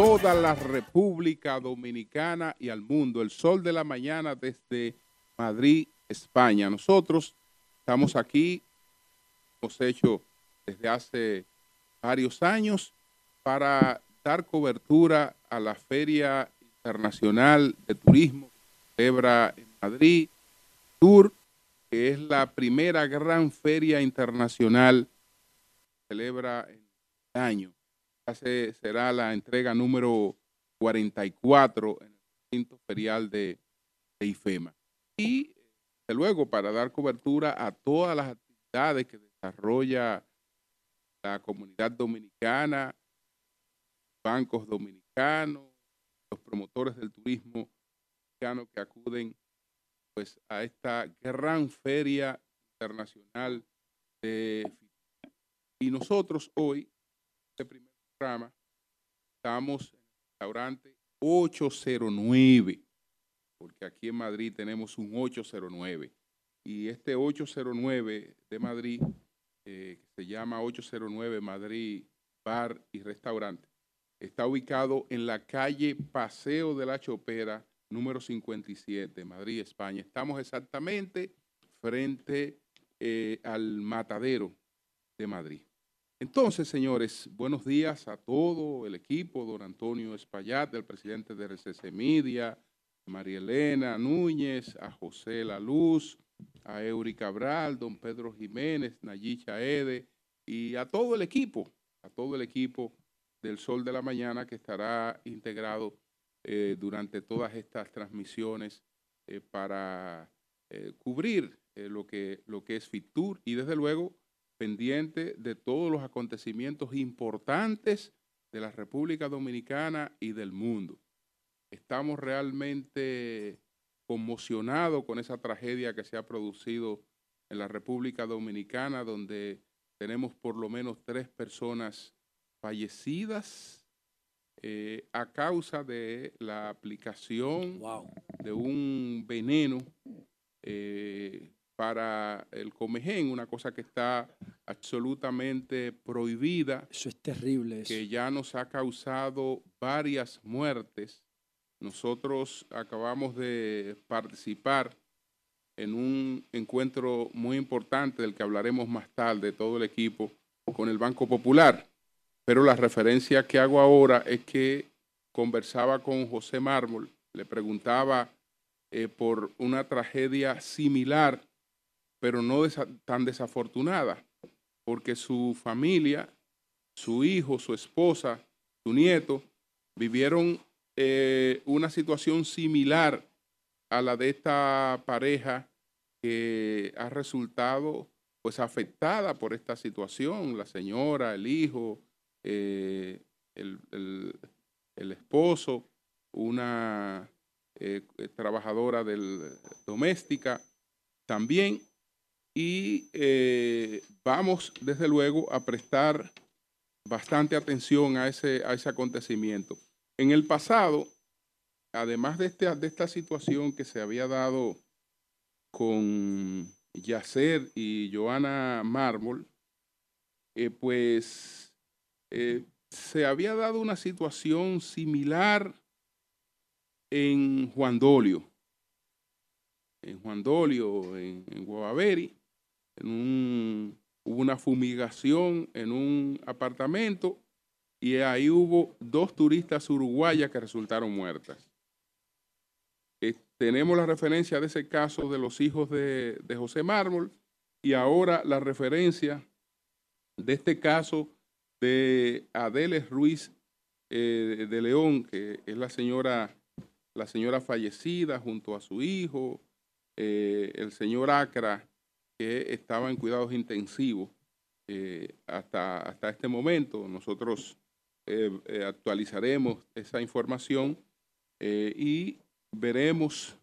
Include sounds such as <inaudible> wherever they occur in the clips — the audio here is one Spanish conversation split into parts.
toda la República Dominicana y al mundo. El sol de la mañana desde Madrid, España. Nosotros estamos aquí, hemos hecho desde hace varios años para dar cobertura a la Feria Internacional de Turismo que celebra en Madrid, Tour, que es la primera gran feria internacional que celebra en el año. Será la entrega número 44 en el recinto ferial de, de IFEMA. Y, desde luego, para dar cobertura a todas las actividades que desarrolla la comunidad dominicana, bancos dominicanos, los promotores del turismo dominicano que acuden pues a esta gran feria internacional de y nosotros hoy este primer programa estamos en el restaurante 809 porque aquí en Madrid tenemos un 809 y este 809 de Madrid eh, que se llama 809 Madrid Bar y Restaurante está ubicado en la calle Paseo de la Chopera número 57 Madrid España. Estamos exactamente frente eh, al matadero de Madrid. Entonces, señores, buenos días a todo el equipo, don Antonio Espaillat, el presidente de RCC Media, María Elena Núñez, a José La Luz, a Eury Cabral, don Pedro Jiménez, Nayicha Ede y a todo el equipo, a todo el equipo del Sol de la Mañana que estará integrado eh, durante todas estas transmisiones eh, para eh, cubrir lo, que, lo que es FITUR y desde luego pendiente de todos los acontecimientos importantes de la República Dominicana y del mundo. Estamos realmente conmocionados con esa tragedia que se ha producido en la República Dominicana, donde tenemos por lo menos tres personas fallecidas eh, a causa de la aplicación de un veneno eh, para el comején, una cosa que está absolutamente prohibida. Eso es terrible. Que ya nos ha causado varias muertes. Nosotros acabamos de participar en un encuentro muy importante del que hablaremos más tarde, todo el equipo, con el Banco Popular. Pero la referencia que hago ahora es que conversaba con José Mármol, le preguntaba eh, por una tragedia similar pero no tan desafortunada, porque su familia, su hijo, su esposa, su nieto, vivieron eh, una situación similar a la de esta pareja que ha resultado pues afectada por esta situación, la señora, el hijo, eh, el, el, esposo, una eh, trabajadora del, doméstica, también y eh, vamos desde luego a prestar bastante atención a ese, a ese acontecimiento. En el pasado, además de, este, de esta situación que se había dado con Yacer y Joana Mármol, eh, pues eh, se había dado una situación similar en Juan Dolio, en Juan Dolio, en, en Guavaveri, en un, hubo una fumigación en un apartamento y ahí hubo dos turistas uruguayas que resultaron muertas. Eh, tenemos la referencia de ese caso de los hijos de, de José Mármol y ahora la referencia de este caso de Adeles Ruiz eh, de León, que es la señora, la señora fallecida junto a su hijo, eh, el señor Acra, que estaba en cuidados intensivos eh, hasta, hasta este momento. Nosotros actualizaremos esa información y veremos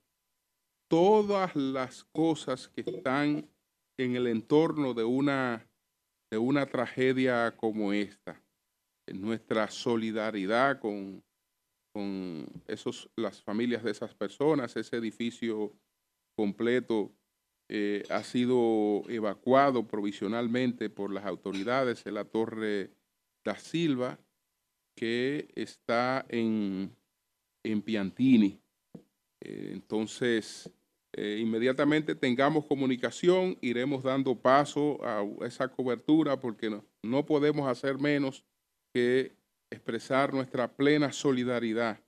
todas las cosas que están en el entorno de una, de una tragedia como esta. Nuestra solidaridad con, con esos, las familias de esas personas, ese edificio completo eh, ha sido evacuado provisionalmente por las autoridades de la Torre da Silva, que está en, en Piantini. Eh, entonces, eh, inmediatamente tengamos comunicación, iremos dando paso a esa cobertura porque no, no podemos hacer menos que expresar nuestra plena solidaridad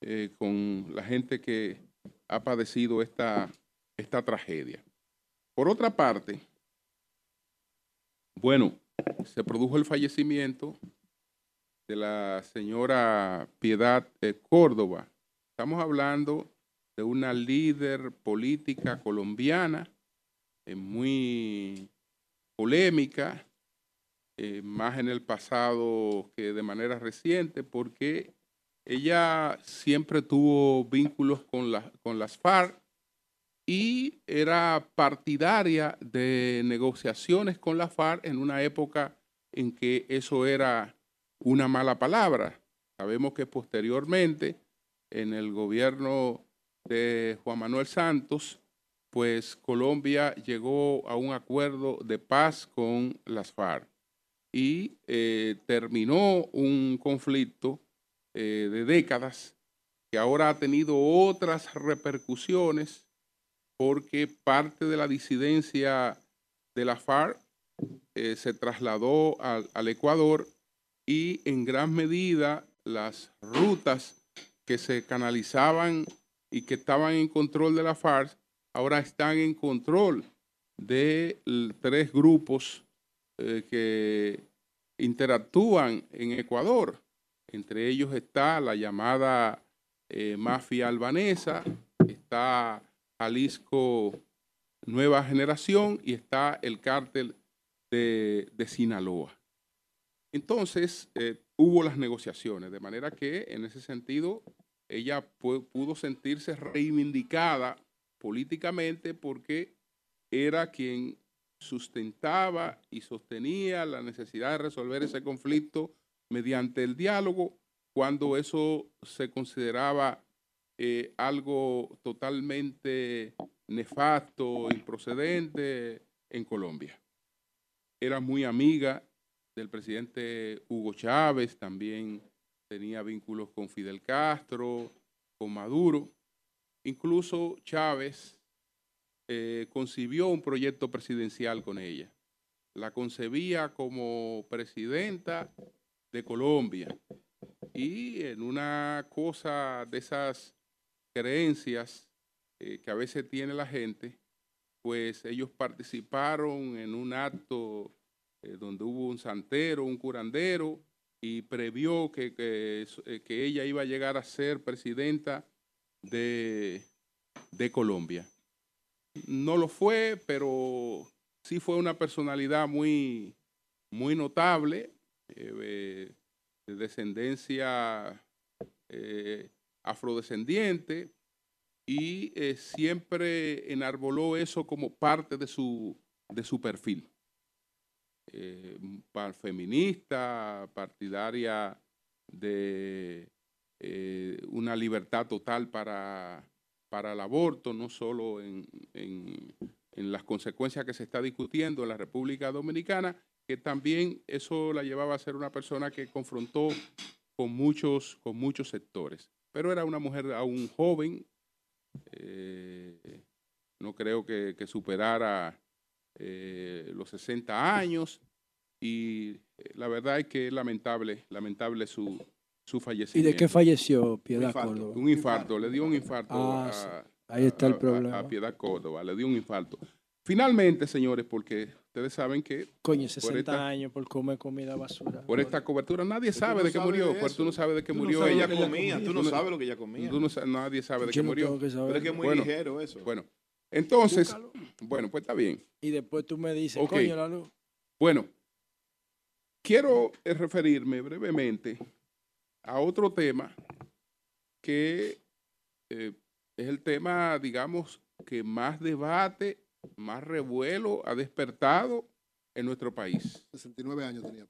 eh, con la gente que ha padecido esta, esta tragedia. Por otra parte, bueno, se produjo el fallecimiento de la señora Piedad eh, Córdoba. Estamos hablando de una líder política colombiana eh, muy polémica, eh, más en el pasado que de manera reciente, porque ella siempre tuvo vínculos con, con las FARC y era partidaria de negociaciones con la FARC en una época en que eso era una mala palabra. Sabemos que posteriormente, en el gobierno de Juan Manuel Santos, pues Colombia llegó a un acuerdo de paz con las FARC y eh, terminó un conflicto eh, de décadas que ahora ha tenido otras repercusiones porque parte de la disidencia de la FARC eh, se trasladó al, al Ecuador y en gran medida las rutas que se canalizaban y que estaban en control de la FARC ahora están en control de tres grupos eh, que interactúan en Ecuador. Entre ellos está la llamada eh, mafia albanesa, está Jalisco Nueva Generación y está el cártel de, de Sinaloa. Entonces, eh, hubo las negociaciones, de manera que en ese sentido ella pu- pudo sentirse reivindicada políticamente porque era quien sustentaba y sostenía la necesidad de resolver ese conflicto mediante el diálogo cuando eso se consideraba eh, algo totalmente nefasto, improcedente en Colombia. Era muy amiga del presidente Hugo Chávez, también tenía vínculos con Fidel Castro, con Maduro. Incluso Chávez eh, concibió un proyecto presidencial con ella. La concebía como presidenta de Colombia. Y en una cosa de esas creencias eh, que a veces tiene la gente, pues ellos participaron en un acto eh, donde hubo un santero, un curandero, y previó que, que, eh, que ella iba a llegar a ser presidenta de, de Colombia. No lo fue, pero sí fue una personalidad muy, muy notable, eh, de descendencia eh, afrodescendiente, y siempre enarboló eso como parte de su, de su perfil. Eh, feminista, partidaria de eh, una libertad total para, para el aborto, no solo en, en- las consecuencias que se está discutiendo en la República Dominicana, que también eso la llevaba a ser una persona que confrontó con muchos, con muchos sectores. Pero era una mujer aún joven, eh, no creo que superara eh, los 60 años y eh, la verdad es que es lamentable, lamentable su, su ¿Y fallecimiento. de qué falleció Piedad infarto. Córdoba? Un infarto, le dio un infarto Ah, a, sí. Ahí está el a- problema. a Piedad Córdoba, le dio un infarto. Finalmente, señores, porque ustedes saben que Coño, 60 esta- años por comer comida basura. por esta cobertura nadie sabe no de qué murió, de pues tú no sabes de qué no murió ella. comía, tú no sabes lo que ella comía. tú no nadie sabe de qué no murió. tengo que saber. Pero es que es muy Bueno, ligero eso. Bueno, entonces, Búscalo. bueno, pues está bien. Y después tú me dices, coño, la luz. Bueno, quiero eh, referirme brevemente a otro tema que eh, es el tema, digamos, que más debate, más revuelo ha despertado en nuestro país. 69 años tenía.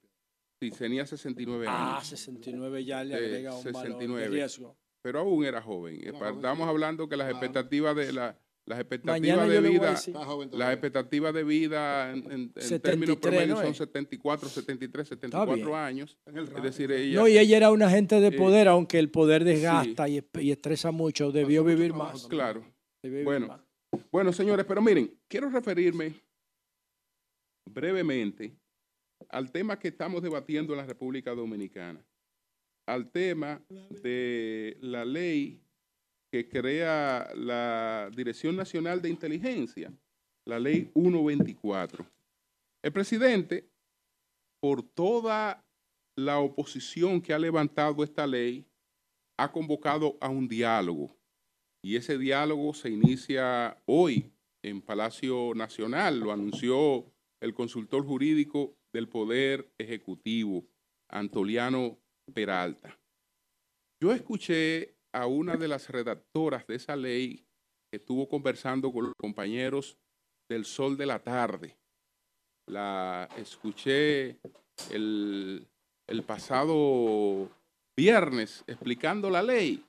Sí, tenía 69 Ah, años, 69 ya le Eh, agrega un valor de 69. riesgo. pero aún era joven. Eh, Estamos sí. hablando que las Claro. expectativas de la, las expectativas de vida, las expectativas de vida en, en- en 73, términos promedio ¿no son es? 74, 73, bien. 74 años. Es decir, ella, No, y ella era una gente de Eh, poder, aunque el poder desgasta y, y estresa mucho, debió vivir más. claro. debió vivir Bueno. más. Bueno, señores, pero miren, quiero referirme brevemente al tema que estamos debatiendo en la República Dominicana, al tema de la ley que crea la Dirección Nacional de Inteligencia, la ley 124. El presidente, por toda la oposición que ha levantado esta ley, ha convocado a un diálogo. Y ese diálogo se inicia hoy en Palacio Nacional, lo anunció el consultor jurídico del Poder Ejecutivo, Antoliano Peralta. Yo escuché a una de las redactoras de esa ley que estuvo conversando con los compañeros del Sol de la Tarde. La escuché el, pasado viernes explicando la ley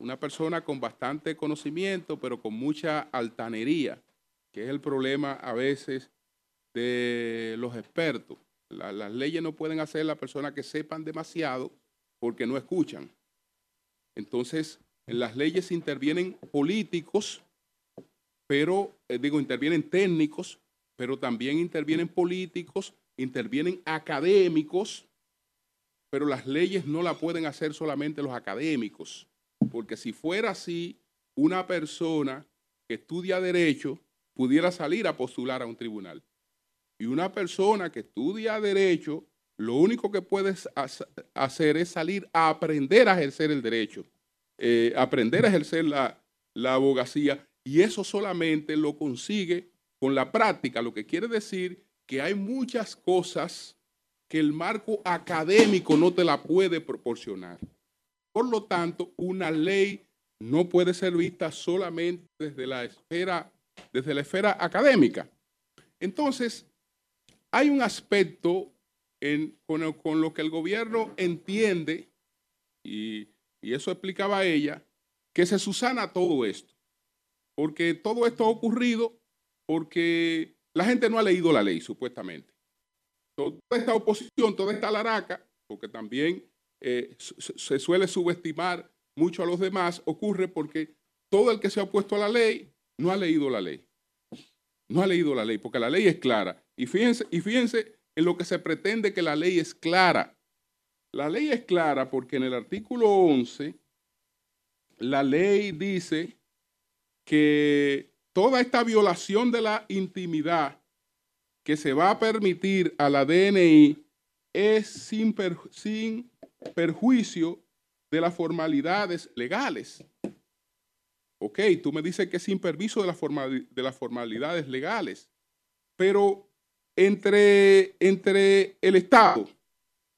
una persona con bastante conocimiento, pero con mucha altanería, que es el problema a veces de los expertos. La- las leyes no pueden hacer las personas que sepan demasiado porque no escuchan. Entonces, en las leyes intervienen políticos, pero, eh, digo, intervienen técnicos, pero también intervienen políticos, intervienen académicos, pero las leyes no la pueden hacer solamente los académicos. Porque si fuera así, una persona que estudia derecho pudiera salir a postular a un tribunal. Y una persona que estudia derecho, lo único que puedes hacer es salir a aprender a ejercer el derecho, eh, aprender a ejercer la, la abogacía. Y eso solamente lo consigue con la práctica, lo que quiere decir que hay muchas cosas que el marco académico no te la puede proporcionar. Por lo tanto, una ley no puede ser vista solamente desde la esfera, desde la esfera académica. Entonces, hay un aspecto con, lo que el gobierno entiende, y, eso explicaba ella, que se susana todo esto. Porque todo esto ha ocurrido porque la gente no ha leído la ley, supuestamente. Toda esta oposición, toda esta laraca, porque también eh, se, se suele subestimar mucho a los demás, ocurre porque todo el que se ha opuesto a la ley no ha leído la ley. No ha leído la ley, porque la ley es clara. Y fíjense, y fíjense en lo que se pretende que la ley es clara. La ley es clara porque en el artículo 11, la ley dice que toda esta violación de la intimidad que se va a permitir a la DNI es sin, per- sin perjuicio de las formalidades legales. Ok, tú me dices que es sin permiso de las formalidades legales, pero entre, entre el Estado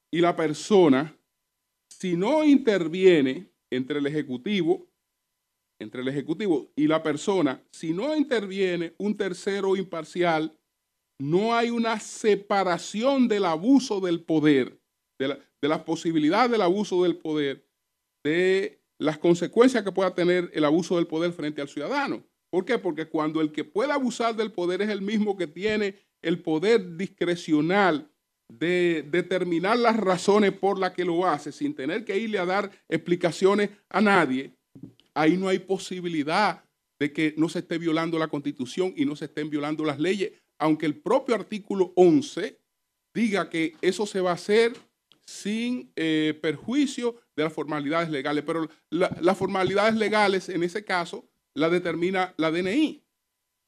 y la persona, si no interviene entre el Ejecutivo, entre el Ejecutivo y la persona, si no interviene un tercero imparcial, no hay una separación del abuso del poder, de la, de posibilidad del abuso del poder, de las consecuencias que pueda tener el abuso del poder frente al ciudadano. ¿Por qué? Porque cuando el que puede abusar del poder es el mismo que tiene el poder discrecional de determinar las razones por las que lo hace, sin tener que irle a dar explicaciones a nadie, ahí no hay posibilidad de que no se esté violando la constitución y no se estén violando las leyes, aunque el propio artículo 11 diga que eso se va a hacer sin eh, perjuicio de las formalidades legales. Pero la- las formalidades legales, en ese caso, la determina la DNI.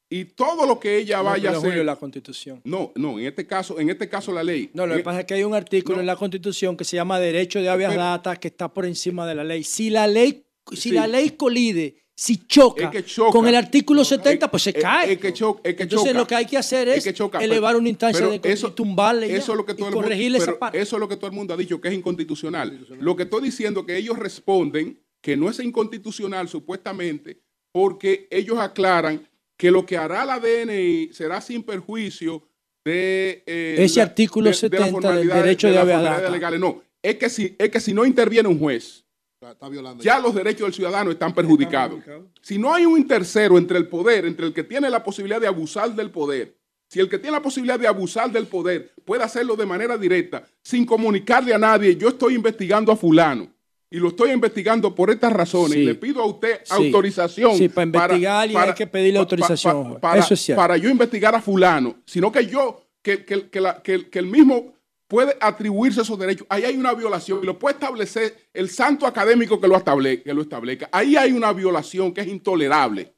Y todo lo que ella No, vaya a hacer... la constitución. No, no, en este caso, en este caso la ley. No, lo que En- pasa es que hay un artículo No. en la Constitución que se llama Derecho de habeas data que está por encima de la ley. Si la ley, si Sí. la ley colide, si choca, Es que choca. con el artículo 70, pues se es- cae. es que cho- es que Entonces choca. lo que hay que hacer Es que elevar pero- una instancia de eso- y tumbarle ya, Eso es lo que y mundo- corregirle esa parte. Eso es lo que todo el mundo ha dicho, que es inconstitucional. Lo que estoy diciendo es que ellos responden que no es inconstitucional supuestamente porque ellos aclaran que lo que hará la DNI será sin perjuicio de... eh, Ese artículo las 70 del formalidades- derecho de data. legales. No, es que, si, es que si no interviene un juez, Está violando. ya los derechos del ciudadano están perjudicados. Si no hay un tercero entre el poder, entre el que tiene la posibilidad de abusar del poder, si el que tiene la posibilidad de abusar del poder puede hacerlo de manera directa, sin comunicarle a nadie, yo estoy investigando a fulano y lo estoy investigando por estas razones Sí. y le pido a usted Sí. autorización. Sí, para investigar y hay que pedirle autorización, para, Eso es cierto. para yo investigar a fulano, sino que yo, que, que- que la- que- que el mismo puede atribuirse esos derechos. Ahí hay una violación y lo puede establecer el santo académico que lo, estable- que lo establezca. Ahí hay una violación que es intolerable,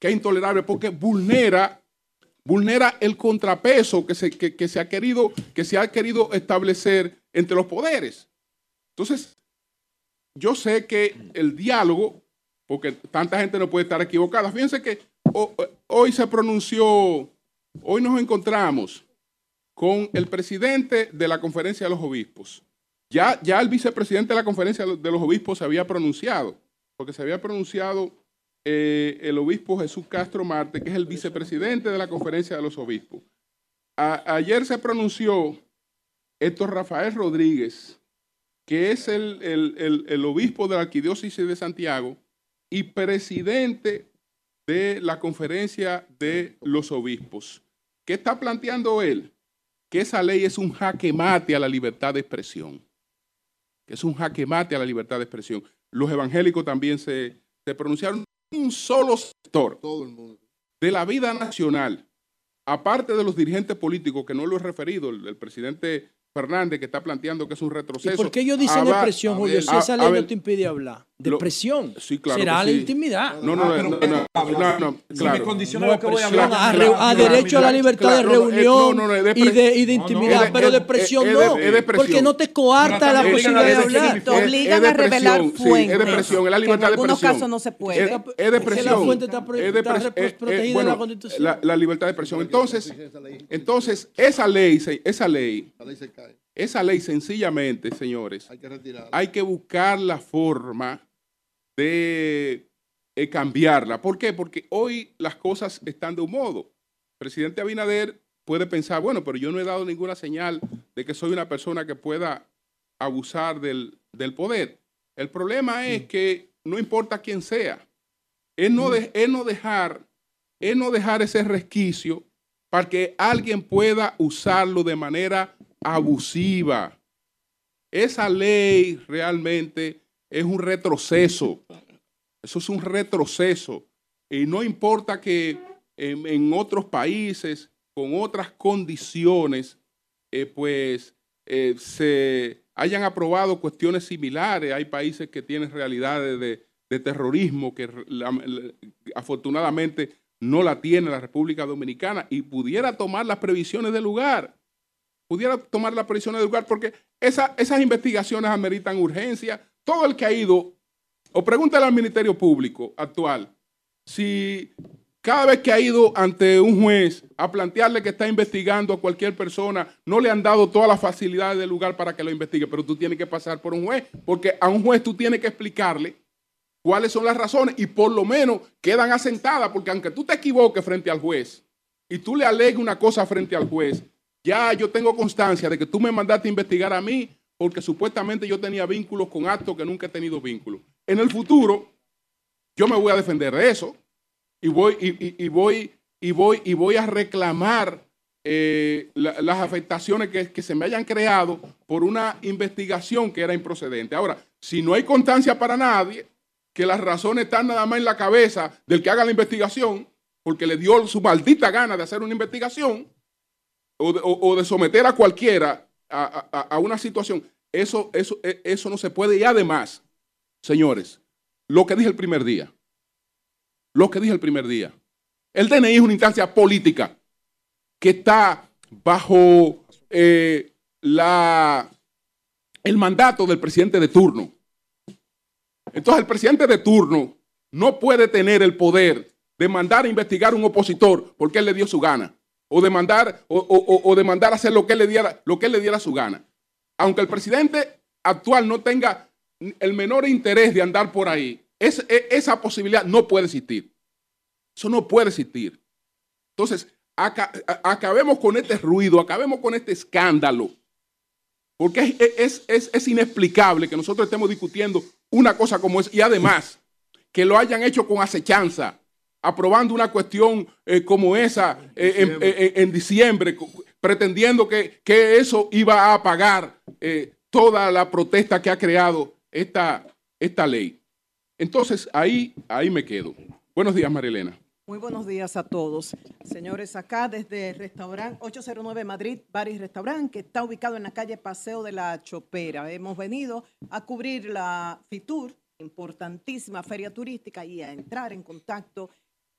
que es intolerable porque vulnera, vulnera el contrapeso que se, que- que se ha querido, que se ha querido establecer entre los poderes. Entonces, yo sé que el diálogo, porque tanta gente no puede estar equivocada. Fíjense que ho- hoy se pronunció, hoy nos encontramos con el presidente de la conferencia de los obispos. Ya, ya el vicepresidente de la conferencia de los obispos se había pronunciado, porque se había pronunciado eh, el obispo Jesús Castro Marte, que es el vicepresidente de la conferencia de los obispos. Ayer se pronunció Héctor Rafael Rodríguez, que es el, el- el- el obispo de la arquidiócesis de Santiago y presidente de la conferencia de los obispos. ¿Qué está planteando él? Que esa ley es un jaque mate a la libertad de expresión. Que es un jaque mate a la libertad de expresión. Los evangélicos también se, se pronunciaron. Un solo sector Todo el mundo. de la vida nacional, aparte de los dirigentes políticos, que no lo he referido, el, el presidente Fernández, que está planteando que es un ¿Y retroceso. por qué ellos dicen Aba- expresión, Julio? Si esa a ley no te impide hablar. De lo- expresión. sí, claro Será que la sí. intimidad. No, no, no, no, no, no, no, Si claro. me condiciona No lo que voy a hablar. a, derecho a la libertad claro, de no, no, es- reunión no, no, es de y, de, y de No, no, intimidad, pero de es- expresión es de- no. porque no te coarta la posibilidad de hablar. Te obligan a revelar sí, fuentes. es de presión, es la libertad en de algunos expresión. casos no se puede. es de Porque la presión. fuente está eh, eh, protegida en bueno, la Constitución. La, la libertad de expresión. Entonces, entonces esa ley, esa ley, La ley se cae. Esa ley sencillamente, señores, Hay que retirarla. hay que buscar la forma de eh, cambiarla. ¿Por qué? Porque hoy las cosas están de un modo. El presidente Abinader puede pensar, bueno, pero yo no he dado ninguna señal de que soy una persona que pueda abusar del, del poder. El problema es que no importa quién sea, es no, de- es no dejar, es no dejar ese resquicio para que alguien pueda usarlo de manera abusiva. Esa ley realmente es un retroceso. Eso es un retroceso. Y no importa que en, otros países, con otras condiciones, eh, pues eh, se hayan aprobado cuestiones similares. Hay países que tienen realidades de, terrorismo que afortunadamente no la tiene la República Dominicana y pudiera tomar las previsiones del lugar pudiera tomar las previsiones del lugar, porque esa- esas investigaciones ameritan urgencia. Todo el que ha ido, o pregúntale al Ministerio Público actual, si cada vez que ha ido ante un juez a plantearle que está investigando a cualquier persona, no le han dado todas las facilidades del lugar para que lo investigue, pero tú tienes que pasar por un juez, porque a un juez tú tienes que explicarle cuáles son las razones y por lo menos quedan asentadas, porque aunque tú te equivoques frente al juez y tú le alegues una cosa frente al juez, ya yo tengo constancia de que tú me mandaste a investigar a mí porque supuestamente yo tenía vínculos con actos que nunca he tenido vínculos. En el futuro, yo me voy a defender de eso y voy, y, voy, y voy, y voy a reclamar eh, la- las afectaciones que, que se me hayan creado por una investigación que era improcedente. Ahora, si no hay constancia para nadie, que las razones están nada más en la cabeza del que haga la investigación, porque le dio su maldita gana de hacer una investigación, o de, someter a cualquiera a una situación, eso, eso, e- eso no se puede. Y además, señores, lo que dije el primer día, lo que dije el primer día, el DNI es una instancia política que está bajo eh, la, el mandato del presidente de turno. Entonces el presidente de turno no puede tener el poder de mandar a investigar a un opositor porque él le dio su gana o de mandar o, o- o- hacer lo que él le diera lo que le diera su gana. Aunque el presidente actual no tenga el menor interés de andar por ahí, es- e- esa posibilidad no puede existir. Eso no puede existir. Entonces, acabemos con este ruido, acabemos con este escándalo Porque es, es, es, es inexplicable que nosotros estemos discutiendo una cosa como esa y además que lo hayan hecho con acechanza, aprobando una cuestión eh, como esa eh, en, en- en diciembre, co- pretendiendo que, que eso iba a apagar eh, toda la protesta que ha creado esta, esta ley. Entonces, ahí, ahí me quedo. Buenos días, Marilena. Muy buenos días a todos. Señores, acá desde el restaurante 809 Madrid Bar y Restaurant, que está ubicado en la calle Paseo de la Chopera. Hemos venido a cubrir la FITUR, importantísima feria turística, y a entrar en contacto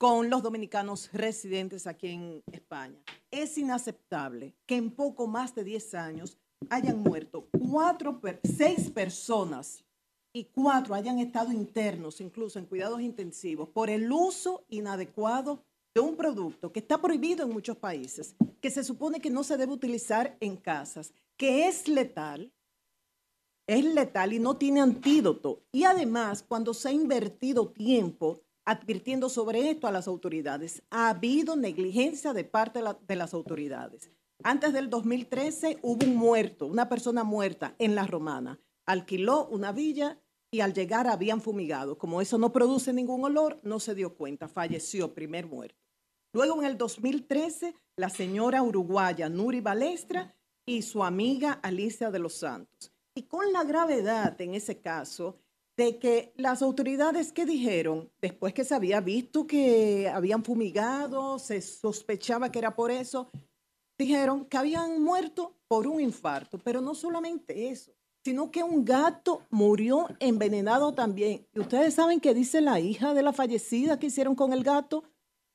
con los dominicanos residentes aquí en España. Es inaceptable que en poco más de 10 años hayan muerto cuatro, seis personas y cuatro hayan estado internos, incluso en cuidados intensivos, por el uso inadecuado de un producto que está prohibido en muchos países, que se supone que no se debe utilizar en casas, que es letal, es letal y no tiene antídoto. Y además, cuando se ha invertido tiempo advirtiendo sobre esto a las autoridades, ha habido negligencia de parte de, la- de las autoridades. Antes del 2013 hubo un muerto, una persona muerta en La Romana. Alquiló una villa y al llegar habían fumigado. Como eso no produce ningún olor, no se dio cuenta, falleció, primer muerto. Luego en el 2013, la señora uruguaya Nuri Balestra y su amiga Alicia de los Santos. Y con la gravedad en ese caso de que las autoridades que dijeron, después que se había visto que habían fumigado, se sospechaba que era por eso, dijeron que habían muerto por un infarto, pero no solamente eso, sino que un gato murió envenenado también. Y ustedes saben que dice la hija de la fallecida que hicieron con el gato,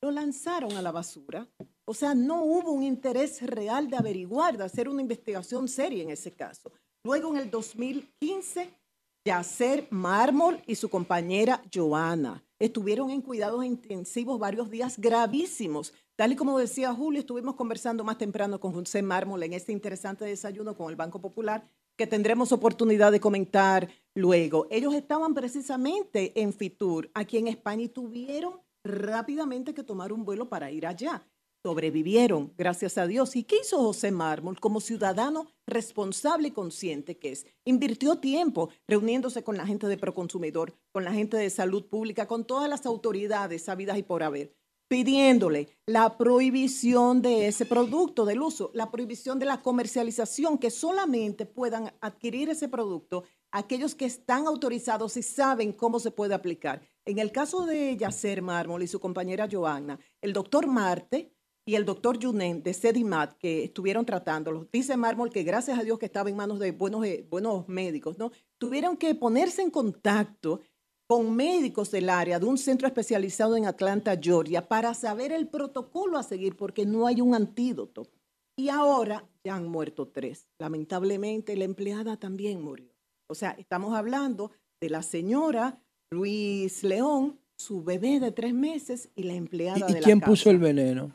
lo lanzaron a la basura. O sea, no hubo un interés real de averiguar, de hacer una investigación seria en ese caso. Luego, en el 2015, Yacer Mármol y su compañera Joana estuvieron en cuidados intensivos varios días gravísimos. Tal y como decía Julio, estuvimos conversando más temprano con José Mármol en este interesante desayuno con el Banco Popular, que tendremos oportunidad de comentar luego. Ellos estaban precisamente en Fitur, aquí en España, y tuvieron rápidamente que tomar un vuelo para ir allá. Sobrevivieron, gracias a Dios. ¿Y qué hizo José Mármol como ciudadano responsable y consciente que es? Invirtió tiempo reuniéndose con la gente de Proconsumidor, con la gente de Salud Pública, con todas las autoridades sabidas y por haber, pidiéndole la prohibición de ese producto, del uso, la prohibición de la comercialización, que solamente puedan adquirir ese producto aquellos que están autorizados y saben cómo se puede aplicar. En el caso de Yacer Mármol y su compañera Joanna, el doctor Marte y el doctor Yunen de Sedimat, que estuvieron tratándolos, dice Mármol que gracias a Dios que estaba en manos de buenos, eh, buenos médicos, ¿no? Tuvieron que ponerse en contacto con médicos del área de un centro especializado en Atlanta, Georgia, para saber el protocolo a seguir, porque no hay un antídoto. Y ahora ya han muerto tres. Lamentablemente, la empleada también murió. O sea, estamos hablando de la señora Luis León, su bebé de tres meses y la empleada ¿Y, de y la quién casa. puso el veneno?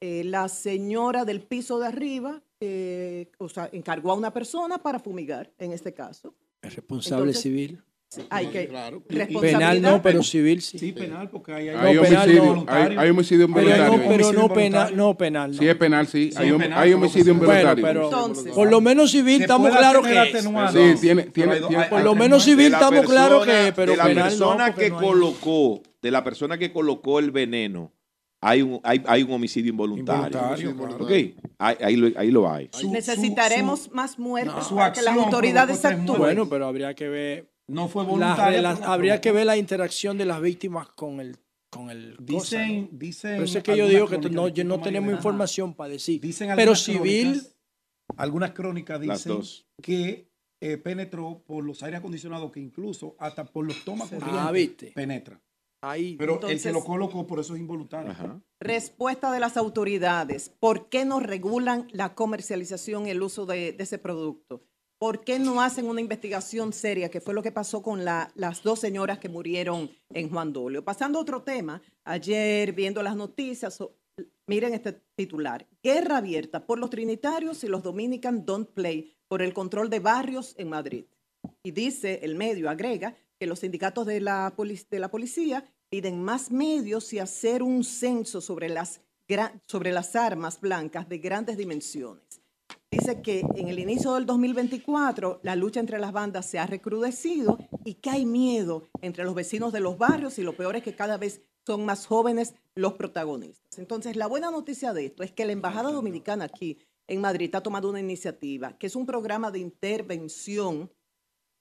Eh, la señora del piso de arriba, eh, o sea, encargó a una persona para fumigar, en este caso. El responsable Entonces, civil. Hay que claro. Penal no, pero civil sí. Sí, penal, porque hay, No, Hay penal homicidio, no. hay, hay homicidio Pero involuntario. no, pero no penal, no penal. no. Sí, es penal, sí. Sí, hay, es hom- penal, hay homicidio Bueno, involuntario. pero Entonces- por lo menos civil estamos claros que es. Sí, tiene- Pero tiene- Por lo menos civil estamos claros que, pero de la persona que colocó, de la persona que colocó el veneno, hay un, hay, hay un homicidio involuntario. Involuntario, claro. ¿Ok? Ahí, ahí lo, ahí lo hay. Su- Necesitaremos su- más muertes su para que las autoridades actúen. Bueno, pero habría que ver No fue la pero habría que ver la interacción de las víctimas con el con el cosa, Dicen, ¿no? dicen. Por eso es que yo digo que no, yo no tenemos información para decir. Dicen Pero algunas civil, crónicas- algunas crónicas Las dicen dos. que eh, penetró por los aires acondicionados, que incluso hasta por los tomas Ah, corrientes penetra. Ahí. Pero el Entonces- que lo colocó, por eso es involuntario. Ajá. Respuesta de las autoridades. ¿Por qué no regulan la comercialización y el uso de, de ese producto? ¿Por qué no hacen una investigación seria, que fue lo que pasó con la- las dos señoras que murieron en Juan Dolio? Pasando a otro tema, ayer viendo las noticias, miren este titular, guerra abierta por los trinitarios y los Dominican Don't Play por el control de barrios en Madrid. Y dice, el medio agrega, que los sindicatos de la, polic- de la policía piden más medios y hacer un censo sobre las, sobre las armas blancas de grandes dimensiones. dice que en el inicio del 2024 la lucha entre las bandas se ha recrudecido y que hay miedo entre los vecinos de los barrios y lo peor es que cada vez son más jóvenes los protagonistas. Entonces, la buena noticia de esto es que la Embajada Dominicana aquí en Madrid ha tomado una iniciativa que es un programa de intervención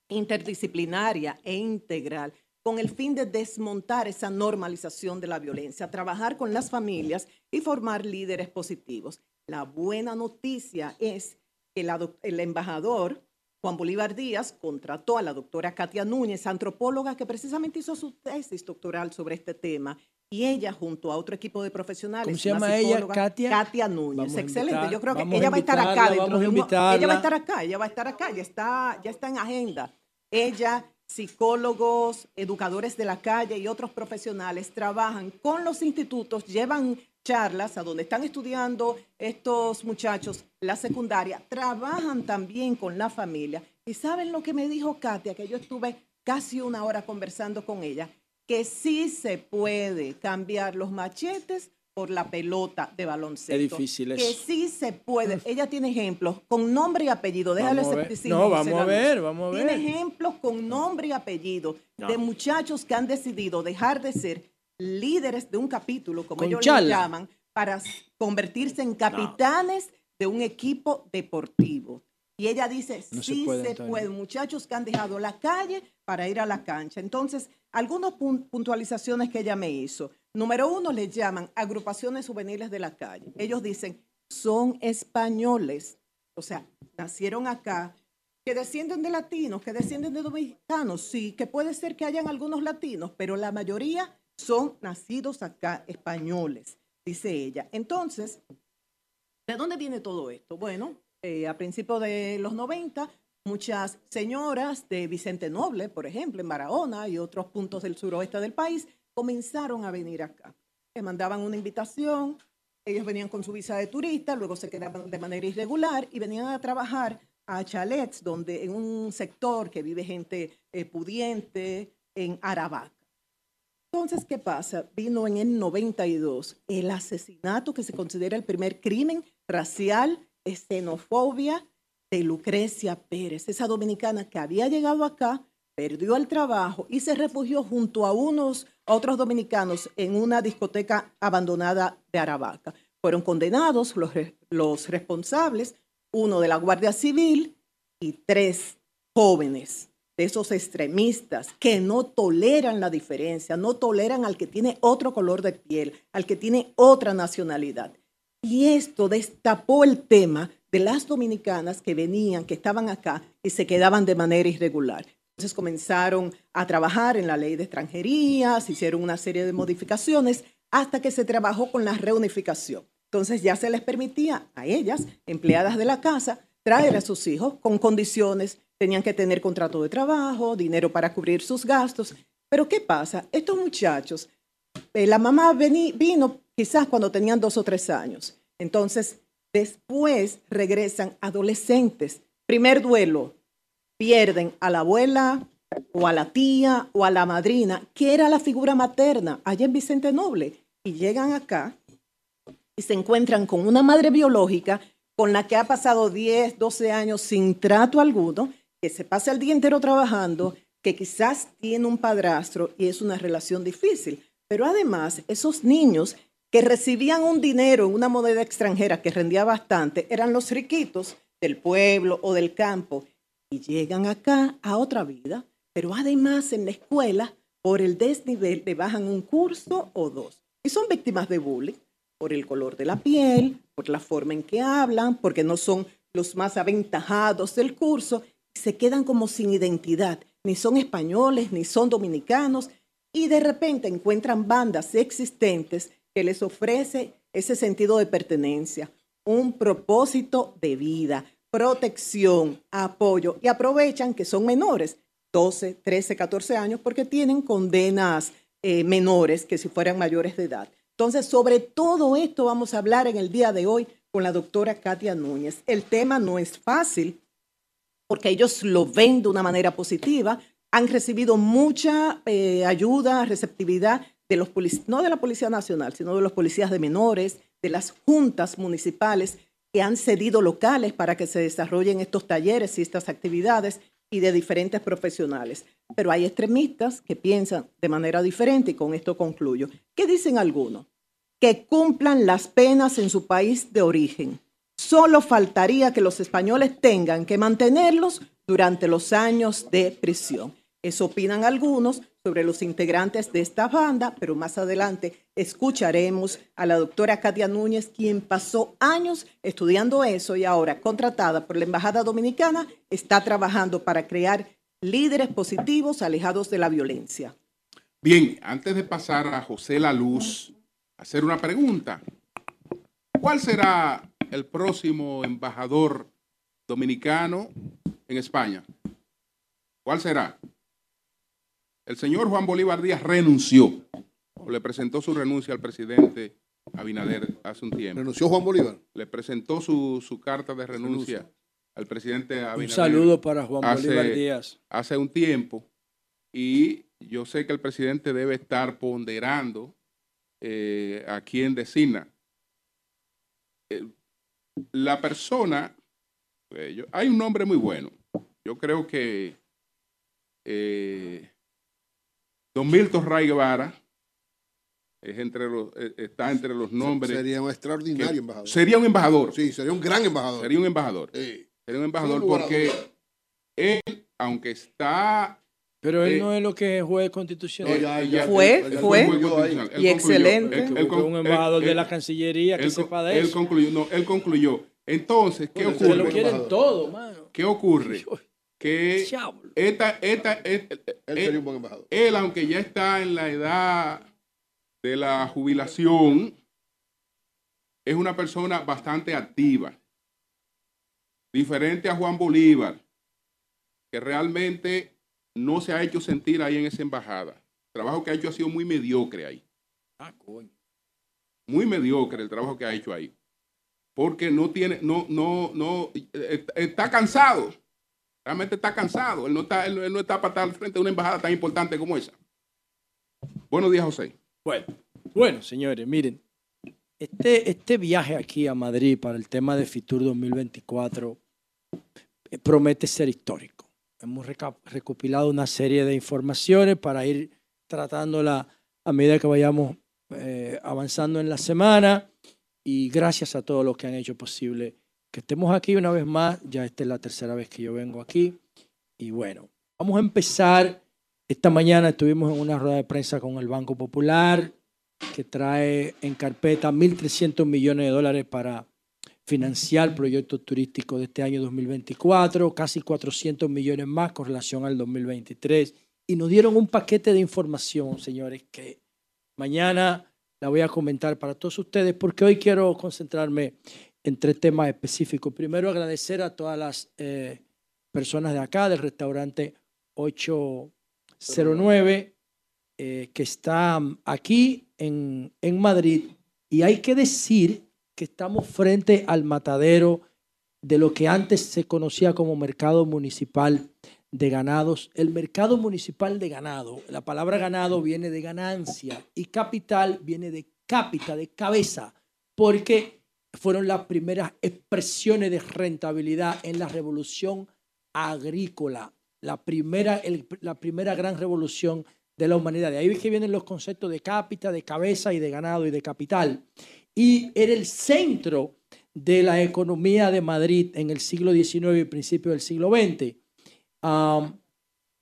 interdisciplinaria e integral con el fin de desmontar esa normalización de la violencia, trabajar con las familias y formar líderes positivos. La buena noticia es que el embajador Juan Bolívar Díaz contrató a la doctora Katia Núñez, antropóloga que precisamente hizo su tesis doctoral sobre este tema, y ella junto a otro equipo de profesionales. ¿Cómo se llama ella, Katia? Katia Núñez, Vamos excelente. invitar- Yo creo que ella va a estar acá. dentro de Ella va a estar acá, ella va a estar acá, ya está, ya está en agenda. Ella, psicólogos, educadores de la calle y otros profesionales trabajan con los institutos, llevan charlas a donde están estudiando estos muchachos la secundaria, trabajan también con la familia. ¿Y saben lo que me dijo Katia? Que yo estuve casi una hora conversando con ella, que sí se puede cambiar los machetes por la pelota de baloncesto. Es difícil Que eso. sí se puede. Ella tiene ejemplos con nombre y apellido. Déjale escepticismo, No, vamos a ver, vamos a Tiene ver. ejemplos con nombre y apellido No. de muchachos que han decidido dejar de ser líderes de un capítulo, como Con ellos lo llaman, para convertirse en capitanes de un equipo deportivo. Y ella dice, No se sí puede, se puede, muchachos que han dejado la calle para ir a la cancha. Entonces, algunas pun- puntualizaciones que ella me hizo. Número uno, le llaman agrupaciones juveniles de la calle. Ellos dicen, son españoles, o sea, nacieron acá, que descienden de latinos, que descienden de dominicanos, sí, que puede ser que hayan algunos latinos, pero la mayoría son nacidos acá, españoles, dice ella. Entonces, ¿de dónde viene todo esto? Bueno, eh, a principios de los 90, muchas señoras de Vicente Noble, por ejemplo, en Barahona y otros puntos del suroeste del país, comenzaron a venir acá. Les mandaban una invitación, ellos venían con su visa de turista, luego se quedaban de manera irregular y venían a trabajar a chalets, donde en un sector que vive gente eh, pudiente, en Aravaca. Entonces, ¿qué pasa? Vino en el 92 el asesinato que se considera el primer crimen racial, xenofobia de Lucrecia Pérez, esa dominicana que había llegado acá, perdió el trabajo y se refugió junto a unos otros dominicanos en una discoteca abandonada de Aravaca. Fueron condenados los, los responsables, uno de la Guardia Civil y tres jóvenes de esos extremistas que no toleran la diferencia, no toleran al que tiene otro color de piel, al que tiene otra nacionalidad. Y esto destapó el tema de las dominicanas que venían, que estaban acá y se quedaban de manera irregular. Entonces comenzaron a trabajar en la ley de extranjería, se hicieron una serie de modificaciones hasta que se trabajó con la reunificación. Entonces ya se les permitía a ellas, empleadas de la casa, traer a sus hijos con condiciones, tenían que tener contrato de trabajo, dinero para cubrir sus gastos. Pero ¿qué pasa? Estos muchachos, eh, la mamá vino quizás cuando tenían dos o tres años. Entonces, después regresan adolescentes. Primer duelo, pierden a la abuela o a la tía o a la madrina, que era la figura materna allá en Vicente Noble, y llegan acá y se encuentran con una madre biológica con la que ha pasado 10, 12 años sin trato alguno, que se pasa el día entero trabajando, que quizás tiene un padrastro y es una relación difícil. Pero además, esos niños que recibían un dinero en una moneda extranjera que rendía bastante, eran los riquitos del pueblo o del campo y llegan acá a otra vida, pero además en la escuela, por el desnivel, le bajan un curso o dos. Y son víctimas de bullying por el color de la piel, por la forma en que hablan, porque no son los más aventajados del curso, se quedan como sin identidad, ni son españoles, ni son dominicanos, y de repente encuentran bandas existentes que les ofrece ese sentido de pertenencia, un propósito de vida, protección, apoyo, y aprovechan que son menores, 12, 13, 14 años, porque tienen condenas eh, menores que si fueran mayores de edad. Entonces, sobre todo esto vamos a hablar en el día de hoy con la doctora Katia Núñez. El tema no es fácil porque ellos lo ven de una manera positiva, han recibido mucha eh, ayuda, receptividad de los no de la Policía Nacional, sino de los policías de menores, de las juntas municipales que han cedido locales para que se desarrollen estos talleres y estas actividades y de diferentes profesionales. Pero hay extremistas que piensan de manera diferente y con esto concluyo. ¿Qué dicen algunos? Que cumplan las penas en su país de origen. Solo faltaría que los españoles tengan que mantenerlos durante los años de prisión. Eso opinan algunos sobre los integrantes de esta banda, pero más adelante escucharemos a la doctora Katia Núñez, quien pasó años estudiando eso y ahora, contratada por la Embajada Dominicana, está trabajando para crear líderes positivos alejados de la violencia. Bien, antes de pasar a José La Luz, hacer una pregunta. ¿Cuál será el próximo embajador dominicano en España? ¿Cuál será? El señor Juan Bolívar Díaz renunció, o le presentó su renuncia al presidente Abinader hace un tiempo. Renunció Juan Bolívar. Le presentó su, su carta de renuncia al presidente Abinader. Un saludo para Juan hace- Bolívar Díaz. hace un tiempo y yo sé que el presidente debe estar ponderando eh, a quién designa. Eh, la persona, eh, yo- hay un nombre muy bueno. Yo creo que eh, Don Milton Ray Guevara es entre los, eh, está entre los nombres. Sería un que- extraordinario embajador. Sería un embajador. Sí, sería un gran embajador. Sería un embajador. Sí. Sería un embajador porque él, aunque está Pero él Eh, no es lo que es juez constitucional. Ya- ya- Fue, él- él fue. Y concluyó. excelente. Él- él un embajador él- de la Cancillería que él sepa de Él eso. concluyó, no, él concluyó. Entonces, ¿qué Bueno, Se lo ocurre? quieren todo, mano. ¿Qué ocurre? Que esta, esta, esta- Él él, sería un buen embajador. él, aunque ya está en la edad de la jubilación, es una persona bastante activa. Diferente a Juan Bolívar, que realmente no se ha hecho sentir ahí en esa embajada. El trabajo que ha hecho ha sido muy mediocre ahí. Ah, coño. muy mediocre el trabajo que ha hecho ahí. Porque no tiene, no, no, no, eh, está cansado. Realmente está cansado. Él no está, él, no está para estar al frente de una embajada tan importante como esa. Buenos días, José. Bueno, bueno, señores, miren, este, este viaje aquí a Madrid para el tema de Fitur 2024 eh, promete ser histórico. Hemos recopilado una serie de informaciones para ir tratándola a medida que vayamos eh, avanzando en la semana y gracias a todos los que han hecho posible que estemos aquí una vez más. Ya esta es la tercera vez que yo vengo aquí y bueno, vamos a empezar. Esta mañana estuvimos en una rueda de prensa con el Banco Popular que trae en carpeta 1.300 millones de dólares para financiar proyectos turísticos de este año 2024, casi 400 millones más con relación al 2023. Y nos dieron un paquete de información, señores, que mañana la voy a comentar para todos ustedes, porque hoy quiero concentrarme en tres temas específicos. Primero, agradecer a todas las eh, personas de acá, del restaurante 809, eh, que está aquí en, en Madrid. Y hay que decir que estamos frente al matadero de lo que antes se conocía como mercado municipal de ganados. El mercado municipal de ganado, la palabra ganado viene de ganancia y capital viene de cápita, de cabeza, porque fueron las primeras expresiones de rentabilidad en la revolución agrícola, la primera, la primera gran revolución de la humanidad. De ahí es que vienen los conceptos de cápita, de cabeza y de ganado y de capital. Y era el centro de la economía de Madrid en el siglo XIX y principio del siglo XX.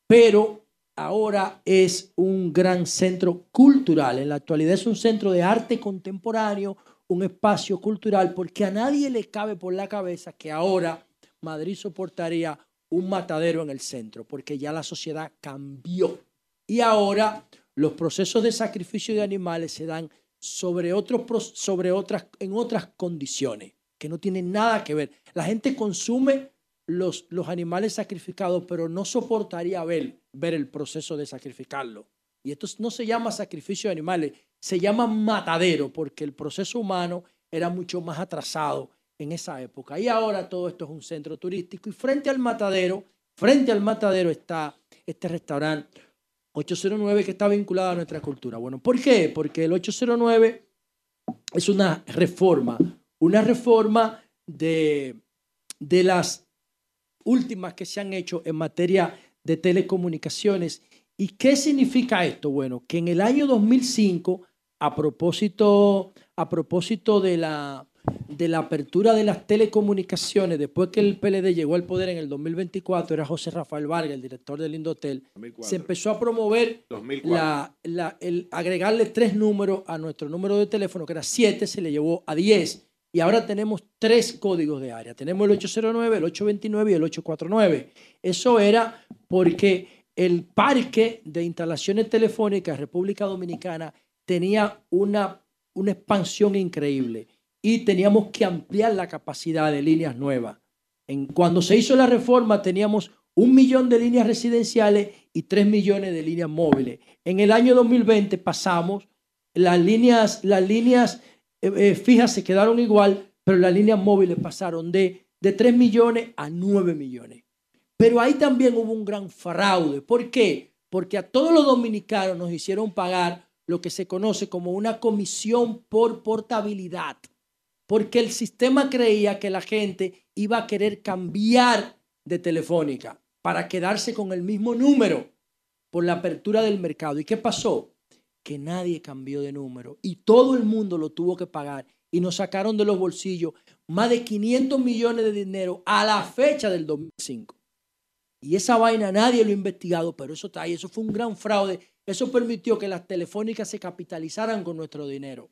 Pero ahora es un gran centro cultural. En la actualidad es un centro de arte contemporáneo, un espacio cultural, porque a nadie le cabe por la cabeza que ahora Madrid soportaría un matadero en el centro, porque ya la sociedad cambió. Y ahora los procesos de sacrificio de animales se dan sobre otros, sobre otras, en otras condiciones que no tienen nada que ver. La gente consume los, los animales sacrificados, pero no soportaría ver, ver el proceso de sacrificarlo. Y esto no se llama sacrificio de animales, se llama matadero, porque el proceso humano era mucho más atrasado en esa época. Y ahora todo esto es un centro turístico. Y frente al matadero, frente al matadero está este restaurante 809 que está vinculado a nuestra cultura. Bueno, ¿por qué? Porque el 809 es una reforma, una reforma de, de las últimas que se han hecho en materia de telecomunicaciones. ¿Y qué significa esto? Bueno, que en el año 2005, a propósito, a propósito de, la, de la apertura de las telecomunicaciones, después que el PLD llegó al poder en el 2024, era José Rafael Vargas, el director del Indotel, 2004. se empezó a promover 2004. la, la- el agregarle tres números a nuestro número de teléfono, que era 7, se le llevó a 10. Y ahora tenemos tres códigos de área. Tenemos el 809, el 829 y el 849. Eso era porque el parque de instalaciones telefónicas República Dominicana tenía una, una expansión increíble y teníamos que ampliar la capacidad de líneas nuevas. En, cuando se hizo la reforma teníamos un millón de líneas residenciales y tres millones de líneas móviles. En el año 2020 pasamos, las líneas, las líneas eh, eh, fijas se quedaron igual, pero las líneas móviles pasaron de, de 3 millones a 9 millones. Pero ahí también hubo un gran fraude. ¿Por qué? Porque a todos los dominicanos nos hicieron pagar lo que se conoce como una comisión por portabilidad. Porque el sistema creía que la gente iba a querer cambiar de telefónica para quedarse con el mismo número por la apertura del mercado. ¿Y qué pasó? Que nadie cambió de número y todo el mundo lo tuvo que pagar y nos sacaron de los bolsillos más de 500 millones de dinero a la fecha del 2005. Y esa vaina nadie lo ha investigado, pero eso está ahí. Eso fue un gran fraude. Eso permitió que las telefónicas se capitalizaran con nuestro dinero.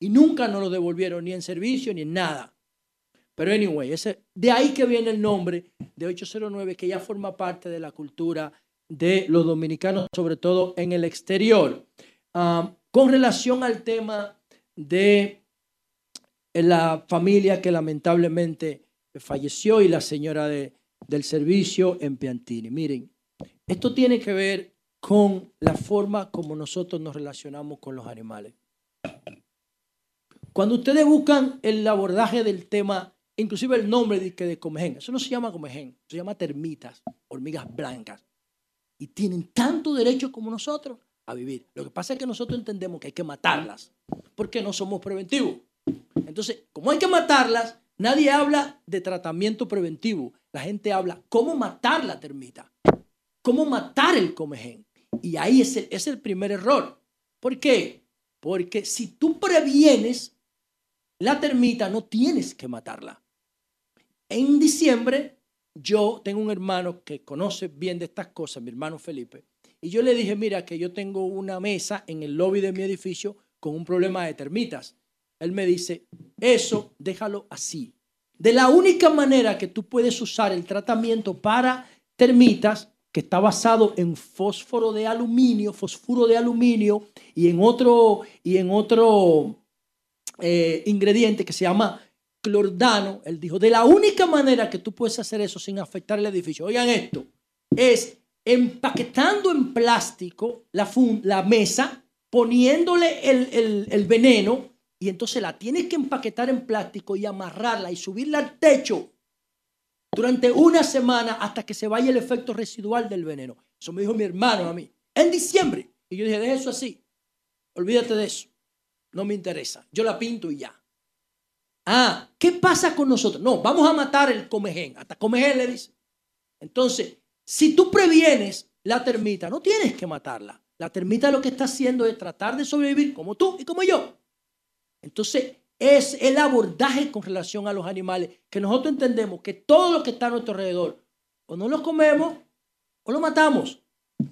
Y nunca nos lo devolvieron ni en servicio ni en nada. Pero anyway, ese, de ahí que viene el nombre de 809, que ya forma parte de la cultura de los dominicanos, sobre todo en el exterior. Ah, con relación al tema de la familia que lamentablemente falleció y la señora de, del servicio en Piantini. Miren, esto tiene que ver con la forma como nosotros nos relacionamos con los animales. Cuando ustedes buscan el abordaje del tema, inclusive el nombre de, de comején, eso no se llama comején, se llama termitas, hormigas blancas. Y tienen tanto derecho como nosotros a vivir. Lo que pasa es que nosotros entendemos que hay que matarlas, porque no somos preventivos. Entonces, como hay que matarlas, nadie habla de tratamiento preventivo. La gente habla cómo matar la termita, cómo matar el comején. Y ahí es el, es el primer error. ¿Por qué? Porque si tú previenes la termita, no tienes que matarla. En diciembre, yo tengo un hermano que conoce bien de estas cosas, mi hermano Felipe, y yo le dije, mira, que yo tengo una mesa en el lobby de mi edificio con un problema de termitas. Él me dice, eso déjalo así. De la única manera que tú puedes usar el tratamiento para termitas, que está basado en fósforo de aluminio, fósforo de aluminio y en otro, y en otro eh, ingrediente que se llama clordano, él dijo, de la única manera que tú puedes hacer eso sin afectar el edificio, oigan esto, es empaquetando en plástico la, mesa, poniéndole el- el veneno y entonces la tienes que empaquetar en plástico y amarrarla y subirla al techo durante una semana hasta que se vaya el efecto residual del veneno. Eso me dijo mi hermano a mí, en diciembre. Y yo dije, deja eso así, olvídate de eso, no me interesa, yo la pinto y ya. Ah, ¿qué pasa con nosotros? No, vamos a matar el comején. Hasta comején le dice. Entonces, si tú previenes la termita, no tienes que matarla. La termita lo que está haciendo es tratar de sobrevivir como tú y como yo. Entonces, es el abordaje con relación a los animales que nosotros entendemos que todo lo que está a nuestro alrededor, o no lo comemos o lo matamos.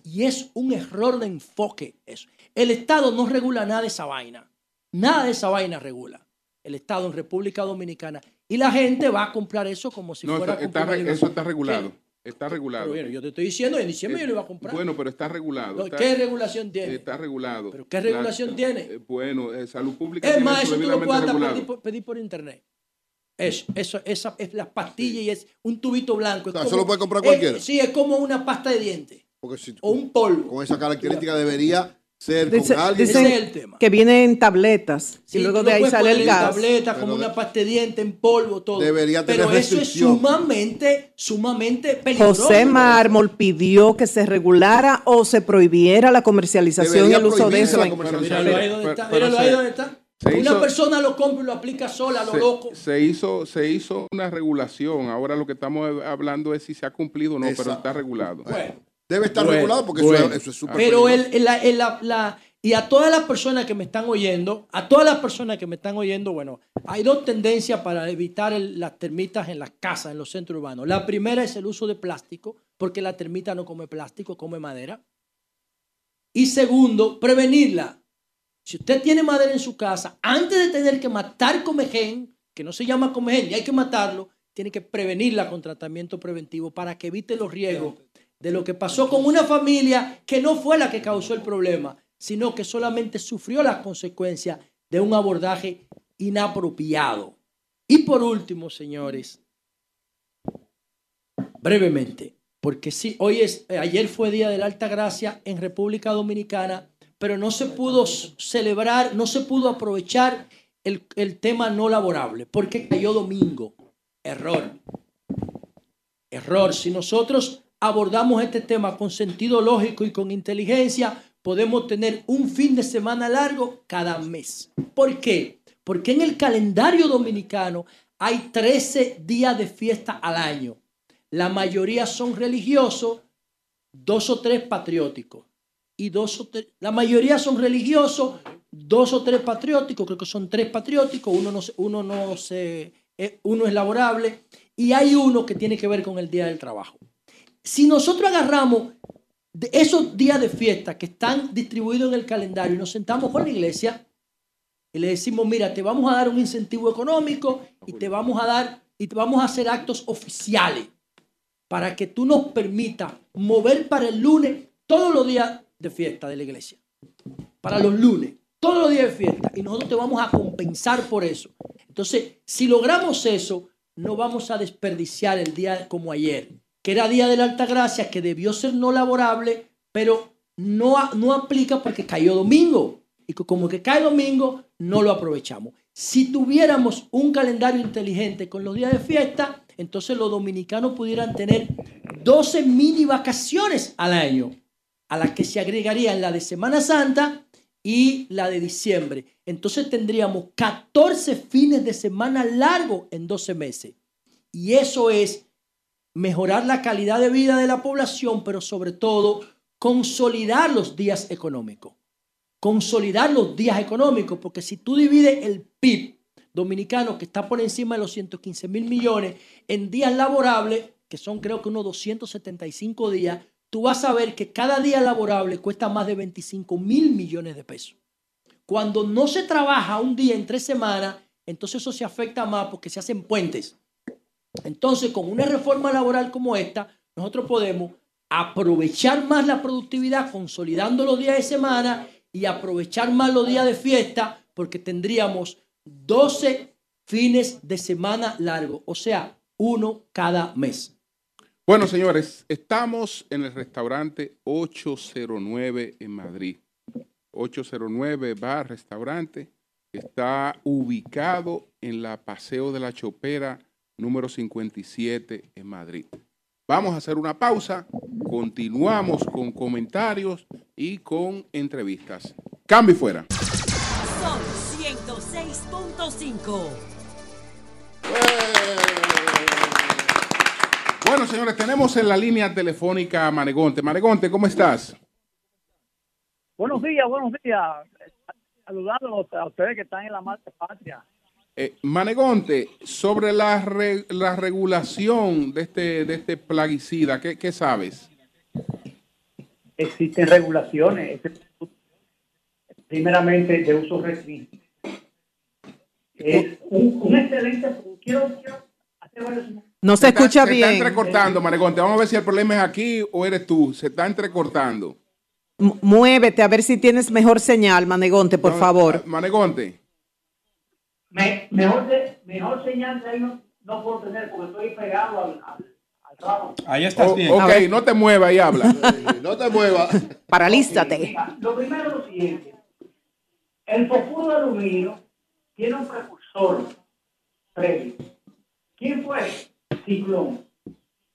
Y es un error de enfoque eso. El Estado no regula nada de esa vaina. Nada de esa vaina regula. El Estado en República Dominicana. Y la gente va a comprar eso como si No, fuera está- está eso está regulado. ¿Qué? Está regulado. Pero bueno, yo te estoy diciendo, en diciembre yo lo iba a comprar. Bueno, pero está regulado. Está- ¿Qué regulación tiene? Está regulado. ¿Pero qué regulación tiene? eh, bueno, eh, salud pública Es más, eso tú lo puedes pedir por, pedir por internet. Eso, eso, esa es las pastillas y es un tubito blanco. O sea, como- eso lo puede comprar es- cualquiera. sí, es como una pasta de dientes Porque si, o un polvo. con esa característica debería ser Dice- con alguien. Ese dicen es el tema. que viene en tabletas Sí, y luego de ahí sale el gas. tableta, Pero como una pasta de dientes, en polvo, todo. Debería tener Pero eso es sumamente, sumamente peligroso. José Mármol pidió que se regulara o se prohibición la comercialización y el uso de eso. Míralo ahí donde está. Míralo ahí se- donde está. Se Una hizo- persona lo compra y lo aplica sola, a lo se, loco. se hizo, se hizo una regulación. Ahora lo que estamos hablando es si se ha cumplido o no, pero está regulado. Bueno. Debe estar Bueno, regulado porque bueno. eso, es- eso es súper Pero el, el- la- el- la- la- y a todas las personas que me están oyendo, a todas las personas que me están oyendo, bueno, hay dos tendencias para evitar el- las termitas en las casas, en los centros urbanos. La primera es el uso de plástico, porque la termita no come plástico, come madera. Y segundo, prevenirla. Si usted tiene madera en su casa, antes de tener que matar comején, que no se llama comején y hay que matarlo, tiene que prevenirla con tratamiento preventivo para que evite los riesgos de lo que pasó con una familia que no fue la que causó el problema, sino que solamente sufrió las consecuencias de un abordaje inapropiado. Y por último, señores, brevemente, porque sí, hoy es, ayer fue Día de la Alta Gracia en República Dominicana, pero no se pudo celebrar, no se pudo aprovechar el, el tema no laborable, porque cayó domingo. Error. Error. Si nosotros abordamos este tema con sentido lógico y con inteligencia, podemos tener un fin de semana largo cada mes. ¿Por qué? Porque en el calendario dominicano hay 13 días de fiesta al año. La mayoría son religiosos, dos o tres patrióticos. Y dos o tres, la mayoría son religiosos, dos o tres patrióticos, creo que son tres patrióticos, uno no, uno no se, eh, uno es laborable, y hay uno que tiene que ver con el Día del Trabajo. Si nosotros agarramos esos días de fiesta que están distribuidos en el calendario y nos sentamos con la iglesia y le decimos, mira, te vamos a dar un incentivo económico y te vamos a dar y te vamos a hacer actos oficiales para que tú nos permitas mover para el lunes todos los días de fiesta de la iglesia. Para los lunes, todos los días de fiesta. Y nosotros te vamos a compensar por eso. Entonces, si logramos eso, no vamos a desperdiciar el día como ayer, que era Día de la Alta Gracia, que debió ser no laborable, pero no, no aplica porque cayó domingo. Y como que cae domingo, no lo aprovechamos. Si tuviéramos un calendario inteligente con los días de fiesta, entonces los dominicanos pudieran tener 12 mini vacaciones al año, a las que se agregarían la de Semana Santa y la de diciembre. Entonces tendríamos 14 fines de semana largos en 12 meses. Y eso es mejorar la calidad de vida de la población, pero sobre todo consolidar los días económicos. Consolidar los días económicos, porque si tú divides el PIB dominicano, que está por encima de los 115 mil millones, en días laborables, que son creo que unos 275 días, tú vas a ver que cada día laborable cuesta más de 25 mil millones de pesos. Cuando no se trabaja un día en tres semanas, entonces eso se afecta más porque se hacen puentes. Entonces, con una reforma laboral como esta, nosotros podemos aprovechar más la productividad consolidando los días de semana y aprovechar más los días de fiesta porque tendríamos 12 fines de semana largos, o sea, uno cada mes. Bueno, señores, estamos en el restaurante 809 en Madrid. 809 Bar Restaurante. Está ubicado en la Paseo de la Chopera número 57 en Madrid. Vamos a hacer una pausa. Continuamos con comentarios y con entrevistas. Cambio y fuera. Son 106.5. Bueno, señores, tenemos en la línea telefónica a Manegonte. Manegonte, ¿cómo estás? Buenos días, buenos días. Saludándolos a ustedes que están en la madre patria. Eh, Manegonte, sobre la, re- la regulación de este, de este plaguicida, ¿qué, qué sabes? Existen regulaciones, este- primeramente de uso restringido. Es un, un excelente. Quiero, quiero hacer varios. No se está- escucha Se bien. está entrecortando, Manegonte. Vamos a ver si el problema es aquí o eres tú. Se está entrecortando. M- Muévete a ver si tienes mejor señal, Manegonte, por No, favor. Manegonte. Me- mejor, de- mejor señal de ahí no, no puedo tener porque estoy pegado al, al, al ramo. Ahí estás O- bien. ok, no te muevas y habla. <laughs> No te muevas. Paralízate. Mira, lo primero es lo siguiente. El fosfuro de aluminio tiene un precursor previo. ¿Quién fue? Ciclón.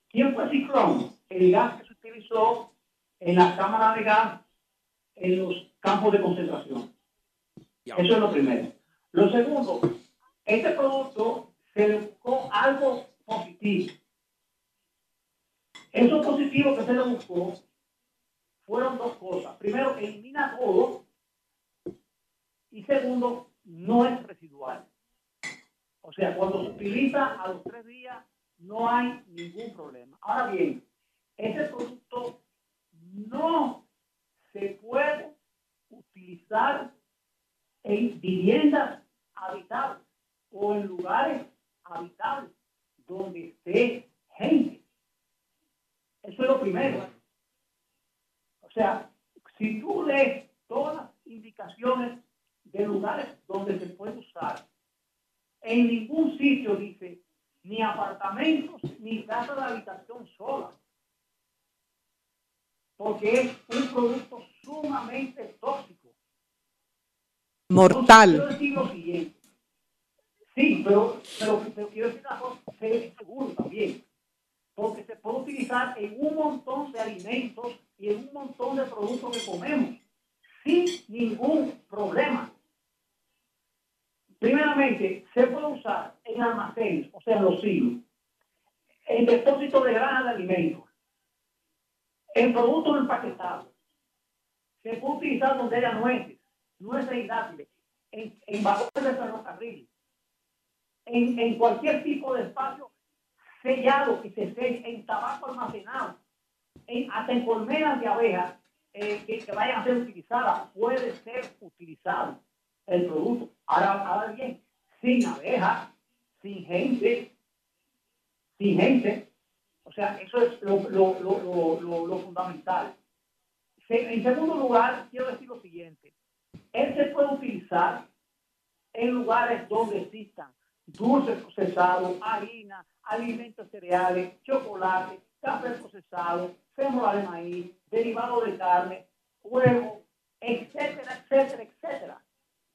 ¿Quién fue ciclón? El gas que se utilizó en las cámaras de gas en los campos de concentración. Eso es lo primero. Lo segundo, este producto se le buscó algo positivo. Eso positivo que se le buscó fueron dos cosas. Primero, elimina todo. Y segundo, no es residual. O sea, cuando se utiliza a los tres días, no hay ningún problema. Ahora bien, ese producto no se puede utilizar en viviendas habitables o en lugares habitables donde esté gente. Eso es lo primero. O sea, si tú lees todas las indicaciones de lugares donde se puede usar, en ningún sitio dice ni apartamentos ni casa de habitación sola. Porque es un producto sumamente tóxico. Mortal. Sí, pero, pero, pero quiero decir una cosa, también. Porque se puede utilizar en un montón de alimentos y en un montón de productos que comemos, sin ningún problema. Primeramente, se puede usar en almacenes, o sea, en los silos, en depósitos de granja de alimentos, en productos empaquetados. Se puede utilizar donde haya nueces, nueces y dátiles, en, en vagones de ferrocarril, en, en cualquier tipo de espacio sellado que se selle, en tabaco almacenado, en, hasta en colmenas de abejas eh, que, vayan a ser utilizadas, puede ser utilizado el producto. Ahora, ahora bien, sin abejas, sin gente, sin gente, o sea, eso es lo, lo, lo, lo, fundamental. En segundo lugar, quiero decir lo siguiente. Él se puede utilizar en lugares donde existan dulces procesados, harina, alimentos cereales, chocolate, café procesado, fémora de maíz, derivado de carne, huevo, etcétera, etcétera, etcétera.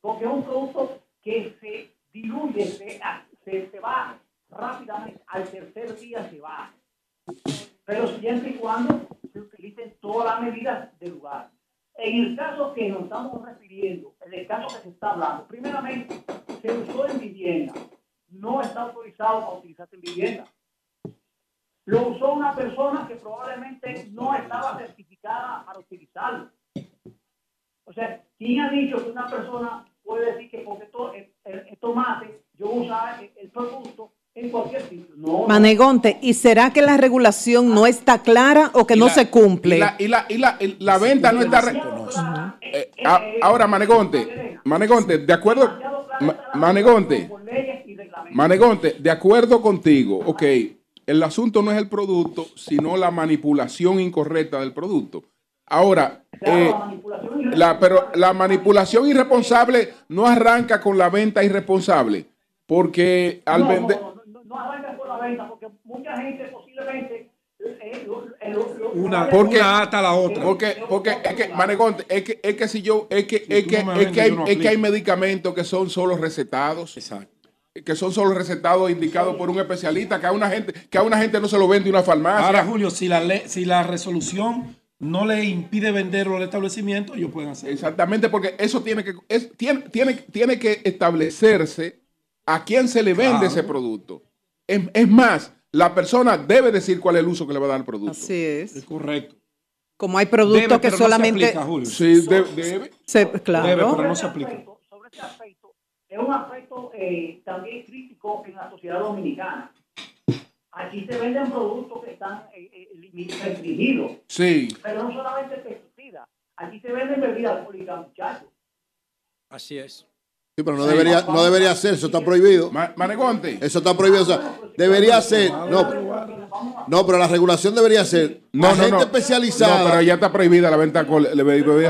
Porque es un producto que se diluye, se, se, se va rápidamente, al tercer día se va. Pero siempre y cuando se utilicen todas las medidas del lugar. En el caso que nos estamos refiriendo, en el caso que se está hablando, primeramente, se usó en vivienda. No está autorizado para utilizarse en vivienda. Lo usó una persona que probablemente no estaba certificada para utilizarlo. O sea, ¿quién ha dicho que una persona puede decir que porque to- el, el- el tomate, yo usar el, el producto en cualquier sitio? No, no. Manegonte, ¿y será que la regulación no está clara o que no la- se cumple? Y la, y la, y la, y la venta no está... re- Eh, a- ahora, Manegonte, Manegonte, de acuerdo... Ma- Manegonte. Manegonte, de acuerdo contigo, ok, el asunto no es el producto, sino la manipulación incorrecta del producto. Ahora, eh, la pero la manipulación irresponsable no arranca con la venta irresponsable, porque al vender... No, no, no, no arranca por la venta, porque mucha gente posiblemente. eh, lo- eh, lo- Una, Porque- ata la otra. Porque, porque es que, Manegonte, es que, es que si yo, es que, Si es que, no es que hay, no es que hay medicamentos que son solo recetados, Exacto. que son solo recetados indicados por un especialista, que a una gente, que a una gente no se lo vende una farmacia. Ahora, Julio, si la, le- si la resolución no le impide venderlo al establecimiento, ellos pueden hacerlo. Exactamente, porque eso tiene que, es- tiene, tiene, tiene que establecerse a quién se le vende Claro. ese producto. Es, es más, la persona debe decir cuál es el uso que le va a dar al producto. Así es. Es correcto. Como hay productos Debe, que pero no se solamente aplica, Julio. Sí, de- debe. se, claro. Debe, pero sobre no se aplica. aspecto- sobre ese aspecto, es un aspecto eh, también crítico en la sociedad dominicana. Aquí se venden productos que están eh, eh, restringidos, Sí. pero no solamente pesticidas. Aquí se venden bebidas alcohólicas, muchachos. Así es. Sí, pero no debería, no debería ser, eso está prohibido. Ma- Manegonte. Eso está prohibido. o sea, debería ser. No, no, pero la regulación debería ser. No, gente no. especializada. No, pero ya está prohibida la venta de alcohol-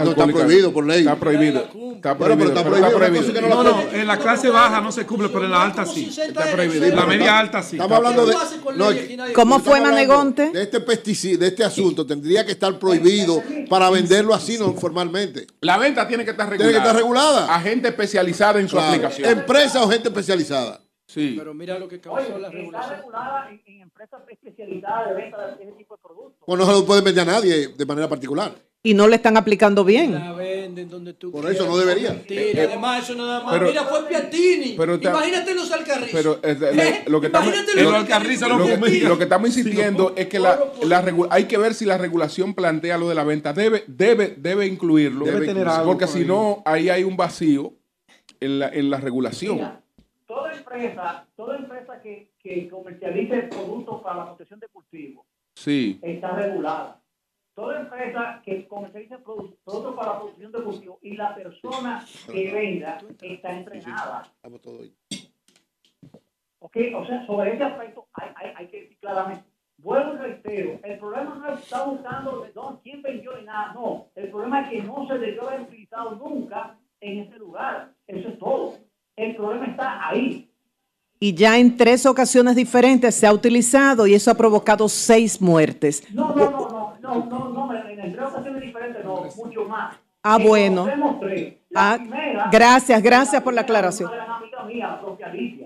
No, está prohibido por ley. Está prohibido. Está Bueno, prohibido. pero está prohibido, no No, la no, en la clase baja no se cumple, pero en la alta sí. Está prohibido. En la media alta sí. Estamos hablando de. no, ¿Cómo fue, Manegonte? De este pesticida, de este asunto, tendría que estar prohibido para venderlo así no formalmente. La venta tiene que estar Tiene regulada. que estar regulada. A gente especializada en su Claro. aplicación. Empresa o gente especializada. Sí. Pero mira lo que Oye, causó la está regulación. regulada en, en empresas especializadas de venta de ese tipo de productos. Pues no se lo pueden vender a nadie de manera particular. Y no le están aplicando bien. La venta venden donde tú Por quieras. eso no debería. Mentira, además eso nada más. pero- Mira, fue pero ta- Imagínate los alcarrizos. Pero eh, lo- ¿Eh? lo que estamos, los alcarrizos no lo, que, lo que estamos insistiendo es que la, la regu- hay que ver si la regulación plantea lo de la venta. Debe, debe, debe incluirlo. Debe tener algo porque por si no, ahí hay un vacío en la, en la regulación. Mira, toda empresa, toda empresa que, que comercialice productos para la protección de cultivos Sí. está regulada. Toda empresa que comercialice produ- productos para la protección de cultivos y la persona que venda está entrenada. ¿Ok? O sea, sobre ese aspecto hay, hay, hay que decir claramente. Vuelvo y reitero, el problema no está buscando de no, quién vendió ni nada, no. El problema es que no se debió haber utilizado nunca en ese lugar. Eso es todo. El problema está ahí. Y ya en tres ocasiones diferentes se ha utilizado y eso ha provocado seis muertes. No, no, no, no, no, no, en en tres ocasiones diferentes, no, mucho más. Ah, bueno. Ah, primera- gracias, gracias por la aclaración.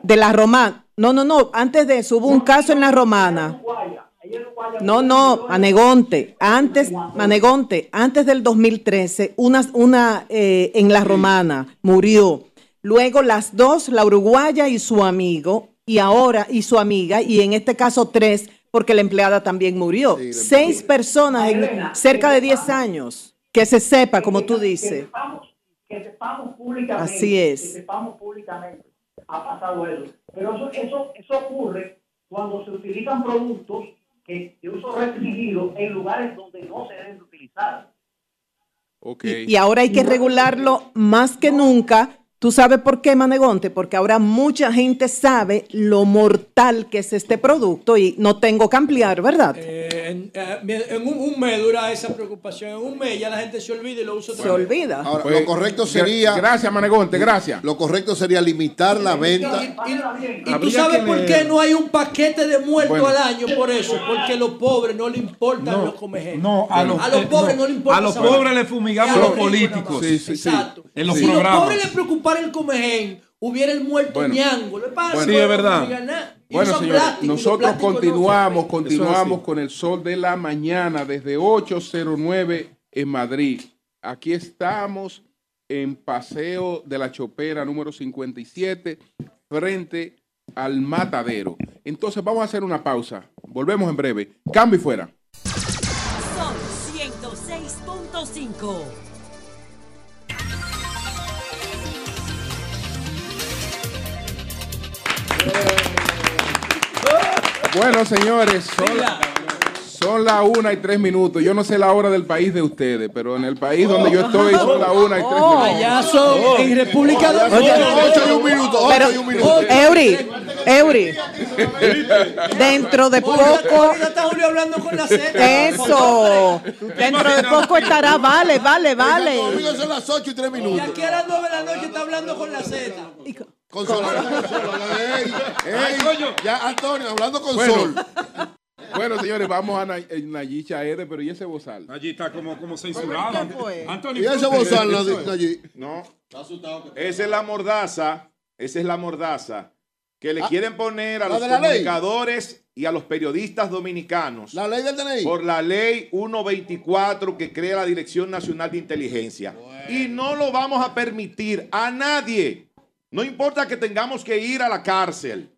De la romana. No, no, no. Antes de eso hubo un caso en la romana. No, no, Manegonte. Antes, Manegonte, antes del 2013, una, una eh, en la romana murió. Luego las dos, la uruguaya y su amigo, y ahora y su amiga, y en este caso tres, porque la empleada también murió. Sí, Seis personas en cerca de 10 años. Que se sepa, como tú Que dices. sepamos, que sepamos públicamente. Así es. Que sepamos públicamente. Ha pasado eso. Pero eso, eso, eso ocurre cuando se utilizan productos que, de uso restringido en lugares donde no se deben de utilizar. Ok. Y, y ahora hay que regularlo más que nunca. ¿Tú sabes por qué, Manegonte? Porque ahora mucha gente sabe lo mortal que es este producto y no tengo que ampliar, ¿verdad? Eh, en, eh, en un, un mes dura esa preocupación. En un mes ya la gente se olvida y lo usa otra Se vez. olvida. Ahora, Pues, lo correcto gra- sería, Gracias, Manegonte, gracias. lo correcto sería limitar la venta. Y, y- y tú sabes por leer. qué no hay un paquete de muertos Bueno. al año por eso, porque a los pobres no le importan los comejeros. No, a los, a los eh, pobres no, le importa. A los pobres le fumigamos a los políticos. Sí, sí, sí. Exacto. En los si programas. los pobres le el comején, hubiera el muerto Bueno. ñango. ¿Le pasa? Bueno. Sí, es verdad. Bueno, señores, nosotros no continuamos, continuamos con el sol de la mañana desde 809 en Madrid. Aquí estamos en Paseo de la Chopera número 57 frente al matadero. Entonces vamos a hacer una pausa. Volvemos en breve. Cambio y fuera. Sol 106.5. Bueno, señores, son, son las una y tres minutos. Yo no sé la hora del país de ustedes, pero en el país donde yo estoy son las una y tres minutos. Allá son en República Dominicana. Ocho y un minuto, ocho Pero, y un minuto. Eury, Eury, <laughs> dentro de poco, ahorita está Julio hablando con la Z. eso, dentro de poco estará, vale, vale, vale. Conmigo son las ocho y tres Y minutos. aquí a las 9 de la noche está hablando con la Z. Ey, ey, ya, Antonio, hablando con Bueno. Sol. Bueno, señores, vamos a Nay- eh, Nayicha R, pero ¿y ese bozal? Allí está como, como censurado. Antonio, Y ese ¿qué bozal no- allí. No. Esa es la mordaza. Esa es la mordaza que le Ah, quieren poner a ¿la los ley? comunicadores y a los periodistas dominicanos La ley del DNI. por la ley 124 que crea la Dirección Nacional de Inteligencia. Y no lo vamos a permitir a nadie. No importa que tengamos que ir a la cárcel.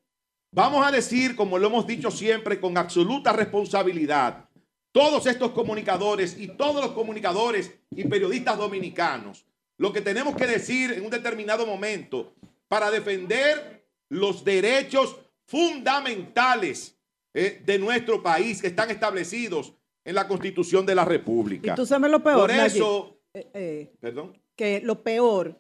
Vamos a decir, como lo hemos dicho siempre, con absoluta responsabilidad, todos estos comunicadores y todos los comunicadores y periodistas dominicanos, lo que tenemos que decir en un determinado momento para defender los derechos fundamentales eh, de nuestro país que están establecidos en la Constitución de la República. Y tú sabes lo peor, Por Nayib? eso, Eh, eh, perdón. que lo peor,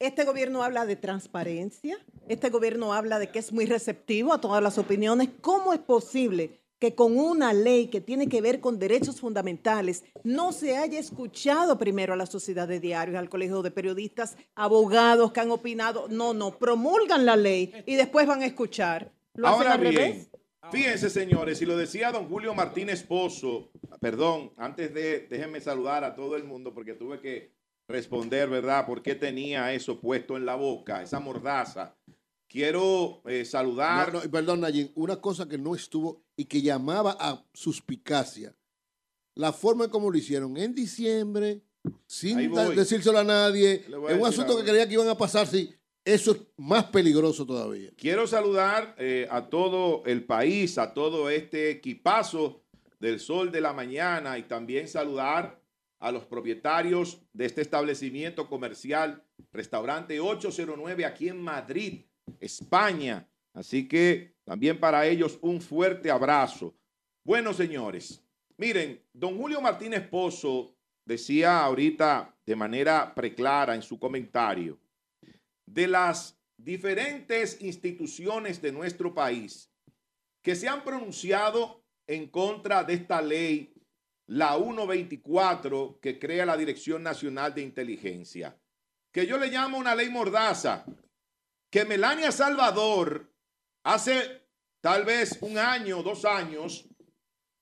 este gobierno habla de transparencia, este gobierno habla de que es muy receptivo a todas las opiniones. ¿Cómo es posible que con una ley que tiene que ver con derechos fundamentales no se haya escuchado primero a la sociedad de diarios, al colegio de periodistas, abogados que han opinado? No, no, promulgan la ley y después van a escuchar. ¿Lo hacen Ahora al bien, revés? fíjense señores, y lo decía don Julio Martínez Pozo, perdón, antes de, déjenme saludar a todo el mundo porque tuve que responder, ¿verdad? ¿Por qué tenía eso puesto en la boca, esa mordaza? Quiero eh, saludar. No, no, perdón, Nayin, una cosa que no estuvo y que llamaba a suspicacia. La forma en cómo lo hicieron en diciembre, sin decírselo a nadie. Es un asunto que creía que iban a pasar, sí. Eso es más peligroso todavía. Quiero saludar eh, a todo el país, a todo este equipazo del Sol de la Mañana y también saludar a los propietarios de este establecimiento comercial, restaurante 809 aquí en Madrid, España. Así que también para ellos un fuerte abrazo. Bueno, señores, miren, don Julio Martínez Pozo decía ahorita de manera preclara en su comentario de las diferentes instituciones de nuestro país que se han pronunciado en contra de esta ley, la 124, que crea la Dirección Nacional de Inteligencia, que yo le llamo una ley mordaza, que Melania Salvador hace tal vez un año, dos años,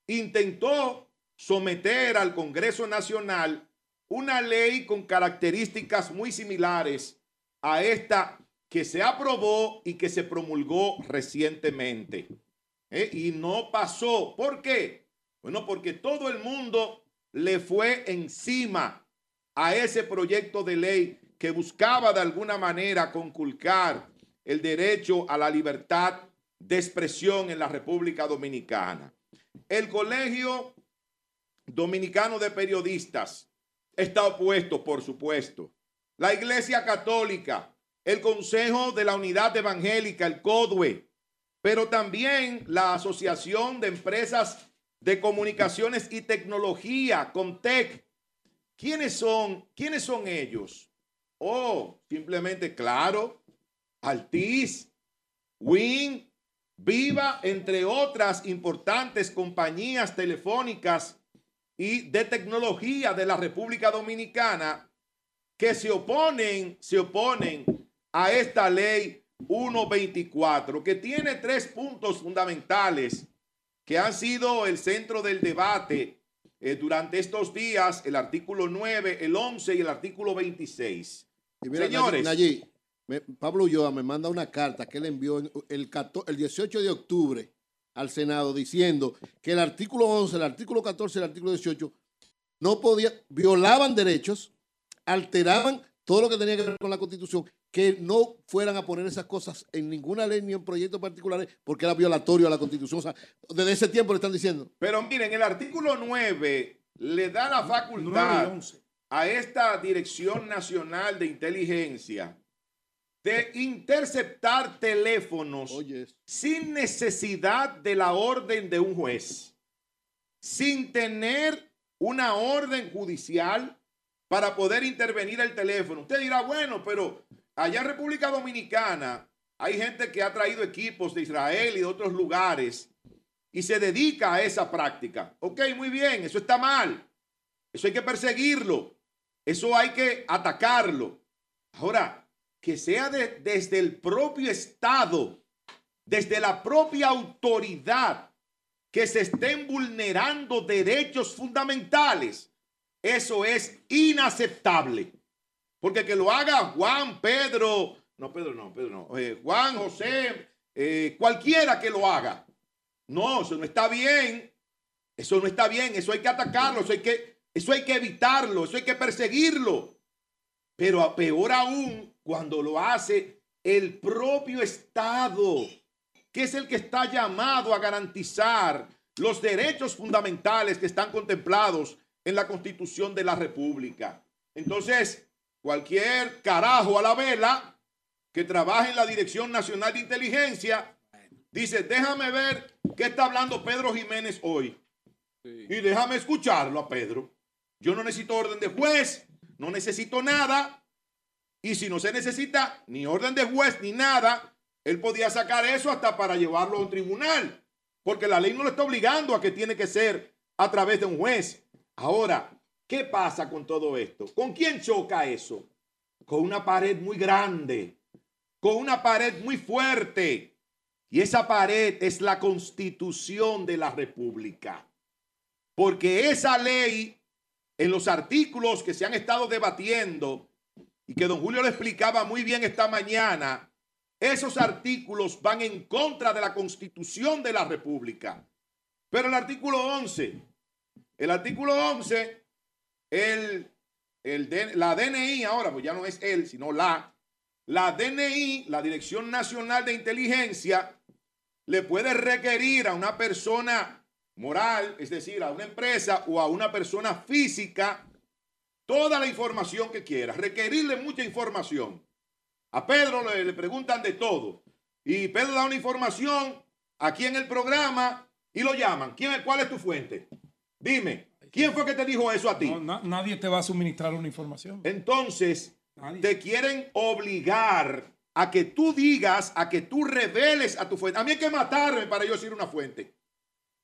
intentó someter al Congreso Nacional una ley con características muy similares a esta que se aprobó y que se promulgó recientemente. ¿eh? Y no pasó. ¿Por qué? Bueno, porque todo el mundo le fue encima a ese proyecto de ley que buscaba de alguna manera conculcar el derecho a la libertad de expresión en la República Dominicana. El Colegio Dominicano de Periodistas está opuesto, por supuesto. La Iglesia Católica, el Consejo de la Unidad Evangélica, el CODUE, pero también la Asociación de Empresas de Comunicaciones y Tecnología, Comtec. ¿Quiénes son? ¿Quiénes son ellos? Oh, simplemente, claro, Altiz, Win, Viva, entre otras importantes compañías telefónicas y de tecnología de la República Dominicana que se oponen, se oponen a esta ley 124, que tiene tres puntos fundamentales que han sido el centro del debate eh, durante estos días, el artículo 9, el 11 y el artículo 26. Y mira, Señores, Nayib, Pablo Ulloa me manda una carta que él envió en- el, 14 el 18 de octubre al Senado diciendo que el artículo 11, el artículo 14 y el artículo 18 no podía, violaban derechos, alteraban todo lo que tenía que ver con la Constitución, que no fueran a poner esas cosas en ninguna ley ni en proyectos particulares porque era violatorio a la Constitución. O sea, desde ese tiempo le están diciendo. Pero miren, el artículo 9 le da la 9 y facultad 11. a esta Dirección Nacional de Inteligencia de interceptar teléfonos sin necesidad de la orden de un juez, sin tener una orden judicial para poder intervenir el teléfono. Usted dirá, bueno, pero allá en República Dominicana hay gente que ha traído equipos de Israel y de otros lugares y se dedica a esa práctica. Ok, muy bien, eso está mal. Eso hay que perseguirlo. Eso hay que atacarlo. Ahora, que sea de- desde el propio Estado, desde la propia autoridad, que se estén vulnerando derechos fundamentales, eso es inaceptable. Porque que lo haga Juan, Pedro, no, Pedro no, Pedro no, eh, Juan, José, eh, cualquiera que lo haga. No, eso no está bien. Eso no está bien. Eso hay que atacarlo. Eso hay que, eso hay que evitarlo. Eso hay que perseguirlo. Pero a- peor aún cuando lo hace el propio Estado, que es el que está llamado a garantizar los derechos fundamentales que están contemplados en la Constitución de la República. Entonces, cualquier carajo a la vela que trabaje en la Dirección Nacional de Inteligencia dice, déjame ver qué está hablando Pedro Jiménez hoy. Sí. Y déjame escucharlo a Pedro. Yo no necesito orden de juez, no necesito nada. Y si no se necesita ni orden de juez ni nada, él podía sacar eso hasta para llevarlo a un tribunal. Porque la ley no lo está obligando a que tiene que ser a través de un juez. Ahora, ¿qué pasa con todo esto? ¿Con quién choca eso? Con una pared muy grande, con una pared muy fuerte. Y esa pared es la constitución de la República. Porque esa ley, en los artículos que se han estado debatiendo y que don Julio le explicaba muy bien esta mañana, esos artículos van en contra de la constitución de la República. Pero el artículo 11, el artículo 11, el el la DNI ahora, pues ya no es él, sino la, la DNI, la Dirección Nacional de Inteligencia, le puede requerir a una persona moral, es decir, a una empresa o a una persona física, toda la información que quiera, requerirle mucha información. A Pedro le, le preguntan de todo. Y Pedro da una información aquí en el programa y lo llaman. ¿Quién, ¿Cuál es tu fuente? Dime, ¿quién fue que te dijo eso a ti? No, na- nadie te va a suministrar una información. Entonces, Nadie. te quieren obligar a que tú digas, a que tú reveles a tu fuente. A mí hay que matarme para yo decir una fuente.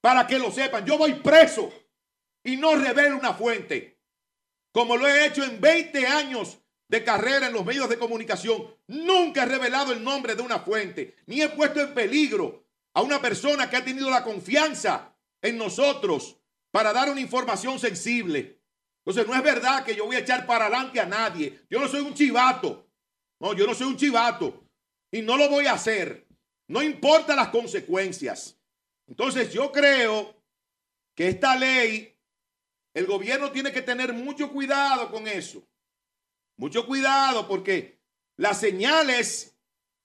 Para que lo sepan, yo voy preso y no revelo una fuente. Como lo he hecho en 20 años de carrera en los medios de comunicación, nunca he revelado el nombre de una fuente, ni he puesto en peligro a una persona que ha tenido la confianza en nosotros para dar una información sensible. Entonces no es verdad que yo voy a echar para adelante a nadie. Yo no soy un chivato. No, yo no soy un chivato. Y no lo voy a hacer. No importa las consecuencias. Entonces yo creo que esta ley, el gobierno tiene que tener mucho cuidado con eso. Mucho cuidado porque las señales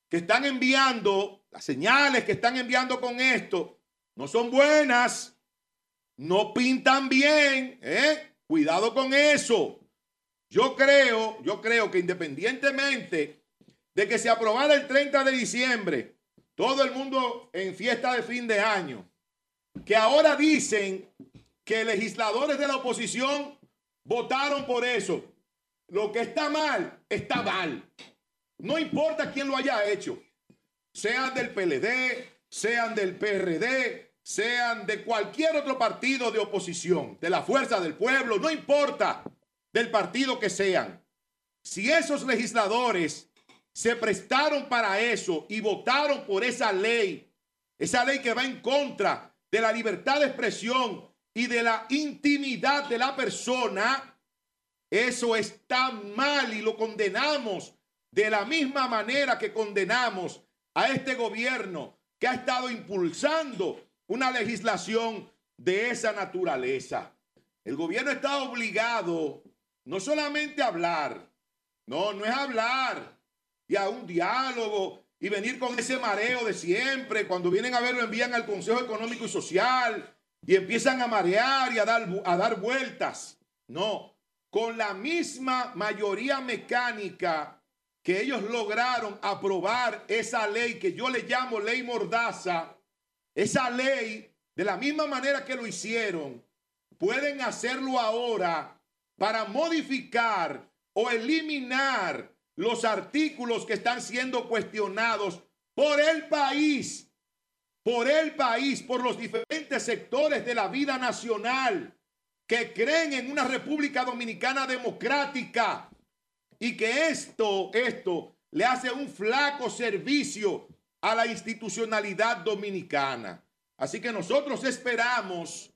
que están enviando, las señales que están enviando con esto, no son buenas, no pintan bien, ¿eh? Cuidado con eso. Yo creo, yo creo que independientemente de que se aprobara el 30 de diciembre, todo el mundo en fiesta de fin de año, que ahora dicen que legisladores de la oposición votaron por eso. Lo que está mal, está mal. No importa quién lo haya hecho. Sean del PLD, sean del PRD, sean de cualquier otro partido de oposición, de la fuerza del pueblo, no importa del partido que sean. Si esos legisladores se prestaron para eso y votaron por esa ley, esa ley que va en contra de la libertad de expresión y de la intimidad de la persona, eso está mal y lo condenamos de la misma manera que condenamos a este gobierno que ha estado impulsando una legislación de esa naturaleza. El gobierno está obligado no solamente a hablar, no, no es hablar y a un diálogo y venir con ese mareo de siempre. Cuando vienen a ver, lo envían al Consejo Económico y Social y empiezan a marear y a dar, a dar vueltas. No, con la misma mayoría mecánica que ellos lograron aprobar esa ley que yo le llamo ley mordaza, esa ley, de la misma manera que lo hicieron, pueden hacerlo ahora para modificar o eliminar los artículos que están siendo cuestionados por el país, por el país, por los diferentes sectores de la vida nacional que creen en una República Dominicana democrática y que esto, esto le hace un flaco servicio a la institucionalidad dominicana. Así que nosotros esperamos,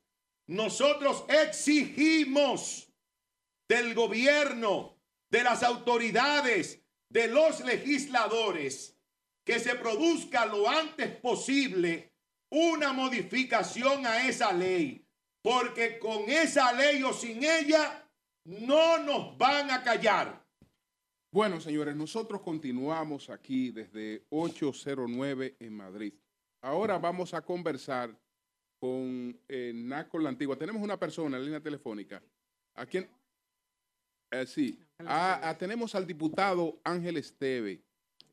nosotros exigimos del gobierno, de las autoridades, de los legisladores, que se produzca lo antes posible una modificación a esa ley, porque con esa ley o sin ella no nos van a callar. Bueno, señores, nosotros continuamos aquí desde 809 en Madrid. Ahora vamos a conversar con eh, Naco la Antigua. Tenemos una persona en la línea telefónica. ¿A quién? Eh, sí. Ah, ah, tenemos al diputado Ángel Esteve,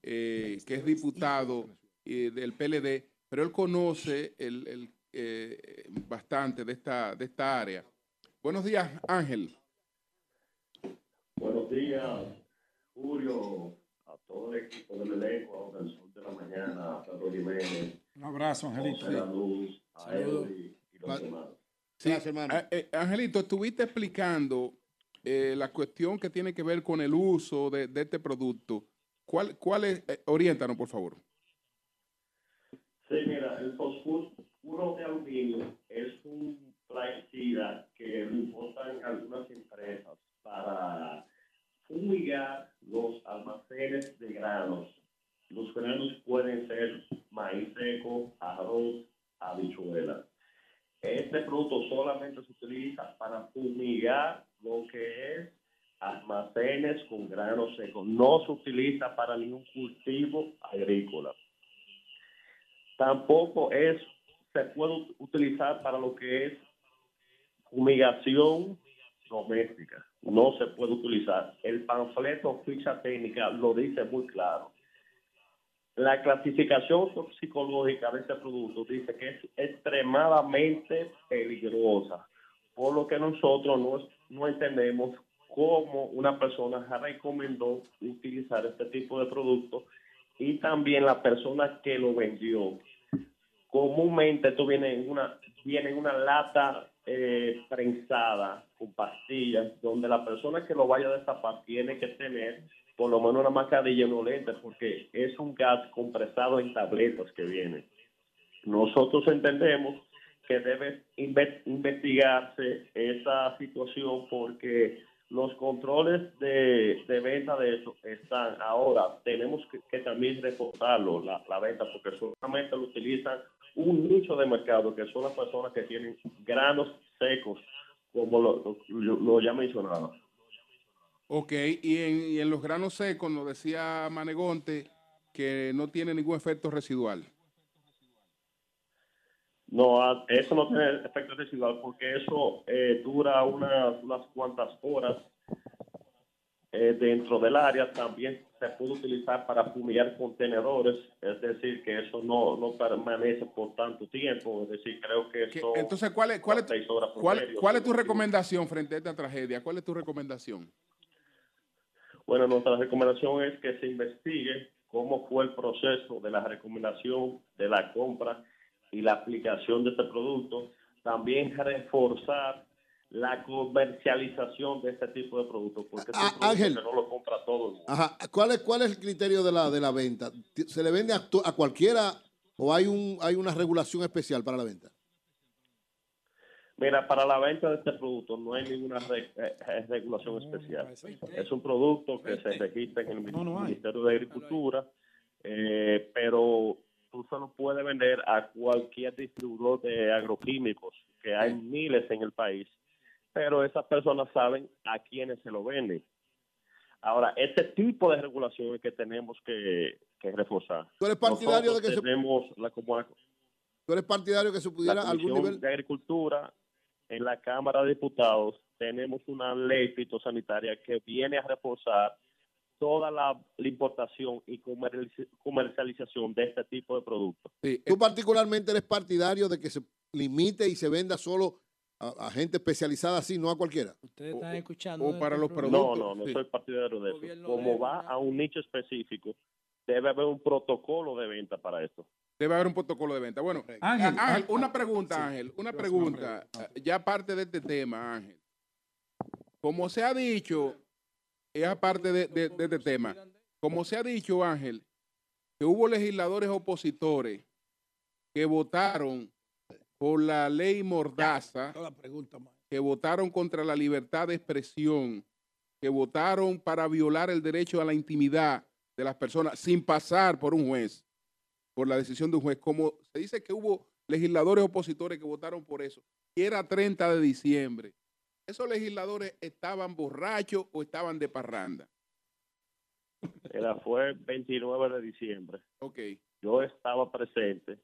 eh, que es diputado eh, del PLD, pero él conoce el, el, eh, bastante de esta, de esta área. Buenos días, Ángel. Buenos días, Julio, a todo el equipo del elenco, del Sol de la Mañana, a Pedro Jiménez, Un abrazo, Angelito. La Luz, a y los demás. Sí, Gracias, hermano. eh, eh, Angelito, estuviste explicando eh, la cuestión que tiene que ver con el uso de, de este producto. ¿Cuál, cuál es? eh, oriéntanos, por favor. Sí, mira, el fosfuro de aluminio es un plaguicida que lo importan algunas empresas para fumigar los almacenes de granos. Los granos pueden ser maíz seco, arroz, habichuelas. Este producto solamente se utiliza para fumigar lo que es almacenes con granos secos. No se utiliza para ningún cultivo agrícola. Tampoco es, se puede utilizar para lo que es fumigación doméstica. No se puede utilizar. El panfleto ficha técnica lo dice muy claro. La clasificación toxicológica de este producto dice que es extremadamente peligrosa, por lo que nosotros no, no entendemos cómo una persona recomendó utilizar este tipo de producto y también la persona que lo vendió. Comúnmente esto viene en una, una lata eh, prensada con pastillas, donde la persona que lo vaya a destapar tiene que tener por lo menos una mascarilla no lente, porque es un gas compresado en tabletas que viene. Nosotros entendemos que debe inve- investigarse esa situación porque los controles de, de venta de eso están ahora. Tenemos que, que también reforzarlo, la, la venta, porque solamente lo utilizan un nicho de mercado, que son las personas que tienen granos secos, como lo, lo, lo ya mencionaba. Ok, y en, y en los granos secos nos decía Manegonte que no tiene ningún efecto residual. No, ah, eso no tiene efecto residual porque eso eh, dura unas, unas cuantas horas eh, dentro del área. También se puede utilizar para fumigar contenedores, es decir, que eso no, no permanece por tanto tiempo. Es decir, creo que eso. Entonces, ¿cuál es, cuál, es, cuál, cuál es tu recomendación frente a esta tragedia? ¿Cuál es tu recomendación? Bueno, nuestra recomendación es que se investigue cómo fue el proceso de la recomendación de la compra y la aplicación de este producto. También reforzar la comercialización de este tipo de productos, porque es un Ah, producto Ángel. que no lo compra todo el mundo. Ajá. ¿Cuál es, ¿Cuál es el criterio de la, de la venta? ¿Se le vende a, cualquiera o hay, un, hay una regulación especial para la venta? Mira, para la venta de este producto no hay ninguna re- eh, eh, regulación especial. Es un producto que se registra en el Ministerio de Agricultura, eh, pero tú solo puedes vender a cualquier distribuidor de agroquímicos, que hay miles en el país, pero esas personas saben a quiénes se lo venden. Ahora, este tipo de regulación es que tenemos que, que reforzar. ¿Tú eres partidario de que se- tenemos la, como ¿Tú eres partidario que se pudiera la algún nivel? de Agricultura en la Cámara de Diputados tenemos una ley fitosanitaria que viene a reforzar toda la, la importación y comerci- comercialización de este tipo de productos. ¿Tú particularmente eres partidario de que se limite y se venda solo a, a gente especializada así, no a cualquiera? Ustedes están escuchando. o para los No, no, no soy partidario de eso. Como va a un nicho específico, debe haber un protocolo de venta para esto. Debe haber un protocolo de venta. Bueno, Ángel, una pregunta, Ángel, una pregunta. eh, Ya aparte de este tema, Ángel. Como se ha dicho, es aparte de, de- de este tema, como se ha dicho, Ángel, que hubo legisladores opositores que votaron por la ley Mordaza, que votaron contra la libertad de expresión, que votaron para violar el derecho a la intimidad de las personas sin pasar por un juez, por la decisión de un juez. Como se dice que hubo legisladores opositores que votaron por eso, y era 30 de diciembre, ¿esos legisladores estaban borrachos o estaban de parranda? Era, fue 29 de diciembre. Ok. Yo estaba presente,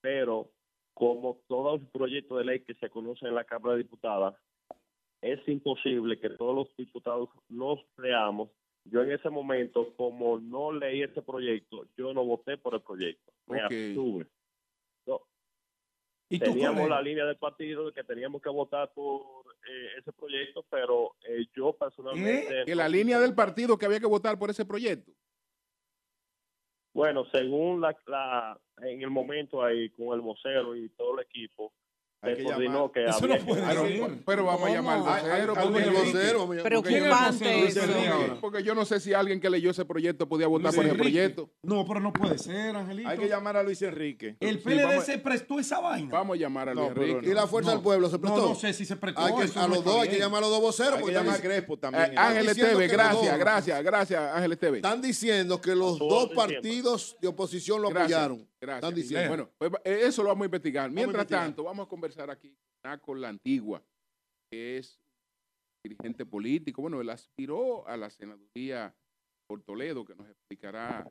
pero como todos los proyectos de ley que se conocen en la Cámara de Diputados, es imposible que todos los diputados los leamos. Yo en ese momento, como no leí ese proyecto, yo no voté por el proyecto. Me Ok. abstuve. No. ¿Y tú, teníamos la línea del partido de que teníamos que votar por eh, ese proyecto, pero eh, yo personalmente... Que la línea del partido que había que votar por ese proyecto. Bueno, según la, la en el momento ahí con el vocero y todo el equipo, se coordinó que Eso no puede que- ser. Pero vamos a llamar al vocero. Llamar. porque- Preocupante porque- yo no sé si alguien que leyó ese proyecto podía votar Luis por ese proyecto. No, pero no puede ser, Angelito. Hay que llamar a Luis Enrique. El PLD se prestó esa vaina. Vamos a llamar a Luis pero Enrique. no. ¿Y la Fuerza del Pueblo se prestó? No, no sé si se prestó. Hay que- a no los dos hay que llamar a los dos voceros. Hay que porque llamar están a Crespo también. Eh, Ángel diciendo Esteve, que gracias, gracias, gracias, Ángel Esteve. Están diciendo que los dos partidos de oposición lo Gracias, apoyaron. Gracias. Están diciendo. Bueno, pues, eh, eso lo vamos a investigar. a Mientras investigar. tanto, vamos a conversar aquí con Naco La Antigua, que es dirigente político. Bueno, él aspiró a la senaduría por Toledo, que nos explicará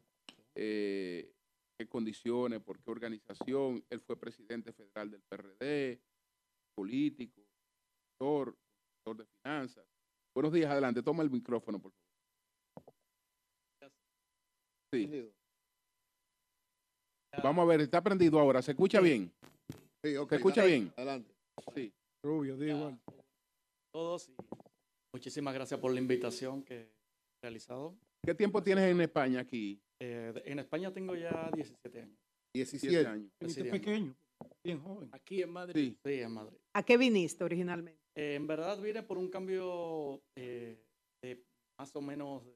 eh, qué condiciones, por qué organización. Él fue presidente federal del PRD, político, doctor, doctor de finanzas. Buenos días, adelante, toma el micrófono, por favor. Sí. Vamos a ver, está prendido ahora, ¿se escucha bien? Sí, ok, ¿Se escucha dale, bien? Adelante. Sí. Rubio, di igual. todos y muchísimas gracias por la invitación que he realizado. ¿Qué tiempo tienes en España aquí? Eh, en España tengo ya 17 años. 17 años. Pequeño, bien joven. Aquí en Madrid. Sí. Sí, en Madrid. ¿A qué viniste originalmente? Eh, en verdad vine por un cambio eh, de más o menos de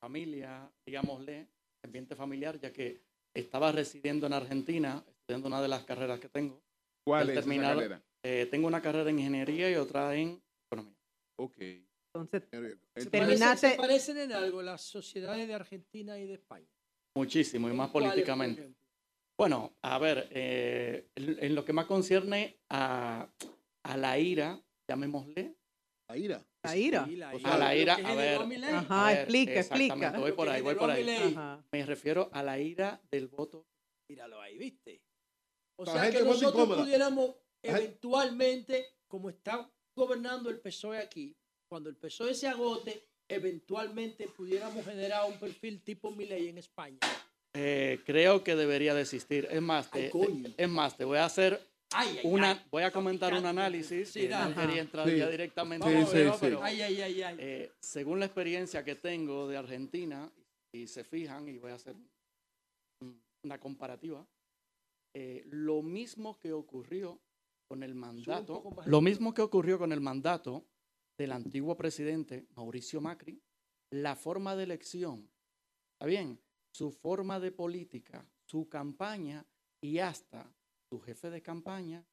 familia, digámosle, ambiente familiar, ya que estaba residiendo en Argentina, estudiando una de las carreras que tengo. ¿Cuál Al es esa terminar, carrera? eh, tengo una carrera en ingeniería y otra en economía. Ok. Entonces, Se Terminaste- se parecen en algo las sociedades de Argentina y de España. Muchísimo, y más ¿Cuáles, por políticamente. Bueno, a ver, eh, en, en lo que más concierne a, a la ira, llamémosle, La ira. la ira. Sí, la O ira, sea, a la ira, a ver. Ajá, a ver, explica, exactamente, explica. Voy por ahí, voy por ahí. Ajá. Me refiero a la ira del voto. Míralo ahí, ¿viste? O La sea que nosotros incómoda. pudiéramos eventualmente, como está gobernando el PSOE aquí, cuando el PSOE se agote, eventualmente pudiéramos generar un perfil tipo Milei en España. Eh, creo que debería de existir. Es más, Ay, te, es más, te voy a hacer Ay, ay, una, ay. voy a comentar un análisis. Sí, que dale. no quería entrar Sí. ya directamente Sí, pero, Ay, ay, ay, ay. eh, según la experiencia que tengo de Argentina, y se fijan, y voy a hacer un- una comparativa, eh, lo mismo que ocurrió con el mandato, lo mismo que ocurrió con el mandato del antiguo presidente Mauricio Macri, la forma de elección, ¿está bien? Su forma de política, su campaña y hasta su jefe de campaña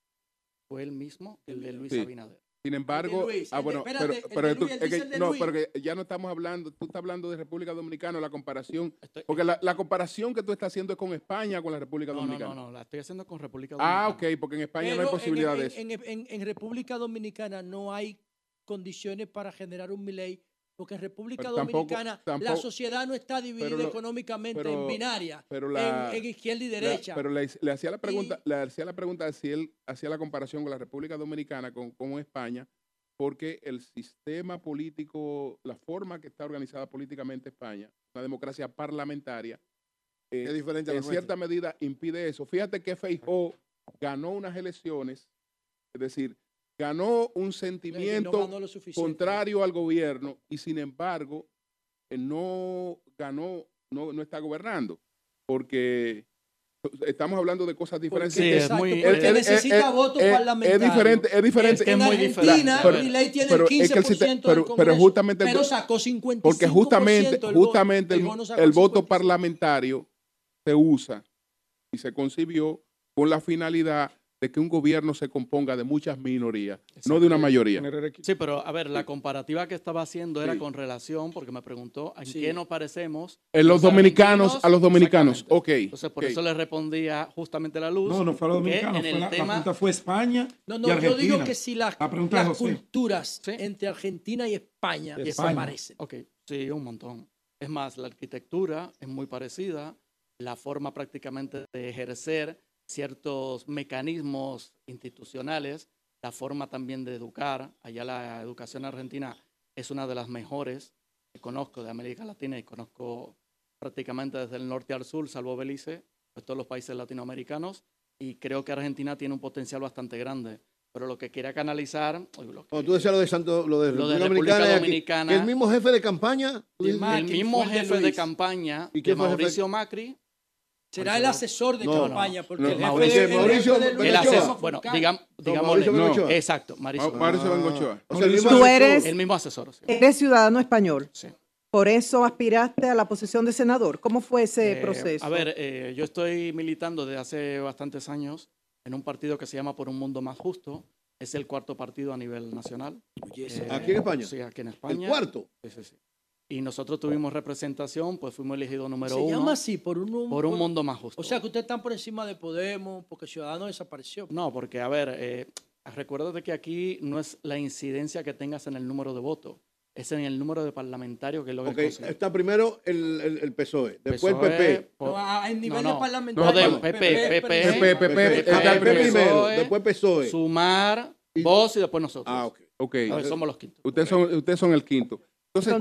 fue el mismo el de Luis Sí. Abinader. Sin embargo, Luis, ah, de- bueno, espérate, pero, pero tú- Luis, es que- no, pero que ya no estamos hablando, tú estás hablando de República Dominicana, la comparación, Estoy- porque la, la comparación que tú estás haciendo es con España, con la República no, no, Dominicana. no, no, la estoy haciendo con República Dominicana. Ah, ok, porque en España no Pero hay posibilidad en, en- en- en- en República Dominicana no hay condiciones para generar un Milei, porque en República Pero tampoco- Dominicana la sociedad no está dividida lo- económicamente pero- en binaria, pero la- en, en izquierda y La- derecha. pero le, le hacía la pregunta, le hacía la pregunta de si él hacía la comparación con la República Dominicana con, con España, porque el sistema político, la forma que está organizada políticamente España, una democracia parlamentaria, eh, Es diferente en cierta medida impide eso. Fíjate que Feijó ganó unas elecciones, es decir, ganó un Que no sentimiento ganó contrario al gobierno y sin embargo no ganó, no, no está gobernando, porque estamos hablando de cosas diferentes. Sí, es Exacto, muy- porque eh, necesita eh, votos parlamentarios. Es diferente, es diferente. que es en muy Argentina, diferente. Pero- Milei tiene pero el es que el 15% sistema- del pero- pero justamente el pero sacó 55%. Porque justamente, el voto. justamente el, el voto 55%. parlamentario se usa y se concibió con la finalidad de que un gobierno se componga de muchas minorías, no de una mayoría. Sí, pero a ver, la comparativa que estaba haciendo era Sí. con relación, porque me preguntó en Sí. qué nos parecemos. En los dominicanos, a los dominicanos, ok. Entonces, por eso le respondía justamente la luz. No, no fue a los que dominicanos, en fue el la, la tema, pregunta fue España No, y no, yo Argentina. digo que si La las José. culturas Sí. entre Argentina y España España. parecen. Ok, sí, un montón. Es más, la arquitectura es muy parecida, la forma prácticamente de ejercer ciertos mecanismos institucionales, la forma también de educar. Allá la educación argentina es una de las mejores que conozco de América Latina y conozco prácticamente desde el norte al sur, salvo Belice, pues todos los países latinoamericanos. Y creo que Argentina tiene un potencial bastante grande. Pero lo que quería canalizar, o lo que- tú decías lo de Santo, lo de Lo de República Dominicana, Dominicana. que el mismo jefe de campaña, el mismo de jefe de campaña ¿Y jefe? Mauricio Macri, Será el asesor de No, campaña, porque no, el jefe Mauricio- de- el Mauricio jefe de Luis el asesor, bueno, digamos, No, digámosle, Mauricio no. Bengochea. exacto, Mauricio, Ma- Mauricio Ah. Bengochea. O sea, el mismo Tú eres- el mismo asesor. sí. Eres ciudadano español. Sí. Por eso aspiraste a la posición de senador. ¿Cómo fue ese Eh, proceso? A ver, eh, yo estoy militando desde hace bastantes años en un partido que se llama Por un Mundo Más Justo. Es el cuarto partido a nivel nacional. Eh, ¿Aquí en España? Sí, aquí en el España. cuarto. Sí, sí, sí. Y nosotros tuvimos representación, pues fuimos elegidos número Se uno llama así, por un, por un mundo más justo. O sea, que ustedes están por encima de Podemos, porque Ciudadanos desapareció. No, porque, a ver, eh, Recuérdate que aquí no es la incidencia que tengas en el número de votos, es en el número de parlamentarios que es lo que Ok, consigue. está primero el, el, el PSOE, después PSOE, el PP. No, a nivel no, de no. Bueno, PP, PP, PP, PP, PP, Está el PP primero, PSOE, después PSOE. Sumar, vos y después nosotros. Ah, ok. Ok. A ver, somos los quintos. Ustedes son, ustedes son el quinto. Entonces,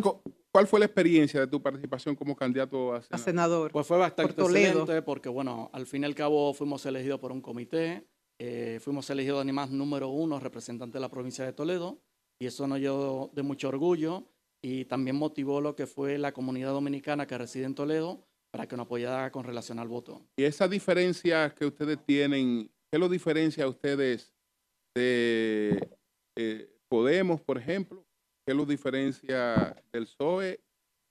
¿cuál fue la experiencia de tu participación como candidato a A senador? Pues fue bastante Por excelente porque, bueno, al fin y al cabo fuimos elegidos por un comité, eh, fuimos elegidos además número uno representante de la provincia de Toledo y eso nos dio de mucho orgullo y también motivó lo que fue la comunidad dominicana que reside en Toledo para que nos apoyara con relación al voto. Y esa diferencia que ustedes tienen, ¿qué lo diferencia a ustedes de eh, Podemos, por ejemplo? ¿Qué lo diferencia del PSOE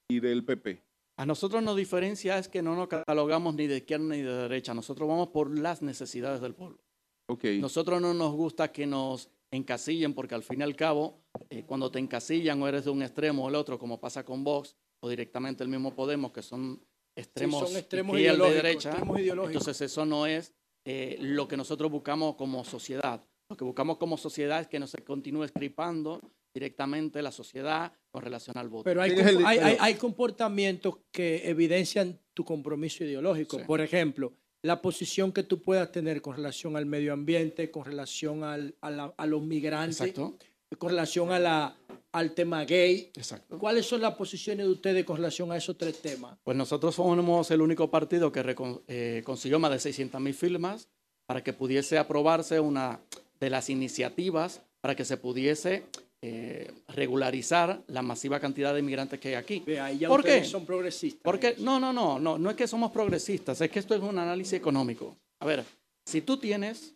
y del PP? A nosotros nos diferencia es que no nos catalogamos ni de izquierda ni de derecha, nosotros vamos por las necesidades del pueblo. Ok. Nosotros no nos gusta que nos encasillen porque al fin y al cabo, eh, cuando te encasillan o eres de un extremo o el otro, como pasa con Vox o directamente el mismo Podemos, que son extremos, son extremos y ideológicos, derecha, extremos ideológicos. entonces eso no es eh, lo que nosotros buscamos como sociedad. Lo que buscamos como sociedad es que no se continúe escripando directamente la sociedad con relación al voto. Pero hay, ¿Quién es el- compo- hay, hay- pero- hay comportamientos que evidencian tu compromiso ideológico. Sí. Por ejemplo, la posición que tú puedas tener con relación al medio ambiente, con relación al- a, la- a los migrantes, Exacto, con relación a la, al tema gay. exacto. ¿Cuáles son las posiciones de ustedes con relación a esos tres temas? Pues nosotros somos el único partido que recon- eh, consiguió más de 600 mil firmas para que pudiese aprobarse una de las iniciativas para que se pudiese eh, regularizar la masiva cantidad de inmigrantes que hay aquí. Ve, ahí ya ¿Por qué? son progresistas. Porque no, no, no, no, no es que somos progresistas, es que esto es un análisis económico. A ver, si tú tienes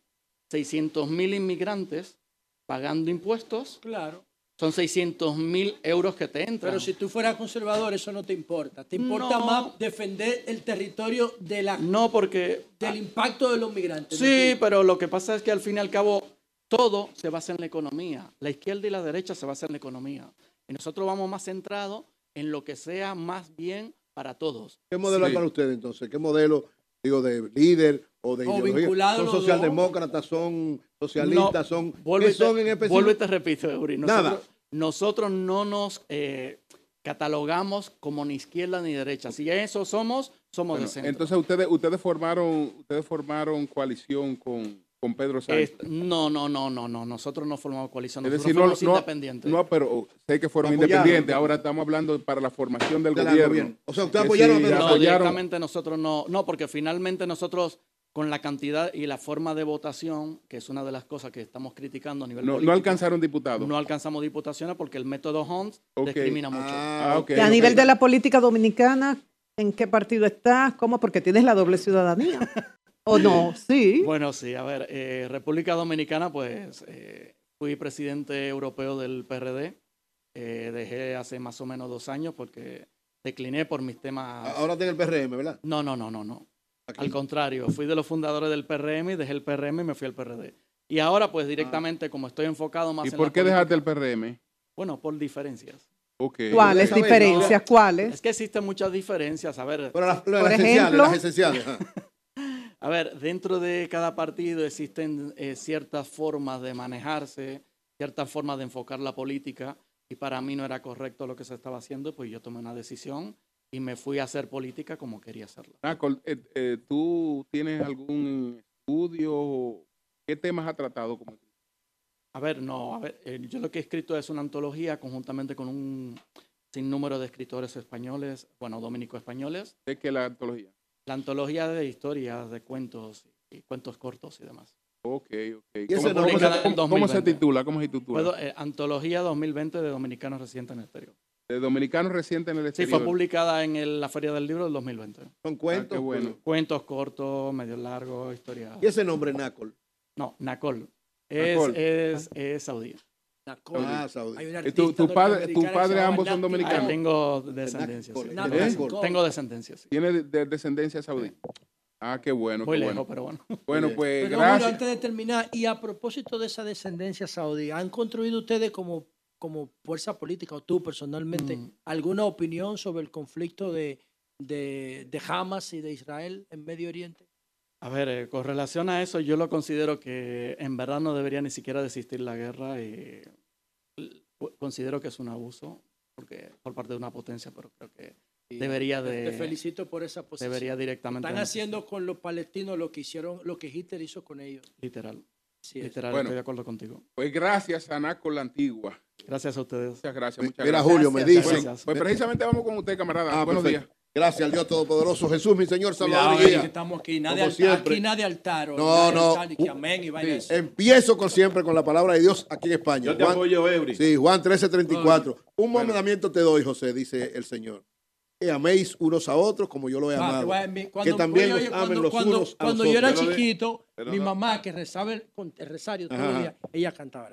600 mil inmigrantes pagando impuestos, Claro. son 600 mil euros que te entran. Pero si tú fueras conservador, eso no te importa. Te importa No. más defender el territorio de la, no porque del impacto de los migrantes. Sí, pero lo que pasa es que al fin y al cabo todo se basa en la economía. La izquierda y la derecha se basan en la economía. Y nosotros vamos más centrados en lo que sea más bien para todos. ¿Qué modelo hay Sí. para ustedes entonces? ¿Qué modelo, digo, de líder o de O ideología? ¿Son socialdemócratas, son socialistas, No, son... ¿Qué te- son en específico? vuelvo y te repito, Eury. Nosotros, Nada. nosotros no nos eh, catalogamos como ni izquierda ni derecha. Si eso somos, somos Bueno, de centro. entonces ustedes ustedes formaron ustedes formaron coalición con, con Pedro Sánchez. Es- no, no, no, no, no. Nosotros no formamos coalición. es Nosotros decir, no, fuimos no, independientes. no, pero sé que fueron Apoyaron. independientes. Ahora estamos hablando para la formación del gobierno. gobierno. O sea, ustedes apoyaron sí, a Pedro No, apoyaron- directamente nosotros no, no, porque finalmente nosotros con la cantidad y la forma de votación, que es una de las cosas que estamos criticando a nivel no, no político, alcanzaron diputados. no alcanzamos diputaciones porque el método Ok. discrimina mucho. Ah, Ah, ok, Y a nivel de la política dominicana, ¿en qué partido estás? ¿Cómo? Porque tienes la doble ciudadanía. <laughs> ¿O no? Sí. Bueno, sí, a ver, eh, República Dominicana, pues eh, fui presidente europeo del PRD, eh, dejé hace más o menos dos años porque decliné por mis temas... Ahora tiene el PRM, ¿verdad? No, no, no, no, no. Aquí. Al contrario, fui de los fundadores del PRM y dejé el PRM y me fui al PRD. Y ahora, pues directamente, como estoy enfocado más ¿Y en por la qué dejaste el PRM? Bueno, por diferencias. ¿Cuáles diferencias? ¿Cuáles? Es que existen muchas diferencias. A ver, Pero las, las Por esenciales, ejemplo. las esenciales. A ver, dentro de cada partido existen eh, ciertas formas de manejarse, ciertas formas de enfocar la política. Y para mí no era correcto lo que se estaba haciendo, pues yo tomé una decisión y me fui a hacer política como quería hacerla. Nacol, eh, eh, ¿tú tienes algún estudio? ¿Qué temas has tratado? Como... A ver, no, a ver, yo lo que he escrito es una antología conjuntamente con un sinnúmero de escritores españoles, bueno, dominico-españoles, ¿De qué la antología? La antología de historias, de cuentos y cuentos cortos y demás. Ok, ok. ¿Y ese ¿Cómo, se, cómo- cómo se 2020. titula? ¿Cómo se titula? Puedo- eh, antología 2020 de Dominicanos Residentes en el Exterior. De dominicanos recientes en el Sí, exterior. fue publicada en el- la Feria del Libro del 2020. Son cuentos. Ah, bueno. Cuentos cortos, medio largos, historias. ¿Y ese nombre, Nacol? No, Nacol. Es, Nacol. es, es saudí. Ah, Saudí. Hay ¿Y tu- padre- tus padres ambos son Ah, dominicanos? Cole. tengo descendencia. Sí. Tengo descendencia, sí. Tiene de, de descendencia saudí. Ah, qué bueno. Muy qué lejos, bueno. pero bueno. Bueno, pues Pero bueno, gracias. antes de terminar, y a propósito de esa descendencia saudí, ¿han construido ustedes como, como fuerza política, o tú personalmente, Mm. alguna opinión sobre el conflicto de, de, de Hamas y de Israel en Medio Oriente? A ver, eh, con relación a eso, yo lo considero que en verdad no debería ni siquiera de existir la guerra y considero que es un abuso porque por parte de una potencia, pero creo que debería de Te felicito por esa posición. debería directamente Están haciendo con los palestinos lo que hicieron, lo que Hitler hizo con ellos. literal. Sí, literal, Bueno. estoy de acuerdo contigo. Pues gracias a Naco la Antigua. Gracias a ustedes. Muchas gracias, muchas Mira, gracias. Julio, me dicen. gracias. Pues precisamente vamos con usted, camarada. Ah, Buenos perfecto. días. Gracias al Dios Todopoderoso. Jesús, mi Señor Cuidado, Salvador y guía. que estamos aquí, Como nadie, altar, siempre. aquí nadie altar. No, nadie no. altar, ni que amén y vaina eso. Empiezo con siempre con la palabra de Dios aquí en España. Yo te apoyo, Ebri. Sí, Juan 13:34. Un mandamiento te doy, José, dice el Señor. Que améis unos a otros como yo lo he Ah, amado. envi- que también oye, los cuando- amen los cuando- unos a Cuando los yo era otros. chiquito, pero mi no- mamá, que rezaba el, con- el rosario todos los Ajá. días, ella cantaba.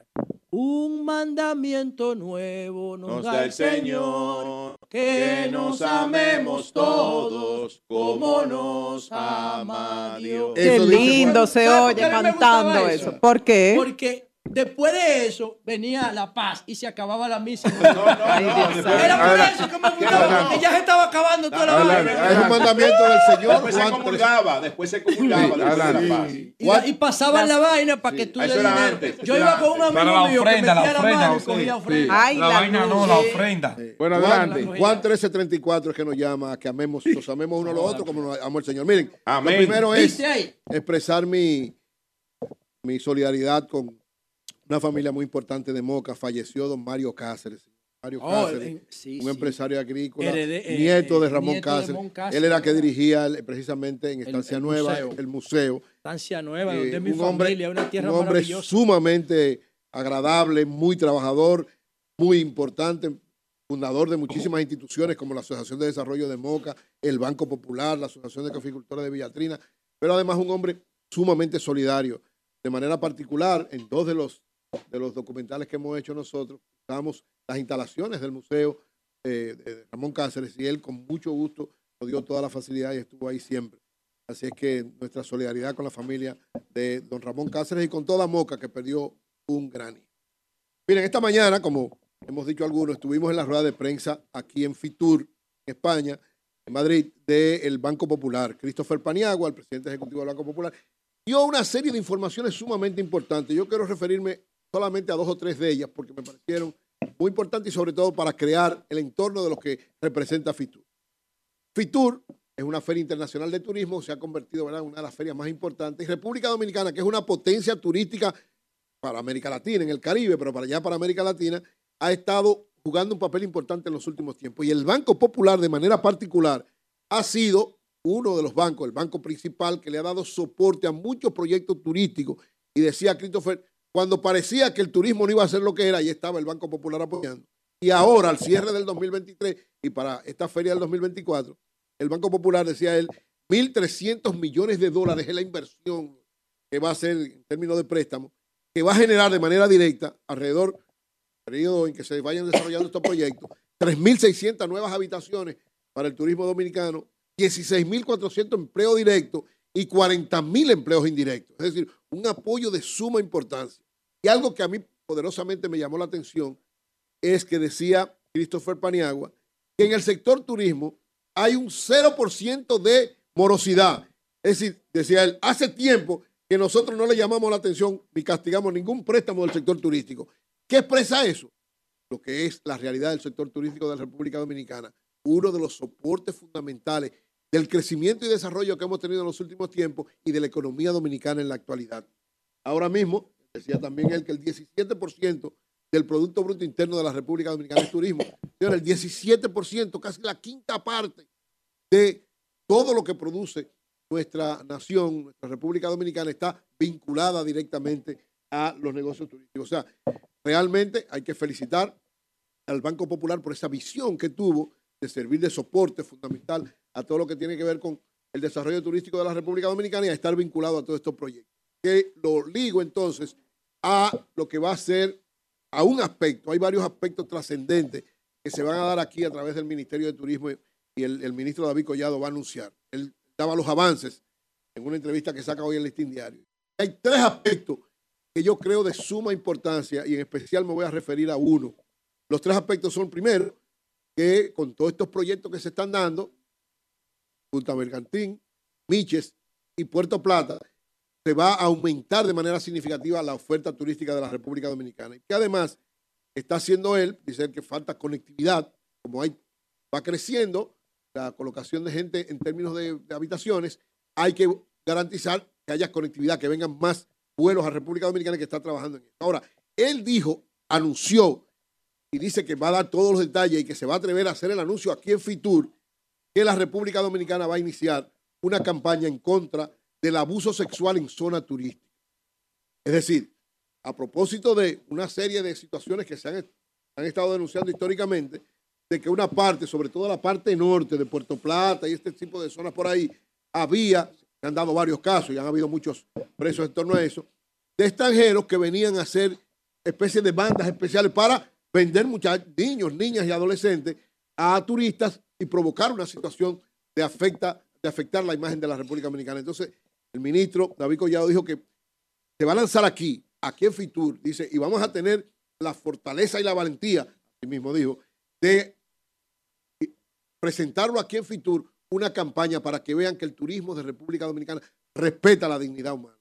Un mandamiento nuevo nos, Nos da el Señor, que nos amemos todos como nos ama Dios. Qué lindo se ¿Sabe por oye cantando eso. eso? ¿Por qué? Porque después de eso venía la paz y se acababa la misa. Dios santo. Era por eso que me gustaba, porque ya se estaba acabando toda la vaina. Es un mandamiento del Señor. Después se Juan 13. comulgaba, después se comulgaba. después de la paz. Y, pasaban la vaina para que tú le dinero. antes, Yo iba con un amigo mío ofrenda, que la metía la ofrenda, mano y cogía ofrenda. Ay, La la vaina no, la ofrenda. Bueno, Juan, adelante. Juan 13:34 es que nos llama a que amemos, nos amemos uno a los otros como nos amó el Señor. Miren, Amén. lo primero es expresar mi, mi solidaridad con una familia muy importante de Moca. Falleció don Mario Cáceres. Mario Oh, Cáceres, sí, un sí. empresario agrícola, eh, nieto de eh, Ramón nieto de Cáceres. Ramón Cáceres. Él era que dirigía el- precisamente en El- Estancia el Nueva museo. el museo. Estancia Nueva, Eh, donde es mi un hombre, familia, una tierra un hombre sumamente agradable, muy trabajador, muy importante, fundador de muchísimas instituciones como la Asociación de Desarrollo de Moca, el Banco Popular, la Asociación de Caficultores de Villatrina, pero además un hombre sumamente solidario. De manera particular, en dos de los, de los documentales que hemos hecho nosotros, usamos las instalaciones del Museo eh, de Ramón Cáceres y él con mucho gusto nos dio toda la facilidad y estuvo ahí siempre. Así es que nuestra solidaridad con la familia de don Ramón Cáceres y con toda Moca que perdió un gran. Miren, esta mañana, como hemos dicho algunos, estuvimos en la rueda de prensa aquí en Fitur, en España, en Madrid, del Banco Popular. Christopher Paniagua, el presidente ejecutivo del Banco Popular, dio una serie de informaciones sumamente importantes. Yo quiero referirme solamente a dos o tres de ellas porque me parecieron muy importantes y sobre todo para crear el entorno de lo que representa Fitur. Fitur es una feria internacional de turismo, se ha convertido en una de las ferias más importantes. Y República Dominicana, que es una potencia turística para América Latina, en el Caribe, pero para allá, para América Latina, ha estado jugando un papel importante en los últimos tiempos. Y el Banco Popular, de manera particular, ha sido uno de los bancos, el banco principal, que le ha dado soporte a muchos proyectos turísticos. Y decía Christopher, cuando parecía que el turismo no iba a ser lo que era, ahí estaba el Banco Popular apoyando. Y ahora, al cierre del 2023 y para esta feria del 2024, el Banco Popular, decía él, 1.300 millones de dólares es la inversión que va a ser en términos de préstamo, que va a generar de manera directa alrededor del periodo en que se vayan desarrollando estos proyectos, 3.600 nuevas habitaciones para el turismo dominicano, 16.400 empleos directos y 40.000 empleos indirectos. Es decir, un apoyo de suma importancia. Y algo que a mí poderosamente me llamó la atención es que decía Christopher Paniagua que en el sector turismo hay un 0% de morosidad. Es decir, decía él, hace tiempo que nosotros no le llamamos la atención ni castigamos ningún préstamo del sector turístico. ¿Qué expresa eso? Lo que es la realidad del sector turístico de la República Dominicana. Uno de los soportes fundamentales del crecimiento y desarrollo que hemos tenido en los últimos tiempos y de la economía dominicana en la actualidad. Ahora mismo, decía también él que el 17% del Producto Bruto Interno de la República Dominicana es turismo. Señor, el 17%, casi la quinta parte de todo lo que produce nuestra nación, nuestra República Dominicana, está vinculada directamente a los negocios turísticos. O sea, realmente hay que felicitar al Banco Popular por esa visión que tuvo de servir de soporte fundamental a todo lo que tiene que ver con el desarrollo turístico de la República Dominicana y a estar vinculado a todos estos proyectos. Que lo ligo entonces a lo que va a ser a un aspecto, hay varios aspectos trascendentes que se van a dar aquí a través del Ministerio de Turismo y el, el ministro David Collado va a anunciar. Él daba los avances en una entrevista que saca hoy el Listín Diario. Hay tres aspectos que yo creo de suma importancia y en especial me voy a referir a uno. Los tres aspectos son, primero, que con todos estos proyectos que se están dando, Punta Mercantín, Miches y Puerto Plata, se va a aumentar de manera significativa la oferta turística de la República Dominicana. Y que además está haciendo él, dice él que falta conectividad, como hay, va creciendo la colocación de gente en términos de, habitaciones, hay que garantizar que haya conectividad, que vengan más vuelos a República Dominicana que está trabajando en eso. Ahora, él dijo, anunció y dice que va a dar todos los detalles y que se va a atrever a hacer el anuncio aquí en Fitur, que la República Dominicana va a iniciar una campaña en contra del abuso sexual en zona turística. Es decir, a propósito de una serie de situaciones que se han, han estado denunciando históricamente, de que una parte, sobre todo la parte norte de Puerto Plata y este tipo de zonas por ahí, había, han dado varios casos y han habido muchos presos en torno a eso, de extranjeros que venían a hacer especies de bandas especiales para vender muchachos, niños, niñas y adolescentes a turistas y provocar una situación de, afecta, de afectar la imagen de la República Dominicana. Entonces, el ministro David Collado dijo que se va a lanzar aquí, aquí en Fitur, dice, y vamos a tener la fortaleza y la valentía, así mismo dijo, de presentarlo aquí en Fitur una campaña para que vean que el turismo de República Dominicana respeta la dignidad humana.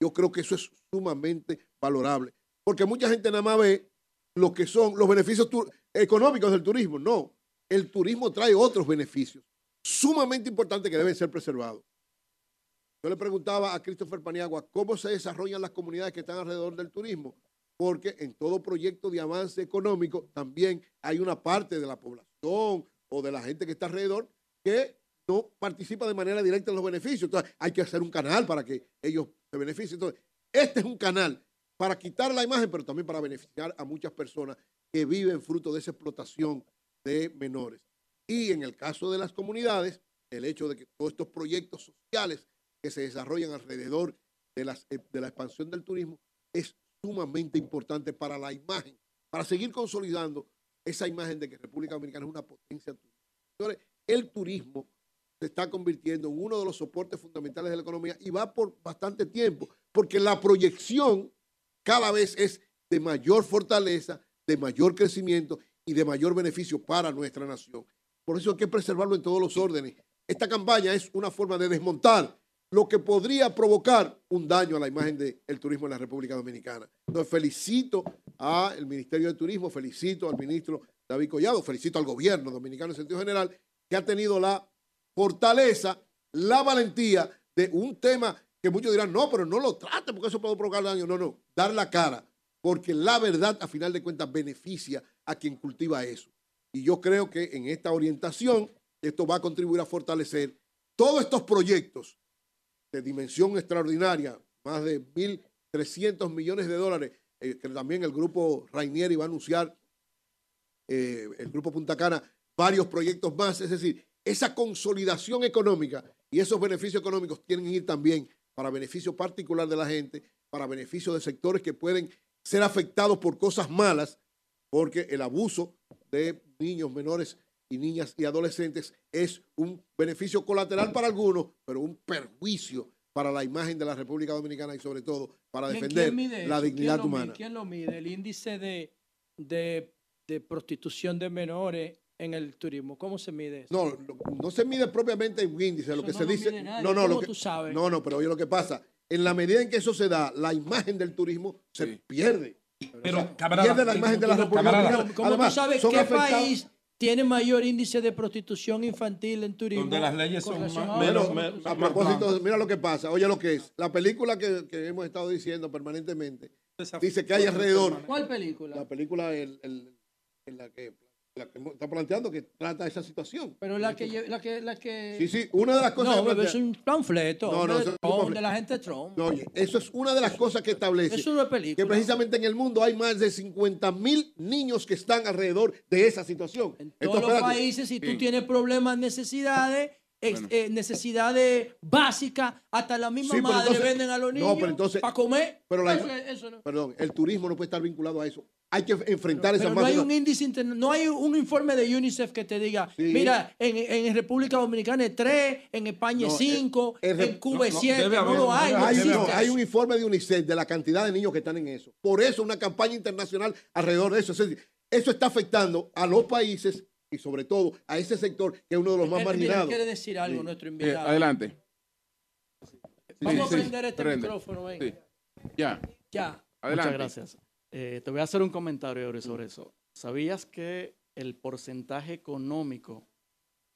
Yo creo que eso es sumamente valorable, porque mucha gente nada más ve lo que son los beneficios económicos del turismo. No, el turismo trae otros beneficios sumamente importantes que deben ser preservados. Yo le preguntaba a Christopher Paniagua cómo se desarrollan las comunidades que están alrededor del turismo, porque en todo proyecto de avance económico también hay una parte de la población o de la gente que está alrededor que no participa de manera directa en los beneficios. Entonces hay que hacer un canal para que ellos se beneficien. Entonces, este es un canal para quitar la imagen, pero también para beneficiar a muchas personas que viven fruto de esa explotación de menores. Y en el caso de las comunidades, el hecho de que todos estos proyectos sociales que se desarrollan alrededor de, las- eh, de la expansión del turismo es sumamente importante para la imagen, para seguir consolidando esa imagen de que República Dominicana es una potencia turística. El turismo se está convirtiendo en uno de los soportes fundamentales de la economía y va por bastante tiempo, porque la proyección cada vez es de mayor fortaleza, de mayor crecimiento y de mayor beneficio para nuestra nación. Por eso hay que preservarlo en todos los órdenes. Esta campaña es una forma de desmontar lo que podría provocar un daño a la imagen del turismo en la República Dominicana. Entonces felicito al Ministerio de Turismo, felicito al ministro David Collado, felicito al gobierno dominicano en sentido general, que ha tenido la fortaleza, la valentía de un tema que muchos dirán, no, pero no lo trate porque eso puede provocar daño. No, no, dar la cara, porque la verdad a final de cuentas beneficia a quien cultiva eso. Y yo creo que en esta orientación esto va a contribuir a fortalecer todos estos proyectos de dimensión extraordinaria, más de 1.300 millones de dólares, eh, que también el grupo Rainieri va a anunciar, eh, el grupo Punta Cana, varios proyectos más. Es decir, esa consolidación económica y esos beneficios económicos tienen que ir también para beneficio particular de la gente, para beneficio de sectores que pueden ser afectados por cosas malas, porque el abuso de niños menores y niñas y adolescentes es un beneficio colateral para algunos, pero un perjuicio para la imagen de la República Dominicana y sobre todo para ¿Quién- defender la dignidad ¿Quién lo mide? humana. ¿Quién lo mide? El índice de, de, de prostitución de menores en el turismo. ¿Cómo se mide eso? No, no se mide propiamente en índice, lo que no se lo dice. mide nadie. No, no, ¿Cómo lo que, tú sabes? no, no, pero oye lo que pasa. En la medida en que eso se da, la imagen del turismo se pierde. Pero, O sea, camarada, pierde la imagen de la República camarada, Dominicana. ¿Cómo Además, tú sabes qué afectados- país tiene mayor índice de prostitución infantil en turismo? Donde las leyes son más- a menos- A propósito, mira lo que pasa. Oye lo que es. La película que, que hemos estado diciendo permanentemente dice que hay alrededor. ¿Cuál película? La película el, el- en la que, la que está planteando que trata esa situación. Pero la que, la que, la que... Sí, sí, una de las cosas No, que es un panfleto. No, no, un Trump, de la gente de Trump. No, eso es una de las cosas que establece. Eso no es película. Que precisamente en el mundo hay más de 50 mil niños que están alrededor de esa situación. todos Entonces, los países, si tú Sí. tienes problemas, necesidades, ex- eh, necesidades básicas, hasta la misma Sí, pero madre entonces- venden a los niños No, pero para comer. Pero la- Eso- eso no. Perdón, el turismo no puede estar vinculado a eso. Hay que enfrentar esa Pero no hay un índice no hay un informe de UNICEF que te diga, mira, en, en República Dominicana es 3, en España es No, 5, el re- en Cuba es no, no, 7, debe no, haber, lo hay. no Hay, hay un informe de UNICEF de la cantidad de niños que están en eso. Por eso una campaña internacional alrededor de eso. Es decir, eso está afectando a los países y sobre todo a ese sector que es uno de los más Él- mira, marginados. quiere decir algo nuestro Eh, invitado. adelante. Vamos Sí, a sí, prender este prende. micrófono, ven. Sí. Ya. Ya. Adelante. Muchas gracias. Eh, te voy a hacer un comentario Eury, sobre eso. ¿Sabías que el porcentaje económico,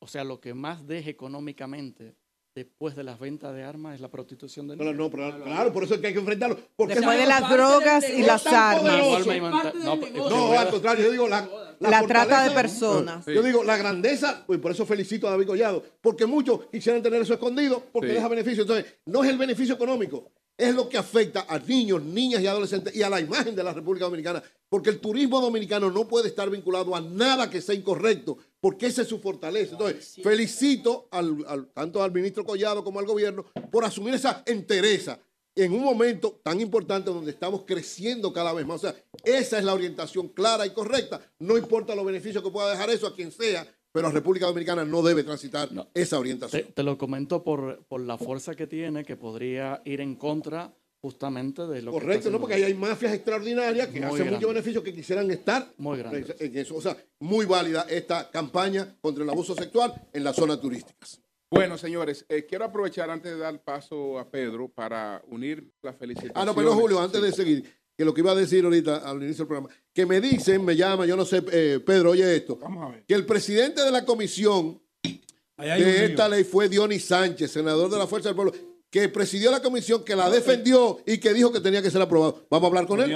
o sea, lo que más deja económicamente después de las ventas de armas es la prostitución de No, niños? no, pero claro, por eso es que hay que enfrentarlo. Porque Después es de las drogas del y las armas. No, pues, No, al contrario, yo digo la, la La trata de personas. Yo digo la grandeza, pues por eso felicito a David Collado, porque muchos quisieran tener eso escondido porque Sí. deja beneficio. Entonces, no es el beneficio económico, es lo que afecta a niños, niñas y adolescentes y a la imagen de la República Dominicana, porque el turismo dominicano no puede estar vinculado a nada que sea incorrecto, porque esa es su fortaleza. Entonces, felicito al, al- tanto al ministro Collado como al gobierno por asumir esa entereza en un momento tan importante donde estamos creciendo cada vez más. O sea, esa es la orientación clara y correcta. No importa los beneficios que pueda dejar eso a quien sea, pero la República Dominicana no debe transitar esa Te, orientación. te lo comento por, por la fuerza que tiene, que podría ir en contra justamente de lo que Correcto, ¿no? Porque ahí hay mafias extraordinarias que Muy hacen grande. mucho beneficio que quisieran estar Muy grande. en eso. O sea, muy válida esta campaña contra el abuso sexual en las zonas turísticas. Bueno, señores, eh, quiero aprovechar antes de dar paso a Pedro para unir la felicitación. Ah, no, pero Julio, antes de seguir, que lo que iba a decir ahorita al inicio del programa, que me dicen, me llama, yo no sé, eh, Pedro, oye esto, Vamos a ver. que el presidente de la comisión de lío. esta ley fue Dionis Sánchez, senador de la Fuerza del Pueblo, que presidió la comisión, que la defendió y que dijo que tenía que ser aprobado. Vamos a hablar con él.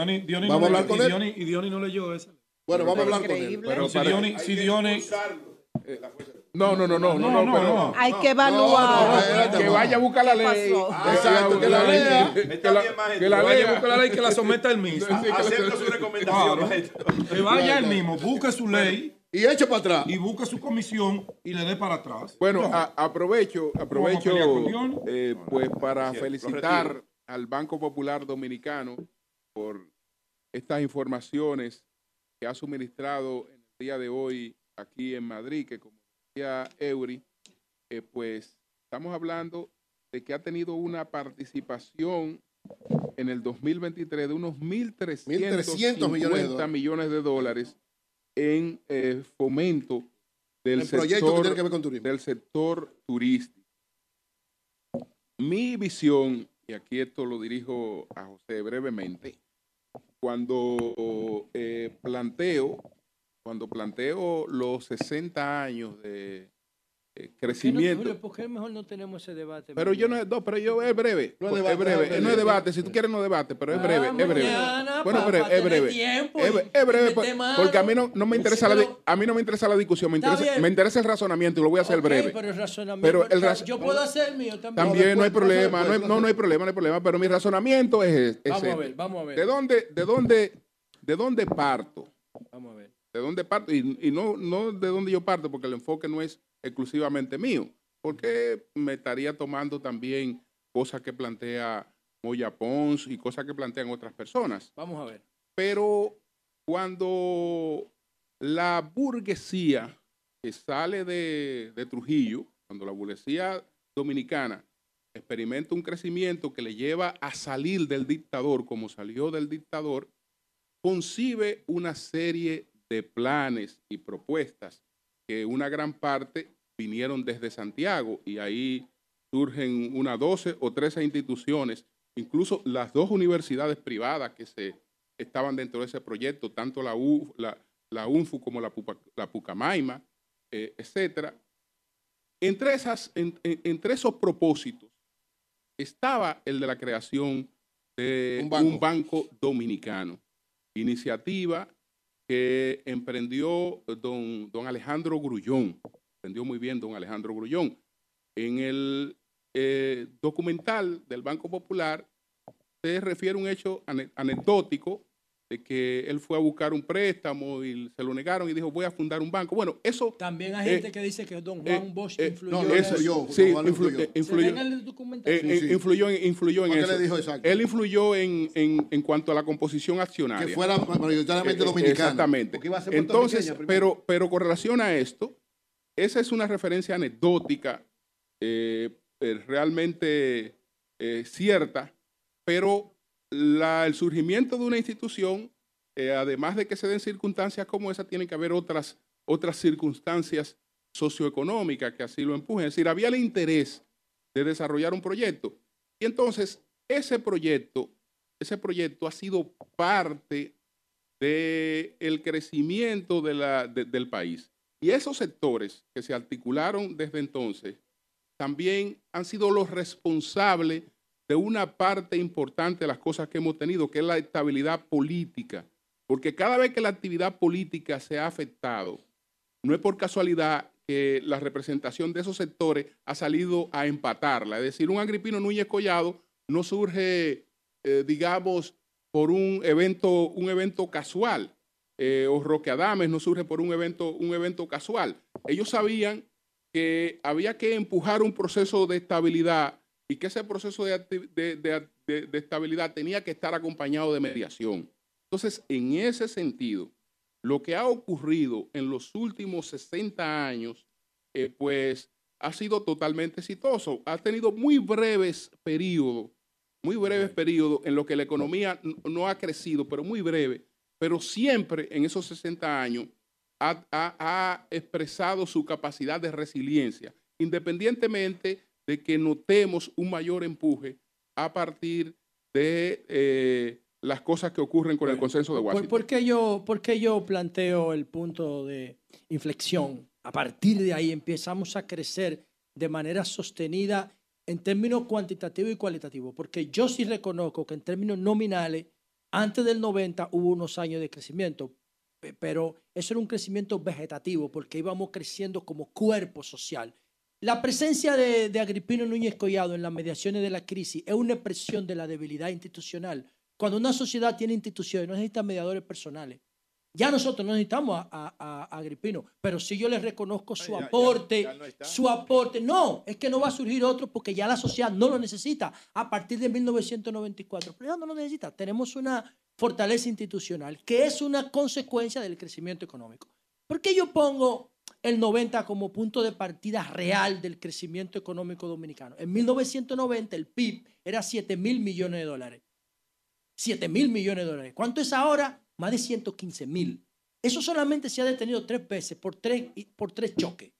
Vamos a hablar leyó- con y él. Dionis- y no leyó esa. Bueno, vamos a hablar con él. Pero Si para- Dionis, si Dionis, No, no, no, no, no, no, no, pero- no. Hay que evaluar. no, espérate, que vaya a buscar la ¿Qué ley. pasó? Exacto, que la lea. Que la, que la vaya a lea. buscar la ley que la someta él mismo. <laughs> Acepto su recomendación. Que vaya él mismo, busque su ley Y eche para atrás. y busque su comisión y le dé para atrás. Bueno, No. a- aprovecho, aprovecho eh, pues para felicitar al Banco Popular Dominicano por estas informaciones que ha suministrado en el día de hoy aquí en Madrid, que como decía Eury, eh, pues estamos hablando de que ha tenido una participación en el 2023 de unos 1.350 1.300 millones de dólares. En eh, fomento del El proyecto que sector, tiene que ver con turismo. del sector turístico. Mi visión, y aquí esto lo dirijo a José brevemente, cuando eh, planteo, cuando planteo los 60 años de eh, ¿Por qué no- crecimiento, Julio, ¿Por qué mejor no tenemos ese debate? pero yo no, no, pero yo es breve, No es es, debate, breve, es eh, no es breve. debate, si tú quieres no debate, pero es Ah, breve, es breve. mañana, Bueno, pa es breve. tiempo Es, breve por- porque a mí no, no me interesa la a mí no me interesa la discusión, me interesa, me interesa el razonamiento y lo voy a hacer breve. Pero el razonamiento. Pero el está- raz- yo puedo hacer el mío también. También no hay problema, no hay, no, no hay problema, no hay problema, pero mi razonamiento es, es Vamos a ver, vamos a ver. ¿De dónde, de dónde, de dónde parto? Vamos a ver. ¿De dónde parto? Y, y no, no de dónde yo parto, porque el enfoque no es exclusivamente mío, porque me estaría tomando también cosas que plantea Moya Pons y cosas que plantean otras personas. Vamos a ver. Pero cuando la burguesía que sale de, de Trujillo, cuando la burguesía dominicana experimenta un crecimiento que le lleva a salir del dictador como salió del dictador, concibe una serie de planes y propuestas que una gran parte vinieron desde Santiago y ahí surgen unas 12 o 13 instituciones, incluso las dos universidades privadas que se estaban dentro de ese proyecto, tanto la, U, la, la UNFU como la, Pupa- la Pucamaima, eh, etcétera. Entre, esas, en- en- entre esos propósitos estaba el de la creación de Un banco. un banco dominicano, iniciativa que emprendió don, don Alejandro Grullón, emprendió muy bien don Alejandro Grullón. En el eh, documental del Banco Popular se refiere un hecho ane- anecdótico de que él fue a buscar un préstamo y se lo negaron y dijo voy a fundar un banco. Bueno, eso También hay Eh, gente que dice que Don eh, Juan Bosch eh, influyó no, en eso- sí, don Juan influ- influyó. eh, influyó, en el documental. eh, Sí, eh, sí. influyó en, influyó en ¿Por qué eso. le dijo exacto? Él influyó en, en, en cuanto a la composición accionaria. Que fuera mayoritariamente Eh, eh, dominicana. Exactamente. Porque iba a ser Entonces, pero, pero con relación a esto, esa es una referencia anecdótica, eh, eh, realmente eh, cierta, pero la- el surgimiento de una institución, eh, además de que se den circunstancias como esa, tiene que haber otras, otras circunstancias socioeconómicas que así lo empujen. Es decir, había el interés de desarrollar un proyecto. Y entonces, ese proyecto, ese proyecto ha sido parte del crecimiento del país. Y esos sectores que se articularon desde entonces también han sido los responsables de una parte importante de las cosas que hemos tenido, que es la estabilidad política. Porque cada vez que la actividad política se ha afectado, no es por casualidad que la representación de esos sectores ha salido a empatarla. Es decir, un Agripino Núñez Collado no surge, eh, digamos, por un evento, un evento casual. eh, o Roque Adames no surge por un evento, un evento casual. Ellos sabían que había que empujar un proceso de estabilidad y que ese proceso de, de- de- estabilidad tenía que estar acompañado de mediación. Entonces, en ese sentido, lo que ha ocurrido en los últimos 60 años, eh, pues ha sido totalmente exitoso. Ha tenido muy breves periodos, muy breves periodos en los que la economía no ha crecido, pero muy breve, pero siempre en esos 60 años ha, ha- ha expresado su capacidad de resiliencia, independientemente de que notemos un mayor empuje a partir de eh, las cosas que ocurren con el consenso de ¿Por, Washington. por qué yo, por qué yo planteo el punto de inflexión? A partir de ahí empezamos a crecer de manera sostenida en términos cuantitativos y cualitativos, porque yo sí reconozco que en términos nominales, antes del 90 hubo unos años de crecimiento, pe- pero eso era un crecimiento vegetativo, porque íbamos creciendo como cuerpo social. La presencia de, de Agripino Núñez Collado en las mediaciones de la crisis es una expresión de la debilidad institucional. Cuando una sociedad tiene instituciones, no necesita mediadores personales. Ya nosotros no necesitamos a, a- Agripino, pero sí yo le reconozco su ya- aporte, ya no está. su aporte. No, es que no va a surgir otro porque ya la sociedad no lo necesita a partir de 1994. Pero ya no lo necesita. Tenemos una fortaleza institucional que es una consecuencia del crecimiento económico. ¿Por qué yo pongo el 90 como punto de partida real del crecimiento económico dominicano? En 1990 el PIB era 7 mil millones de dólares. 7 mil millones de dólares. ¿Cuánto es ahora? Más de 115 mil. Eso solamente se ha detenido tres veces por tres, por tres choques.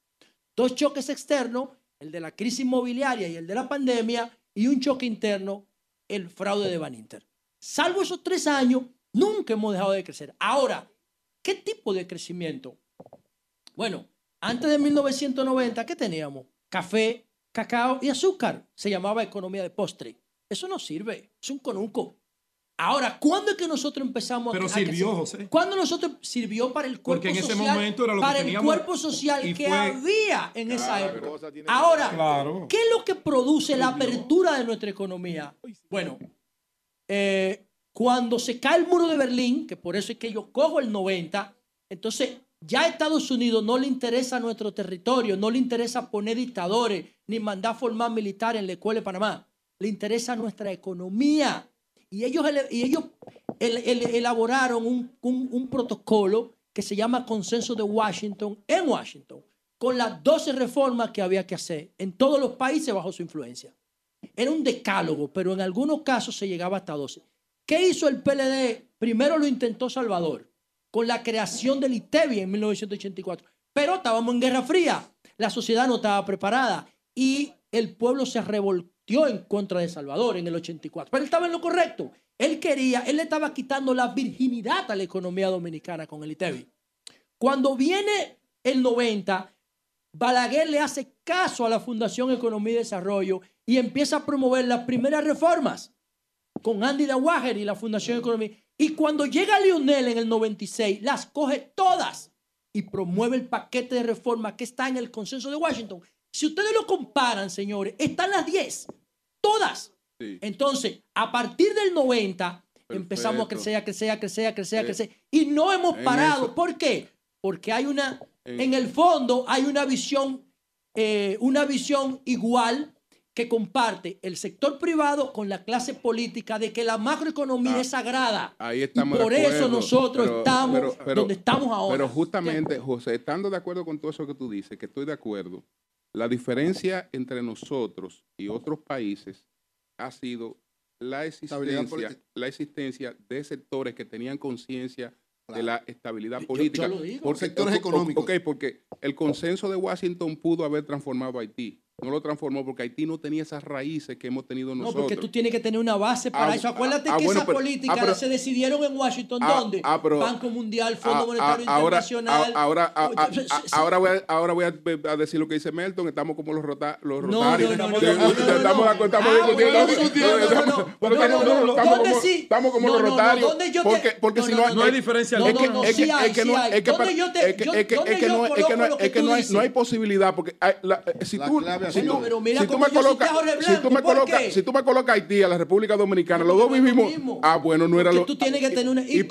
Dos choques externos, el de la crisis inmobiliaria y el de la pandemia, y un choque interno, el fraude de Baninter. Salvo esos tres años, nunca hemos dejado de crecer. Ahora, ¿qué tipo de crecimiento? Bueno, antes de 1990, ¿qué teníamos? Café, cacao y azúcar. Se llamaba economía de postre. Eso no sirve, es un conuco. Ahora, ¿cuándo es que nosotros empezamos Pero a sirvió? José. ¿Cuándo nosotros sirvió para el cuerpo Porque en ese social? momento era lo que para el teníamos cuerpo social que fue- había en esa época. Ahora, Claro. ¿qué es lo que produce la apertura de nuestra economía? Bueno, eh, cuando se cae el muro de Berlín, que por eso es que yo cojo el 90, entonces ya a Estados Unidos no le interesa nuestro territorio, no le interesa poner dictadores, ni mandar formar militares en la escuela de Panamá. Le interesa nuestra economía. Y ellos, y ellos el- el- elaboraron un- un protocolo que se llama Consenso de Washington en Washington, con las 12 reformas que había que hacer en todos los países bajo su influencia. Era un decálogo, pero en algunos casos se llegaba hasta 12. ¿Qué hizo el PLD? Primero lo intentó Salvador, con la creación del ITEBI en 1984. Pero estábamos en Guerra Fría, la sociedad no estaba preparada y el pueblo se revoltió en contra de Salvador en el 84. Pero él estaba en lo correcto. Él quería, él le estaba quitando la virginidad a la economía dominicana con el ITEBI. Cuando viene el 90, Balaguer le hace caso a la Fundación Economía y Desarrollo y empieza a promover las primeras reformas con Andy Dawager y la Fundación Economía. Y cuando llega Lionel en el 96, las coge todas y promueve el paquete de reformas que está en el consenso de Washington. Si ustedes lo comparan, señores, están las 10, todas. Sí. Entonces, a partir del 90, empezamos a crecer, a crecer, a crecer, a crecer, a crecer. Y no hemos parado. eso- ¿Por qué? Porque hay una, En- en el fondo, hay una visión, eh, una visión igual que comparte el sector privado con la clase política de que la macroeconomía Ah, es sagrada. Ahí estamos y por de eso nosotros pero- estamos pero- pero- donde estamos ahora. Pero justamente, José, estando de acuerdo con todo eso que tú dices, que estoy de acuerdo, la diferencia entre nosotros y otros países ha sido la existencia, la existencia de sectores que tenían conciencia de la estabilidad Yo- yo política. lo digo. Porque- Sectores económicos. Ok, porque el consenso de Washington pudo haber transformado a Haití. No lo transformó porque Haití no tenía esas raíces que hemos tenido No, nosotros. porque tú tienes que tener una base para Ah, eso. Acuérdate ah, que bueno, esas pero- políticas ah, pero- se decidieron en Washington, Ah, ¿dónde? ah, pero- Banco Mundial, Fondo Ah, Monetario ah, Internacional. ah, ahora, ah, ah, ah, voy, a, ahora voy a, a decir lo que dice Melton. Estamos como los, rota, los No, rotarios. no, no, no, no, no, estamos, no. estamos Ah, no, no, no, no. No, no, no, estamos ¿dónde como- No, los no, no, rotarios. ¿dónde yo te- Porque, porque no, si no, no, no, no hay diferencia Es alguna. que, No, no, es que, sí hay, no, hay. es que, ¿Dónde para- yo te- es que, yo- es que, dónde es que yo no, no, no no posibilidad porque eh, si tú, si tú, sido- pero mira si tú cómo me colocas, si tú me ¿por colocas, qué? si tú me colocas a Haití, a la República Dominicana, los dos lo vivimos. mismo. Ah, bueno, no era lo. tú tienes que tener una- ¿Y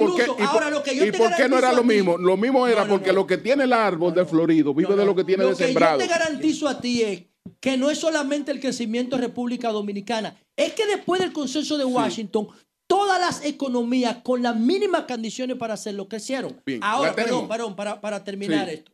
ahora lo que yo ¿Y por qué no era lo mismo? Lo mismo era porque lo que tiene el árbol del florido vive de lo que tiene Lo de que sembrado. yo te garantizo a ti es que no es solamente el crecimiento de República Dominicana, es que después del consenso de Washington, todas las economías con las mínimas condiciones para hacerlo crecieron. Bien, Ahora, perdón, perdón, para, para terminar Sí. esto.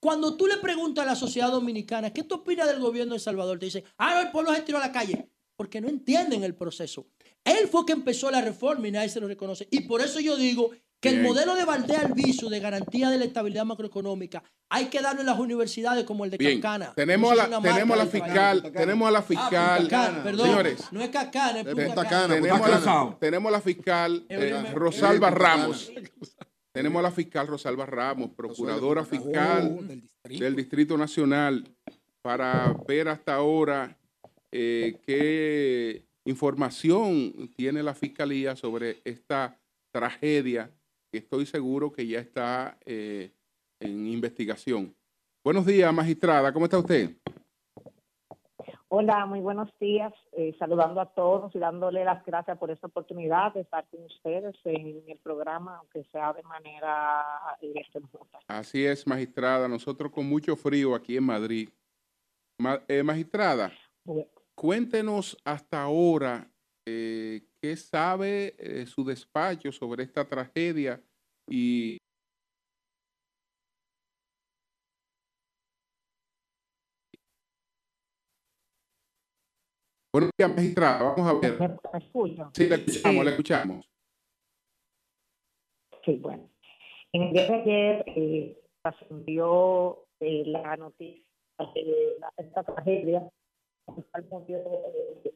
Cuando tú le preguntas a la sociedad dominicana, ¿qué tú opinas del gobierno de El Salvador? Te dicen, ah, no, el pueblo se tiró a la calle. Porque no entienden el proceso. Él fue que empezó la reforma y nadie se lo reconoce. Y por eso yo digo que el modelo de Valdés Albizu de garantía de la estabilidad macroeconómica hay que darlo en las universidades como el de Bien, Cancana. tenemos a la, tenemos a la del país. fiscal, tenemos a la Ah, fiscal, perdón. señores, No es Cacana, es. Cana, tenemos, a la, tenemos a la fiscal eh, Rosalba. Ramos, <laughs> tenemos a la fiscal Rosalba Ramos, procuradora fiscal del Distrito Nacional, para ver hasta ahora eh, qué información tiene la fiscalía sobre esta tragedia que estoy seguro que ya está eh, en investigación. Buenos días, magistrada, ¿cómo está usted? Hola, muy buenos días. eh, saludando a todos y dándole las gracias por esta oportunidad de estar con ustedes en el programa, aunque sea de manera remota. Así es, magistrada. Nosotros con mucho frío aquí en Madrid. Ma- eh, magistrada, Bueno, cuéntenos hasta ahora eh, qué sabe eh, su despacho sobre esta tragedia y Buenos días, magistrada. Vamos a ver. ¿Me, me escuchan? Sí, le escuchamos, escuchamos. Sí, bueno. En el día de ayer eh, trascendió eh, la noticia de la- esta tragedia. Murió eh,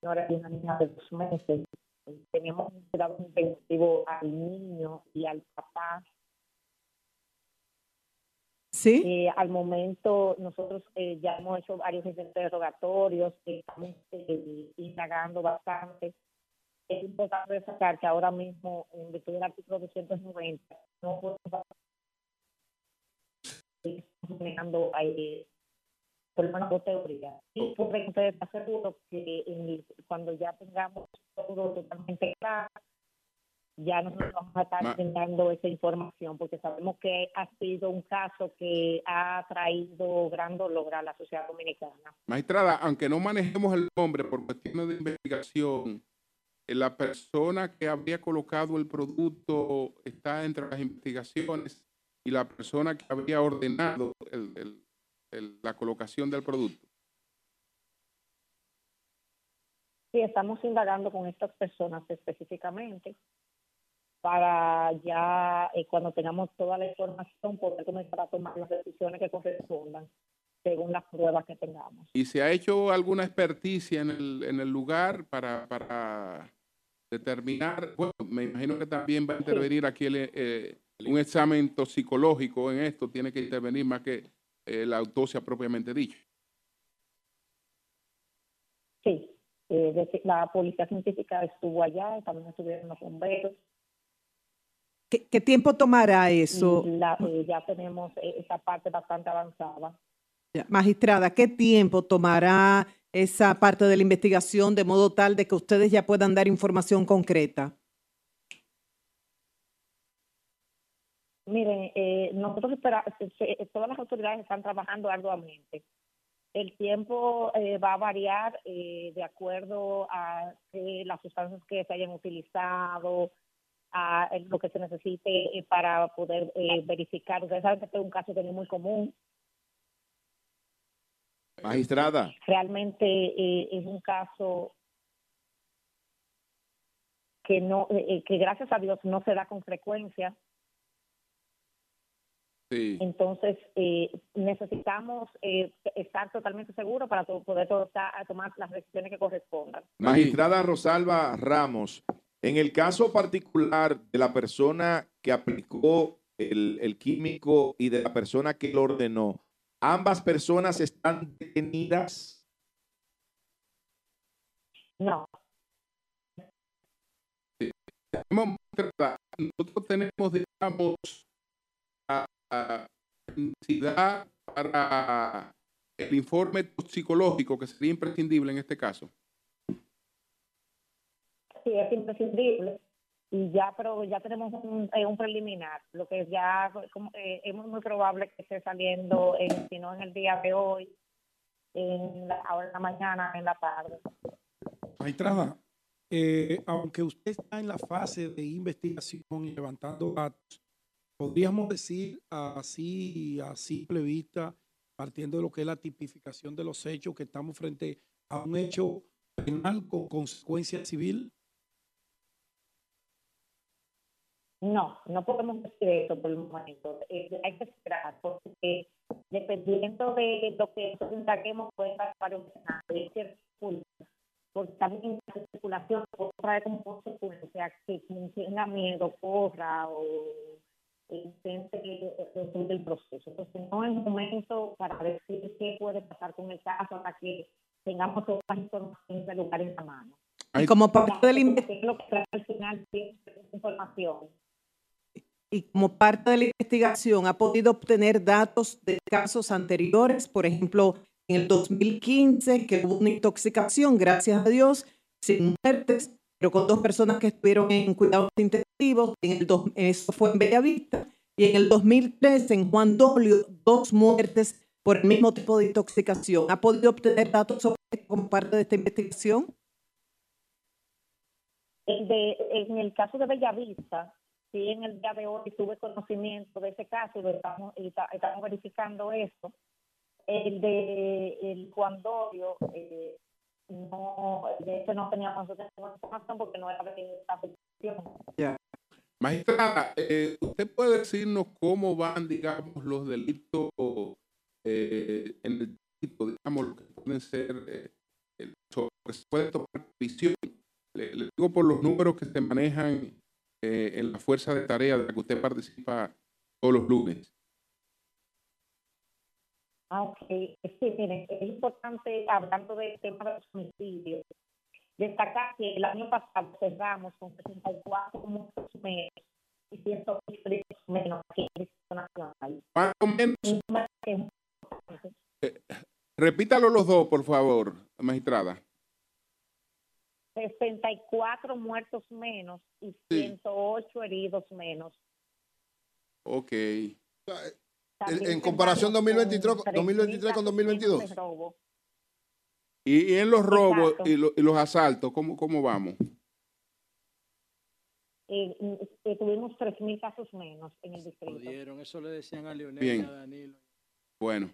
señora y una niña de dos meses. Teníamos un cuidado intensivo al niño y al papá Sí. Eh, al momento, nosotros eh, ya hemos hecho varios interrogatorios, eh, estamos eh, indagando bastante. Es importante destacar que ahora mismo, en virtud del artículo 290, no podemos manejando eh, por lo menos dos teorías. Y por ustedes seguro que en el- cuando ya tengamos todo totalmente claro, ya nosotros vamos a estar brindando esa información porque sabemos que ha sido un caso que ha traído gran dolor a la sociedad dominicana. Magistrada, aunque no manejemos el nombre por cuestiones de investigación, eh, la persona que habría colocado el producto está entre las investigaciones y la persona que habría ordenado el- el- el- la colocación del producto. Sí, estamos indagando con estas personas específicamente para ya eh, cuando tengamos toda la información poder comenzar a tomar las decisiones que correspondan según las pruebas que tengamos. ¿Y se ha hecho alguna experticia en el, en el lugar para, para determinar? Bueno, me imagino que también va a intervenir aquí el, eh, un examen toxicológico en esto, tiene que intervenir más que eh, la autopsia propiamente dicha. Sí, eh, la policía científica estuvo allá, también estuvieron los bomberos. ¿Qué, qué tiempo tomará eso? la- eh, ya tenemos eh, esa parte bastante avanzada. Ya, Magistrada, ¿qué tiempo tomará esa parte de la investigación de modo tal de que ustedes ya puedan dar información concreta? Miren, eh, nosotros espera- se- se- todas las autoridades están trabajando arduamente. El tiempo eh, va a variar de acuerdo a las sustancias que se hayan utilizado, a lo que se necesite eh, para poder eh, verificar. Ustedes saben que este es un caso que no es muy común. Magistrada, Realmente eh, es un caso que no, eh, que gracias a Dios no se da con frecuencia. Sí. Entonces, necesitamos estar totalmente seguros para poder to- tomar las decisiones que correspondan. Magistrada Rosalba Ramos, en el caso particular de la persona que aplicó el, el químico y de la persona que lo ordenó, ¿ambas personas están detenidas? No. Tenemos- Nosotros tenemos, digamos, la la necesidad para el informe toxicológico que sería imprescindible en este caso. Sí, es imprescindible. Y ya, pero ya tenemos un, eh, un preliminar, lo que ya como, eh, es muy probable que esté saliendo, en, si no en el día de hoy, en la, ahora en la mañana, en la tarde. Magistrada, eh, aunque usted está en la fase de investigación y levantando datos, podríamos decir así, a simple vista, partiendo de lo que es la tipificación de los hechos, que estamos frente a un hecho penal con consecuencia civil. No, no podemos decir eso por el momento. Eh, hay que esperar, porque dependiendo de lo que pueden dar varios escenarios. Hay culpas, Porque también la especulación puede traer como consecuencia que quien tenga miedo corra o intente resolver el proceso. Entonces, no es un momento para decir qué puede pasar con el caso hasta que tengamos todas las informaciones del lugar en la mano. Y como parte de la in- Porque es lo que trae al final información. Y como parte de la investigación ha podido obtener datos de casos anteriores, por ejemplo, en el 2015, que hubo una intoxicación, gracias a Dios, sin muertes, pero con dos personas que estuvieron en cuidados intensivos, en el dos- eso fue en Bellavista, y en el 2013, en Juan Dolio, dos muertes por el mismo tipo de intoxicación. ¿Ha podido obtener datos sobre esto como parte de esta investigación? El de- en el caso de Bellavista, sí, en el día de hoy tuve conocimiento de ese caso y estamos, estamos verificando eso. El de el Juan Dorio, eh, no, de ese no teníamos información porque no era de esta petición. Magistrada, eh, ¿usted puede decirnos cómo van, digamos, los delitos eh, en el delito, digamos, lo que pueden ser, el- sobre tomar prisión? Le, le digo por los números que se manejan eh, en la fuerza de tarea de la que usted participa todos los lunes. Ah, ok. Sí, miren, es importante, hablando del tema de los homicidios, destacar que el año pasado cerramos con 64 muertos menos y 108 heridos menos aquí en el Nacional. Más o menos, que importante. repítalo los dos, por favor, magistrada. 64 muertos menos y Sí. 108 heridos menos. Ok. También en comparación cerramos 2023 con 2023 con 3.000 menos 2022. de robo. Y, y en los robos y, lo- y los asaltos, ¿cómo, ¿cómo vamos? Eh, eh, tuvimos 3.000 casos menos en el distrito. Jodieron, eso le decían a Leonel Bien. y a Danilo. Bueno.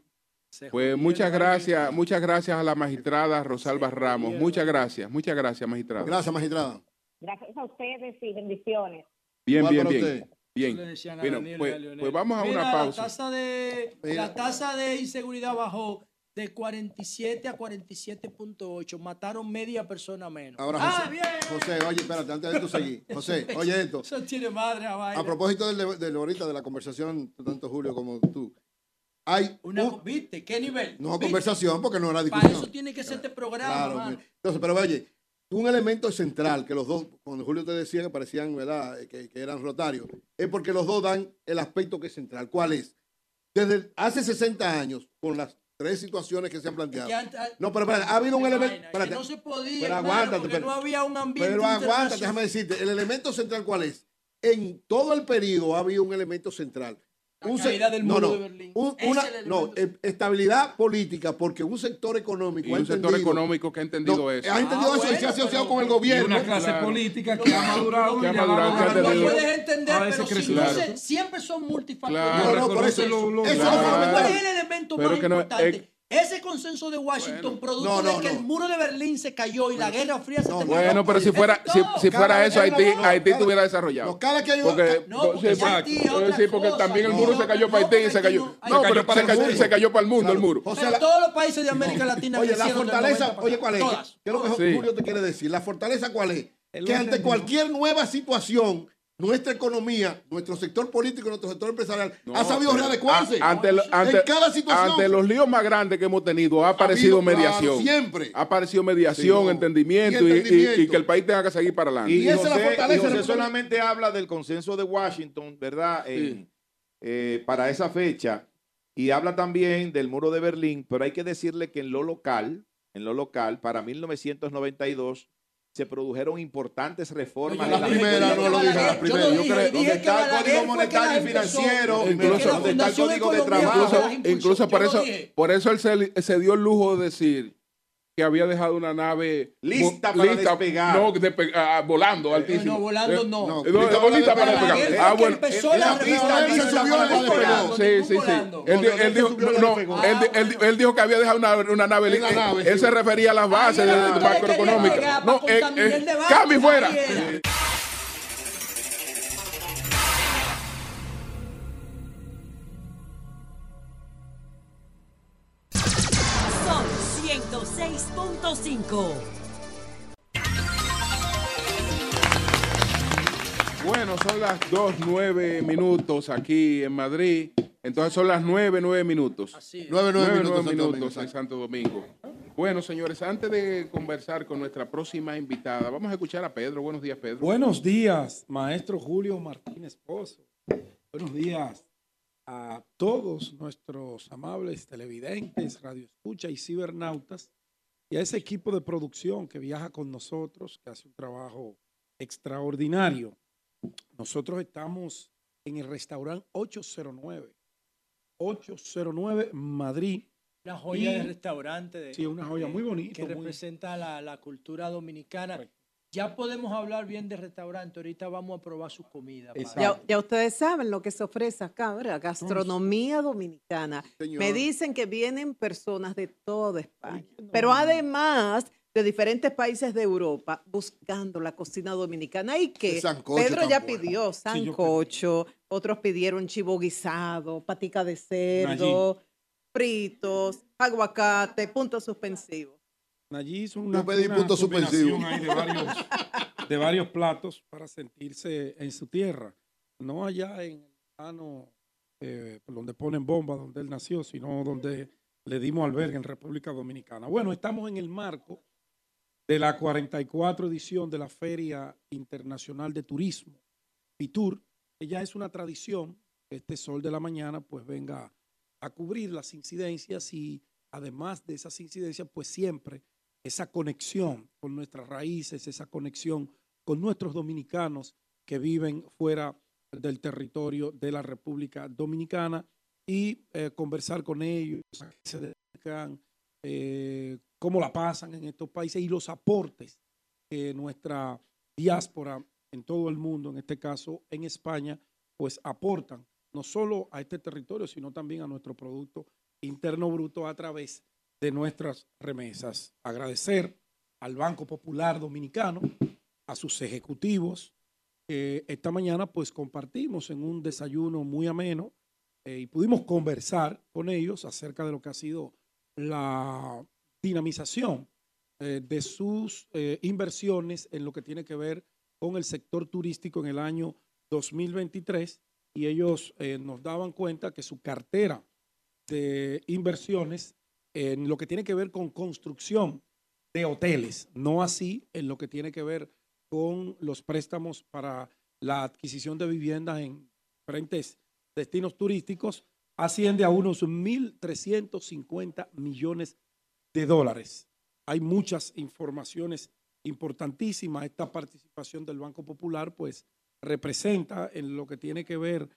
Pues muchas gracias, muchas gracias a la magistrada Rosalba Ramos. Muchas gracias, muchas gracias, magistrada. Gracias, magistrada. Gracias a ustedes y bendiciones. Bien, bien, bien. usted. Bien. Eso le decían a Bueno, Danilo y a pues, Leonel. pues vamos a Mira, una pausa. La tasa de, Mira. la tasa de inseguridad bajó de 47 a 47.8. Mataron media persona menos. Ahora, ah, José, bien. José, oye, espérate, antes de tú seguir. José, oye esto. <laughs> Eso tiene madre a. A propósito del, de- del ahorita de la conversación, tanto Julio como tú, hay Una, un- ¿Viste? ¿Qué nivel? no ¿Viste? conversación porque no era Para discusión. eso tiene que ser este programa, Claro, entonces, pero oye, un elemento central que los dos, cuando Julio te decía que parecían, ¿verdad?, que, que eran rotarios, es porque los dos dan el aspecto que es central. ¿Cuál es? Desde hace 60 años, con las tres situaciones que se han planteado. Que antes- No, pero espérate, ha habido un elemento. espérate, no se podía, pero aguántate, porque pero- no había un ambiente Pero aguántate, déjame decirte, el elemento central, ¿cuál es? En todo el periodo ha habido un elemento central. La Un se- caída del no, muro no, de Berlín. un- Ese una- no, eh, estabilidad política, porque un sector económico Y ha un sector económico que ha entendido no, eso. Ha entendido Ah, eso y se ha asociado con el Y gobierno. una clase claro. política que ha madurado Que y ha madurado, ha entendido. puedes entender, a pero si no se- siempre son multifactoriales. Claro. No, no, por eso. Reconoce lo- lo- Eso es Claro. fundamental. ¿Cuál es el elemento Pero más que no- importante? eh, Ese consenso de Washington, producto No, no, de que no. el muro de Berlín se cayó y la Guerra Fría se terminó. Bueno, pero si fuera, si, fuera eso, Haití, Haití cada- estuviera desarrollado. No, cada que hay Porque, No, porque sí, Haití es sí, porque cosa. también el No, muro se cayó para Haití y se cayó. No- pero cayó para se el cayó, mundo. se cayó para el mundo el muro. O sea, Pero la- todos los países de América Latina Oye, la fortaleza, 90 oye, ¿cuál es? ¿Qué es lo que. Julio te quiere decir? La fortaleza, ¿cuál es? Que ante cualquier nueva situación, nuestra economía, nuestro sector político, nuestro sector empresarial No, ha sabido pero readecuarse. ante, lo- ante- en cada situación. ante los líos más grandes que hemos tenido, ha aparecido habido, claro, mediación. siempre. Ha aparecido mediación, Sí, entendimiento, Y y, y- entendimiento. y que el país tenga que seguir para adelante. Y, Y esa es la José, fortaleza José la- solamente habla del consenso de Washington, ¿verdad? En- eh, para esa fecha. Y habla también del muro de Berlín, pero hay que decirle que en lo local, en lo local, para 1992 se produjeron importantes reformas. la primera, no lo dije, la primera. Yo creo- donde está el Código Monetario y Financiero, Incluso- donde está el Código de Trabajo. Incluso, incluso por eso, por eso él se, se dio el lujo de decir que había dejado una nave Lista para despegar. No, despe- ah, volando altísimo. no, volando Eh, no. no, lista para lista para despegar. despegar. Él Ah, bueno. empezó la se subió. Sí, sí, sí. No, dijo, no, no, no, no él, que había dejado una, una nave. En la él- nave, él sí. se refería a las bases Ahí de, era de 106.5. Bueno, son las 2, 9 minutos aquí en Madrid. Entonces son las 9, 9 minutos. Así es. Minutos, minutos en Santo Domingo. Bueno, señores, antes de conversar con nuestra próxima invitada, vamos a escuchar a Pedro. Buenos días, Pedro. Buenos días, maestro Julio Martínez Pozo. Buenos días a todos nuestros amables televidentes, radioescucha y cibernautas y a ese equipo de producción que viaja con nosotros, que hace un trabajo extraordinario. Nosotros estamos en el restaurante 809, 809 Madrid. Una joya Y- de restaurante. De, Sí, una joya muy bonita. que muy- representa la, la cultura dominicana. Ya podemos hablar bien de restaurante. Ahorita vamos a probar su comida. Ya, ya ustedes saben lo que se ofrece acá, ¿verdad? Gastronomía dominicana. Señor. Me dicen que vienen personas de toda España, pero además de diferentes países de Europa buscando la cocina dominicana. Y que Pedro ya pidió sancocho, otros pidieron chivo guisado, patica de cerdo, fritos, aguacate, punto suspensivo. Allí hizo una, Yo pedí una punto suspensivo. combinación ahí de varios, de varios platos para sentirse en su tierra. No allá en el plano eh, donde ponen bombas, donde él nació, sino donde le dimos albergue en República Dominicana. Bueno, estamos en el marco de la 44 edición de la Feria Internacional de Turismo, FITUR, que ya es una tradición que este sol de la mañana pues venga a cubrir las incidencias y además de esas incidencias pues siempre esa conexión con nuestras raíces, esa conexión con nuestros dominicanos que viven fuera del territorio de la República Dominicana y eh, conversar con ellos, eh, cómo la pasan en estos países y los aportes que nuestra diáspora en todo el mundo, en este caso en España, pues aportan no solo a este territorio, sino también a nuestro Producto Interno Bruto a través de nuestras remesas. Agradecer al Banco Popular Dominicano, a sus ejecutivos, esta mañana pues compartimos en un desayuno muy ameno eh, y pudimos conversar con ellos acerca de lo que ha sido la dinamización eh, de sus eh, inversiones en lo que tiene que ver con el sector turístico en el año 2023 y ellos nos daban cuenta que su cartera de inversiones en lo que tiene que ver con construcción de hoteles, no así en lo que tiene que ver con los préstamos para la adquisición de viviendas en diferentes destinos turísticos, asciende a unos 1.350 millones de dólares. Hay muchas informaciones importantísimas. Esta participación del Banco Popular, pues, representa en lo que tiene que ver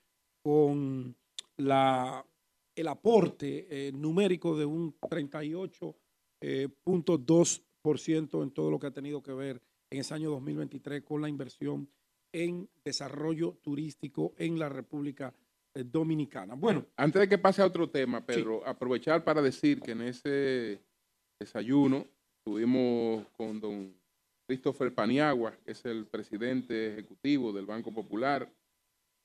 con la, el aporte eh, numérico de un 38.2% en todo lo que ha tenido que ver en ese año 2023 con la inversión en desarrollo turístico en la República eh, Dominicana. Bueno, Antes de que pase a otro tema, Pedro, aprovechar para decir que en ese desayuno estuvimos con don Christopher Paniagua, que es el presidente ejecutivo del Banco Popular,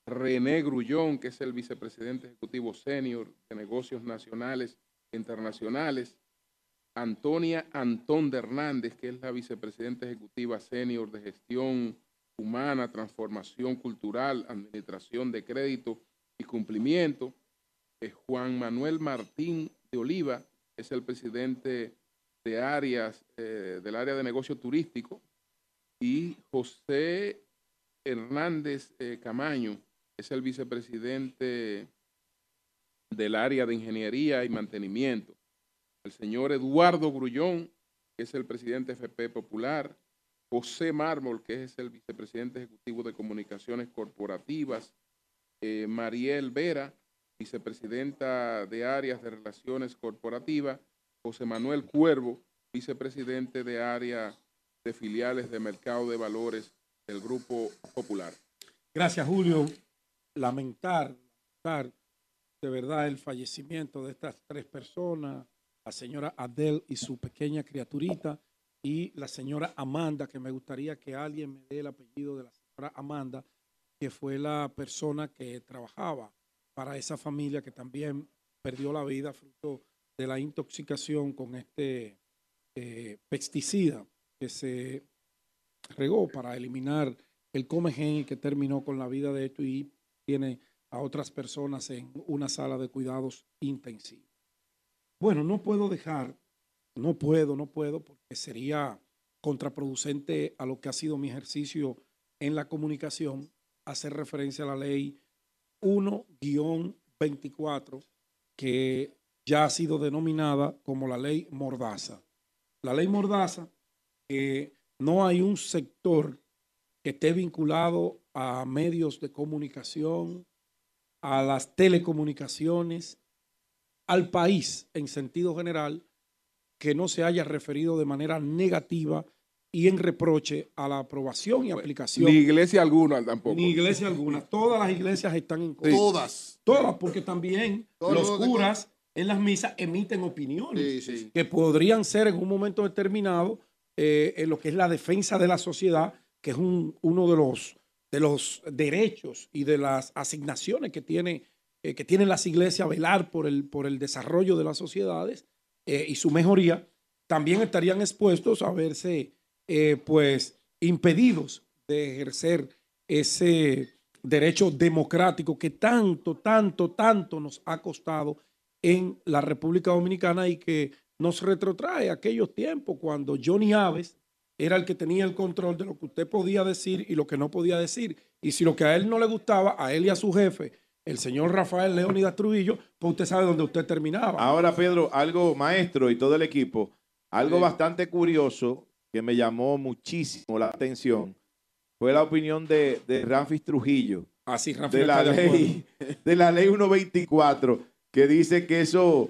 René Grullón, que es el vicepresidente ejecutivo senior de negocios nacionales e internacionales, Antonia Antón de Hernández, que es la vicepresidenta ejecutiva senior de gestión humana, transformación cultural, administración de crédito y cumplimiento, eh, Juan Manuel Martín de Oliva, es el presidente de áreas, eh, del área de negocio turístico, y José Hernández eh, Camaño, es el vicepresidente del área de ingeniería y mantenimiento. El señor Eduardo Grullón, que es el presidente FP Popular, José Mármol, que es el vicepresidente ejecutivo de comunicaciones corporativas, eh, Mariel Vera, vicepresidenta de áreas de relaciones corporativas, José Manuel Cuervo, vicepresidente de área de filiales de mercado de valores del Grupo Popular. Gracias, Julio. Lamentar, lamentar de verdad el fallecimiento de estas tres personas, la señora Adele y su pequeña criaturita, y la señora Amanda, que me gustaría que alguien me dé el apellido de la señora Amanda, que fue la persona que trabajaba para esa familia que también perdió la vida fruto de la intoxicación con este eh, pesticida que se regó para eliminar el comegen y que terminó con la vida de esto tiene a otras personas en una sala de cuidados intensivos. Bueno, no puedo dejar, no puedo, no puedo, porque sería contraproducente a lo que ha sido mi ejercicio en la comunicación, hacer referencia a la ley 1-24, que ya ha sido denominada como la ley Mordaza. La ley Mordaza, que no hay un sector que esté vinculado a medios de comunicación, a las telecomunicaciones, al país en sentido general, que no se haya referido de manera negativa y en reproche a la aprobación y aplicación. Ni iglesia alguna tampoco. Ni iglesia alguna. Todas las iglesias están en Sí. Todas. Todas, porque también Todo los curas en las misas emiten opiniones Sí, sí. que podrían ser en un momento determinado eh, en lo que es la defensa de la sociedad, que es un- uno de los, de los derechos y de las asignaciones que, tiene, eh, que tienen las iglesias velar por el, por el desarrollo de las sociedades eh, y su mejoría, también estarían expuestos a verse eh, pues impedidos de ejercer ese derecho democrático que tanto, tanto, tanto nos ha costado en la República Dominicana y que nos retrotrae a aquellos tiempos cuando Johnny Aves era el que tenía el control de lo que usted podía decir y lo que no podía decir. Y si lo que a él no le gustaba, a él y a su jefe, el señor Rafael Leónidas Trujillo, pues usted sabe dónde usted terminaba. Ahora, Pedro, algo maestro y todo el equipo, algo Sí. bastante curioso que me llamó muchísimo la atención fue la opinión de, de Ramfis Trujillo Así, de la de ley de la ley 124 que dice que eso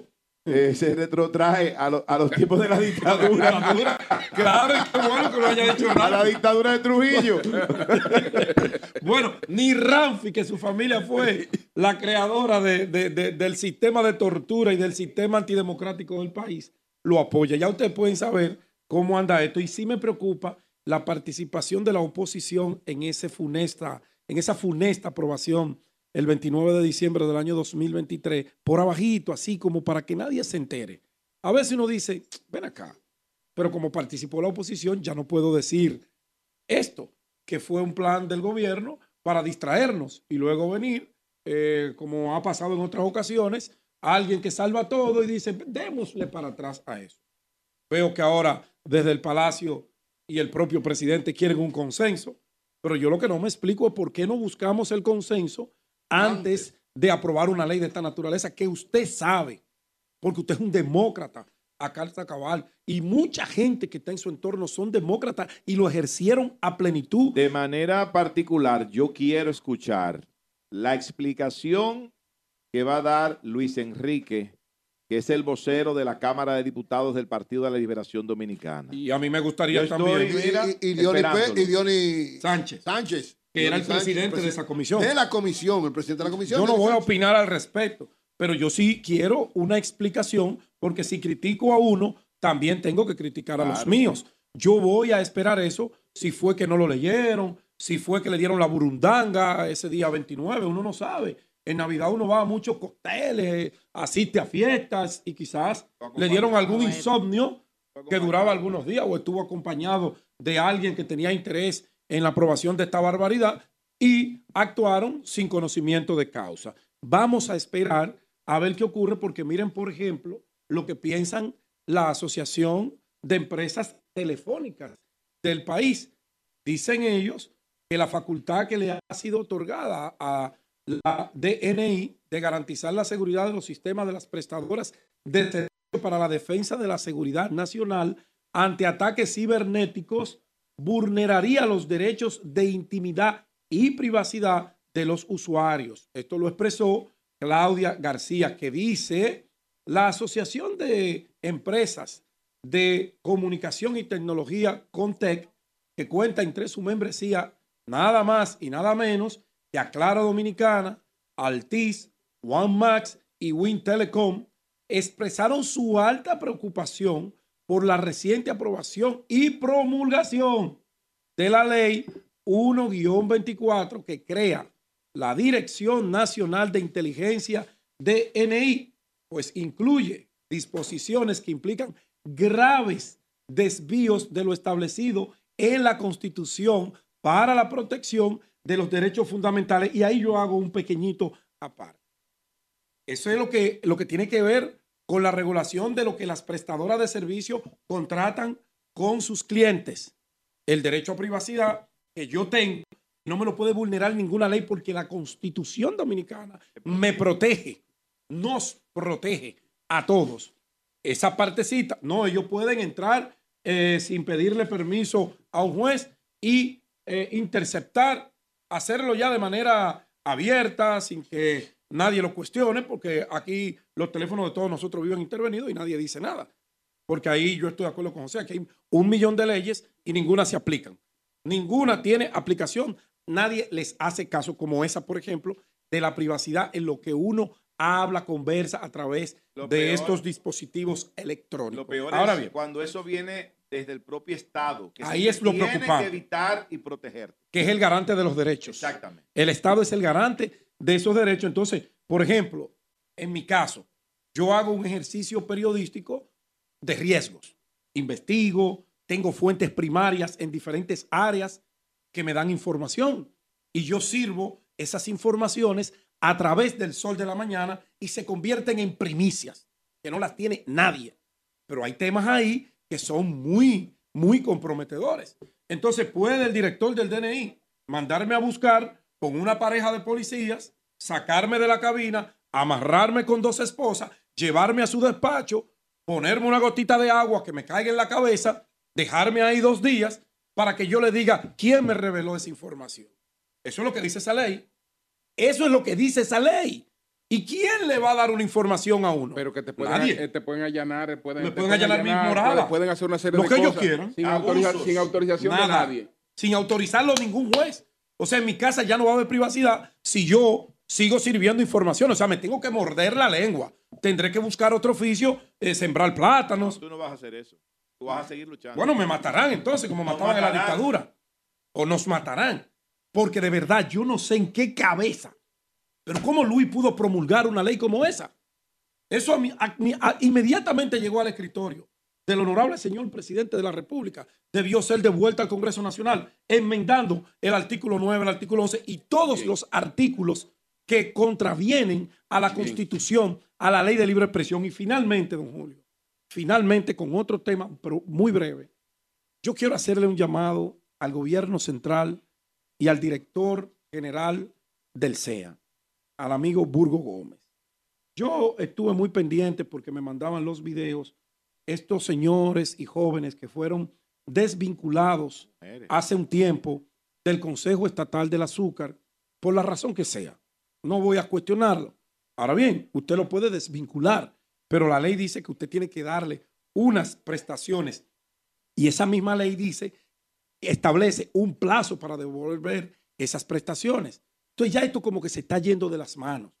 eh, se retrotrae a, lo- a los tiempos de la dictadura. <laughs> claro, qué bueno que lo haya dicho A la dictadura de Trujillo. <laughs> Bueno, ni Ramfi, que su familia fue la creadora de- de- de- del sistema de tortura y del sistema antidemocrático del país, lo apoya. Ya ustedes pueden saber cómo anda esto. Y sí me preocupa la participación de la oposición en, ese funesta, en esa funesta aprobación el 29 de diciembre del año 2023, por abajito, así como para que nadie se entere. A veces uno dice, ven acá, pero como participó la oposición, ya no puedo decir esto, que fue un plan del gobierno para distraernos y luego venir, eh, como ha pasado en otras ocasiones, alguien que salva todo y dice, démosle para atrás a eso. Veo que ahora desde el Palacio y el propio presidente quieren un consenso, pero yo lo que no me explico es por qué no buscamos el consenso antes de aprobar una ley de esta naturaleza que usted sabe, porque usted es un demócrata a carta cabal y mucha gente que está en su entorno son demócratas y lo ejercieron a plenitud. De manera particular, yo quiero escuchar la explicación que va a dar Luis Enrique, que es el vocero de la Cámara de Diputados del Partido de la Liberación Dominicana. Y a mí me gustaría Yo también. estoy, mira, Y, y y Diony Sánchez. Sánchez. Que era el Sánchez, presidente de esa comisión. De la comisión, el presidente de la comisión. Yo no voy a opinar al respecto, pero yo sí quiero una explicación, porque si critico a uno, también tengo que criticar a los míos. Yo voy a esperar eso, si fue que no lo leyeron, si fue que le dieron la burundanga ese día 29, uno no sabe. En Navidad uno va a muchos cócteles, asiste a fiestas y quizás le dieron algún insomnio que duraba algunos días o estuvo acompañado de alguien que tenía interés en la aprobación de esta barbaridad y actuaron sin conocimiento de causa. Vamos a esperar a ver qué ocurre porque miren, por ejemplo, lo que piensan la Asociación de Empresas Telefónicas del país. Dicen ellos que la facultad que le ha sido otorgada a la DNI de garantizar la seguridad de los sistemas de las prestadoras de servicio para la defensa de la seguridad nacional ante ataques cibernéticos vulneraría los derechos de intimidad y privacidad de los usuarios. Esto lo expresó Claudia García, que dice la Asociación de Empresas de Comunicación y Tecnología Contec, que cuenta entre su membresía nada más y nada menos que Aclara Dominicana, Altis, OneMax y Win Telecom, expresaron su alta preocupación por la reciente aprobación y promulgación de la ley 1-24 que crea la Dirección Nacional de Inteligencia DNI, pues incluye disposiciones que implican graves desvíos de lo establecido en la Constitución para la protección de los derechos fundamentales. Y ahí yo hago un pequeñito aparte. Eso es lo que, lo que tiene que ver con la regulación de lo que las prestadoras de servicio contratan con sus clientes. El derecho a privacidad que yo tengo no me lo puede vulnerar ninguna ley porque la constitución dominicana me protege, nos protege a todos. Esa partecita, no, ellos pueden entrar eh, sin pedirle permiso a un juez y eh, interceptar, hacerlo ya de manera abierta, sin que nadie lo cuestione, porque aquí los teléfonos de todos nosotros viven intervenidos y nadie dice nada. Porque ahí yo estoy de acuerdo con José, que hay un millón de leyes y ninguna se aplican. Ninguna tiene aplicación. Nadie les hace caso, como esa, por ejemplo, de la privacidad en lo que uno habla, conversa a través Lo de peor- estos dispositivos electrónicos. Lo peor Ahora es bien, cuando eso viene desde el propio Estado. Que Ahí se es lo tiene preocupante. que evitar y proteger. que es el garante de los derechos. Exactamente. El Estado es el garante de esos derechos. Entonces, por ejemplo, en mi caso, yo hago un ejercicio periodístico de riesgos. Investigo, tengo fuentes primarias en diferentes áreas que me dan información y yo sirvo esas informaciones a través del sol de la mañana y se convierten en primicias, que no las tiene nadie. Pero hay temas ahí que son muy, muy comprometedores. Entonces puede el director del DNI mandarme a buscar con una pareja de policías, sacarme de la cabina, amarrarme con dos esposas, llevarme a su despacho, ponerme una gotita de agua que me caiga en la cabeza, dejarme ahí dos días para que yo le diga quién me reveló esa información. Eso es lo que dice esa ley. Eso es lo que dice esa ley. ¿Y quién le va a dar una información a uno? Pero que te pueden, Nadie. eh, te pueden allanar, pueden, Me pueden allanar mi morada. Pueden, hacer una serie Lo de que ellos quieran. Sin, autoriza- sin autorización de nadie. Sin autorizarlo ningún juez. O sea, en mi casa ya no va a haber privacidad si yo sigo sirviendo información. O sea, me tengo que morder la lengua. Tendré que buscar otro oficio, eh, sembrar plátanos. Tú no vas a hacer eso. Tú vas a seguir luchando. Bueno, me matarán entonces, como Nos mataban en la matarán. dictadura. O nos matarán. Porque de verdad, yo no sé en qué cabeza. Pero ¿cómo Luis pudo promulgar una ley como esa? Eso a mí- a mí- a- inmediatamente llegó al escritorio del honorable señor presidente de la República. Debió ser devuelta al Congreso Nacional, enmendando el artículo 9, el artículo 11 y todos los artículos que contravienen a la Constitución, a la ley de libre expresión. Y finalmente, don Julio, finalmente con otro tema, pero muy breve, yo quiero hacerle un llamado al gobierno central y al director general del CEA, al amigo Burgo Gómez. Yo estuve muy pendiente porque me mandaban los videos estos señores y jóvenes que fueron desvinculados hace un tiempo del Consejo Estatal del Azúcar por la razón que sea. No voy a cuestionarlo. Ahora bien, usted lo puede desvincular, pero la ley dice que usted tiene que darle unas prestaciones y esa misma ley dice, establece un plazo para devolver esas prestaciones. Entonces ya esto como que se está yendo de las manos.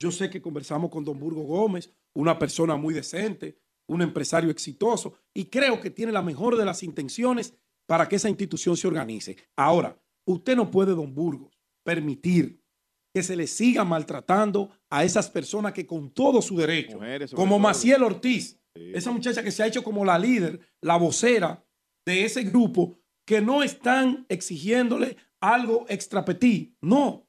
Yo sé que conversamos con don Burgo Gómez, una persona muy decente, un empresario exitoso, y creo que tiene la mejor de las intenciones para que esa institución se organice. Ahora, usted no puede, don Burgos, permitir que se le siga maltratando a esas personas que con todo su derecho, Mujeres, como. Maciel Ortiz, esa muchacha que se ha hecho como la líder, la vocera de ese grupo, que no están exigiéndole algo extra petit. No,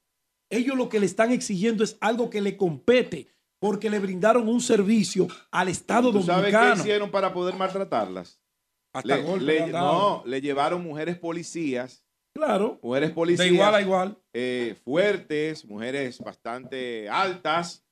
ellos lo que le están exigiendo es algo que le compete, porque le brindaron un servicio al Estado ¿Tú sabes qué dominicano. hicieron para poder maltratarlas? Hasta Le- le- no, le llevaron mujeres policías. Claro. Mujeres policías. De igual a igual. eh, fuertes, mujeres bastante altas,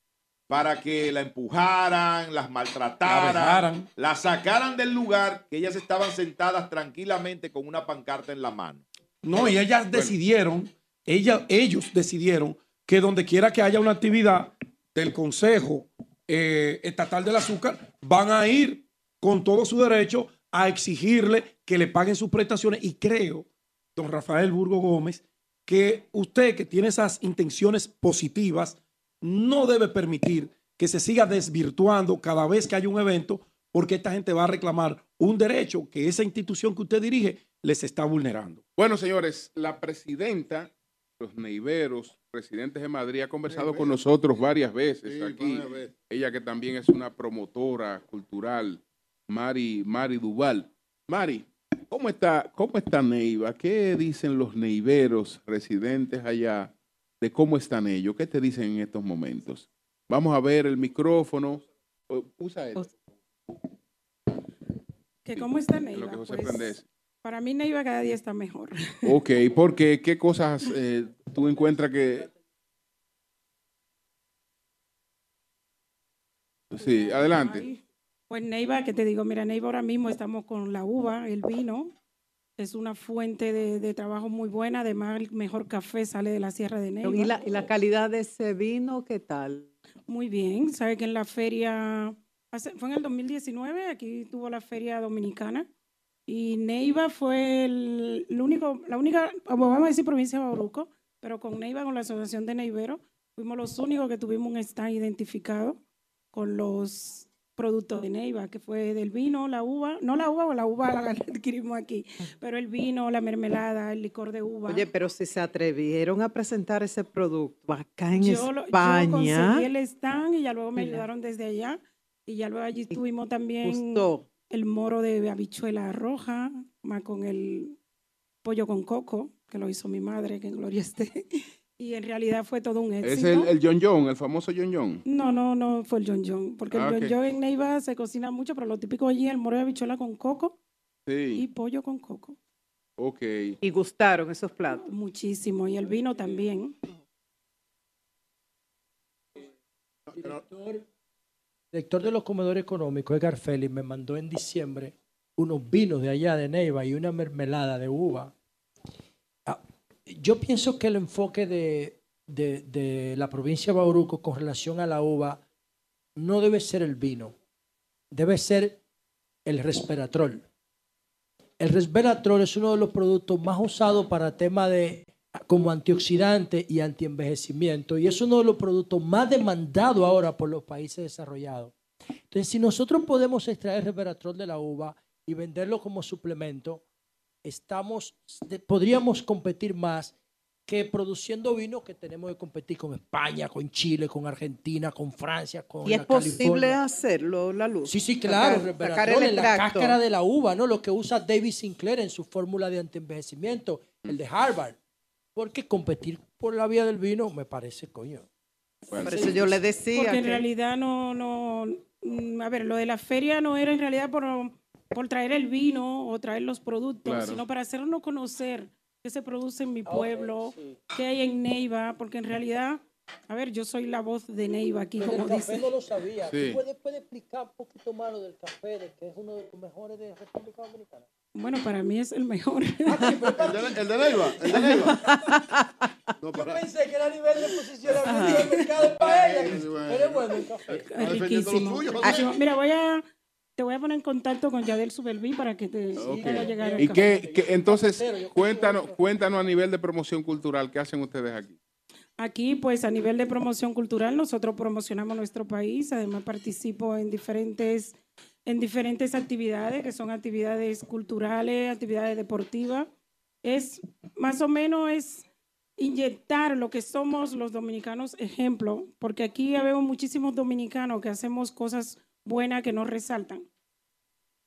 para que la empujaran, las maltrataran, La la sacaran del lugar, que ellas estaban sentadas tranquilamente con una pancarta en la mano. No, y ellas decidieron, ella, ellos decidieron que donde quiera que haya una actividad del Consejo eh, Estatal del Azúcar, van a ir con todo su derecho a exigirle que le paguen sus prestaciones. Y creo, don Rafael Burgo Gómez, que usted que tiene esas intenciones positivas, no debe permitir que se siga desvirtuando cada vez que haya un evento, porque esta gente va a reclamar un derecho que esa institución que usted dirige les está vulnerando. Bueno, señores, la presidenta, los neiveros, presidentes de Madrid, ha conversado con nosotros varias veces Sí, aquí. varias veces. Ella que también es una promotora cultural, Mari, Mari Duval. Mari, ¿cómo está, ¿cómo está Neiva? ¿Qué dicen los neiveros residentes allá de cómo están ellos? ¿Qué te dicen en estos momentos? Vamos a ver el micrófono. Oh, Usa él. que cómo está Neiva. lo que José Pues. Para mí Neiva cada día está mejor. <laughs> Ok, porque ¿qué cosas eh, tú encuentras que... Sí, adelante. Ay, Pues Neiva, que te digo, mira, Neiva ahora mismo estamos con la uva, el vino. Es una fuente de, de trabajo muy buena. Además, el mejor café sale de la Sierra de Neiva. ¿Y la, y la calidad de ese vino qué tal? Muy bien. Sabe que en la feria, hace- fue en el 2019, aquí tuvo la feria dominicana. Y Neiva fue el, el único, la única, vamos a decir provincia de Bauruco, pero con Neiva, con la Asociación de Neiveros, fuimos los únicos que tuvimos un stand identificado con los productos de Neiva, que fue del vino, la uva, no la uva, la uva <laughs> la adquirimos aquí, pero el vino, la mermelada, el licor de uva. Oye, pero si se atrevieron a presentar ese producto acá en yo, lo- yo España. conseguí el stand y ya luego me ayudaron desde allá. Y ya luego allí tuvimos también Gustó. El moro de habichuela roja, más con el pollo con coco, que lo hizo mi madre, que en gloria esté. <laughs> Y en realidad fue todo un éxito. Es el, el John John, el famoso John John. No, no, no fue el John John, porque Ah, el John ok. John en Neiva se cocina mucho, pero lo típico allí es el moro de habichuela con coco y Sí, pollo con coco. ok. Y gustaron esos platos. Muchísimo. Y el vino también. director, director de los comedores económicos, Edgar Félix, me mandó en diciembre unos vinos de allá de Neiva y una mermelada de uva. Ah, Yo pienso que el enfoque de, de- la provincia de Bauruco con relación a la uva no debe ser el vino, debe ser el resveratrol. El resveratrol es uno de los productos más usados para tema de como antioxidante y antienvejecimiento y es uno de los productos más demandados ahora por los países desarrollados. Entonces, si nosotros podemos extraer resveratrol de la uva y venderlo como suplemento, estamos, podríamos competir más que produciendo vino que tenemos que competir con España, con Chile, con Argentina, con Francia, con ¿Y es la posible California. hacerlo, la luz? Sí, sí, claro, Sacar- sacar el en la cáscara de la uva, ¿no? Lo que usa David Sinclair en su fórmula de antienvejecimiento, el de Harvard. Porque competir por la vía del vino me parece, coño. Por eso yo le decía Porque en que- realidad no, no, mm, a ver, lo de la feria no era en realidad por, por traer el vino o traer los productos, Claro. sino para hacernos conocer qué se produce en mi pueblo, qué hay en Neiva, porque en realidad, a ver, yo soy la voz de Neiva aquí, café dice. no lo sabía. Sí. ¿Tú puedes, puedes explicar un poquito más lo del café, de que es uno de los mejores de República Dominicana? Bueno, para mí es el mejor. El de, el de Neiva, el de Neiva. <laughs> No, Yo pensé que era a nivel de posicionamiento del mercado para ella. Bueno. Pero es bueno el café. Lo riquísimo. Mira, voy a Te voy a poner en contacto con Yadel Subelví para que te Ok. haga llegar el Y café. que, que- entonces, cuéntanos, cuéntanos a nivel de promoción cultural, ¿qué hacen ustedes aquí? Aquí, pues a nivel de promoción cultural, nosotros promocionamos nuestro país. Además, participo en diferentes, en diferentes actividades, que son actividades culturales, actividades deportivas. Es más o menos es inyectar lo que somos los dominicanos ejemplo, porque aquí vemos muchísimos dominicanos que hacemos cosas buenas que no resaltan.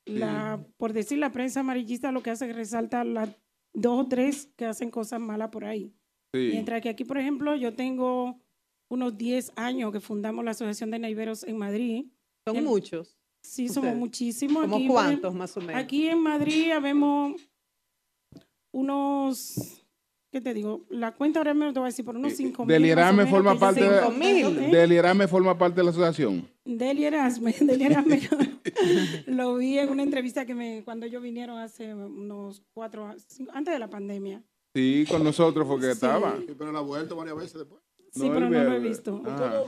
La, por decir, la prensa amarillista lo que hace es resalta las dos o tres que hacen cosas malas por ahí. Sí. Mientras que aquí, por ejemplo, yo tengo unos 10 años que fundamos la Asociación de Neiveros en Madrid. Son En- muchos. Sí, somos ustedes. muchísimos. ¿Cómo Aquí, cuántos, más o menos? Aquí en Madrid vemos unos, ¿qué te digo? La cuenta ahora mismo te voy a decir, por unos 5 mil. Delirame más o menos, forma parte de. ¿Eh? Delirame forma parte de la asociación. Deli Erasme, <laughs> Erasme, lo vi en una entrevista que me, cuando ellos vinieron hace unos cuatro, cinco- antes de la pandemia. Sí, con nosotros porque Sí. estaba. Sí, pero la ha vuelto varias veces después. Sí, No, pero no lo he visto. Ah.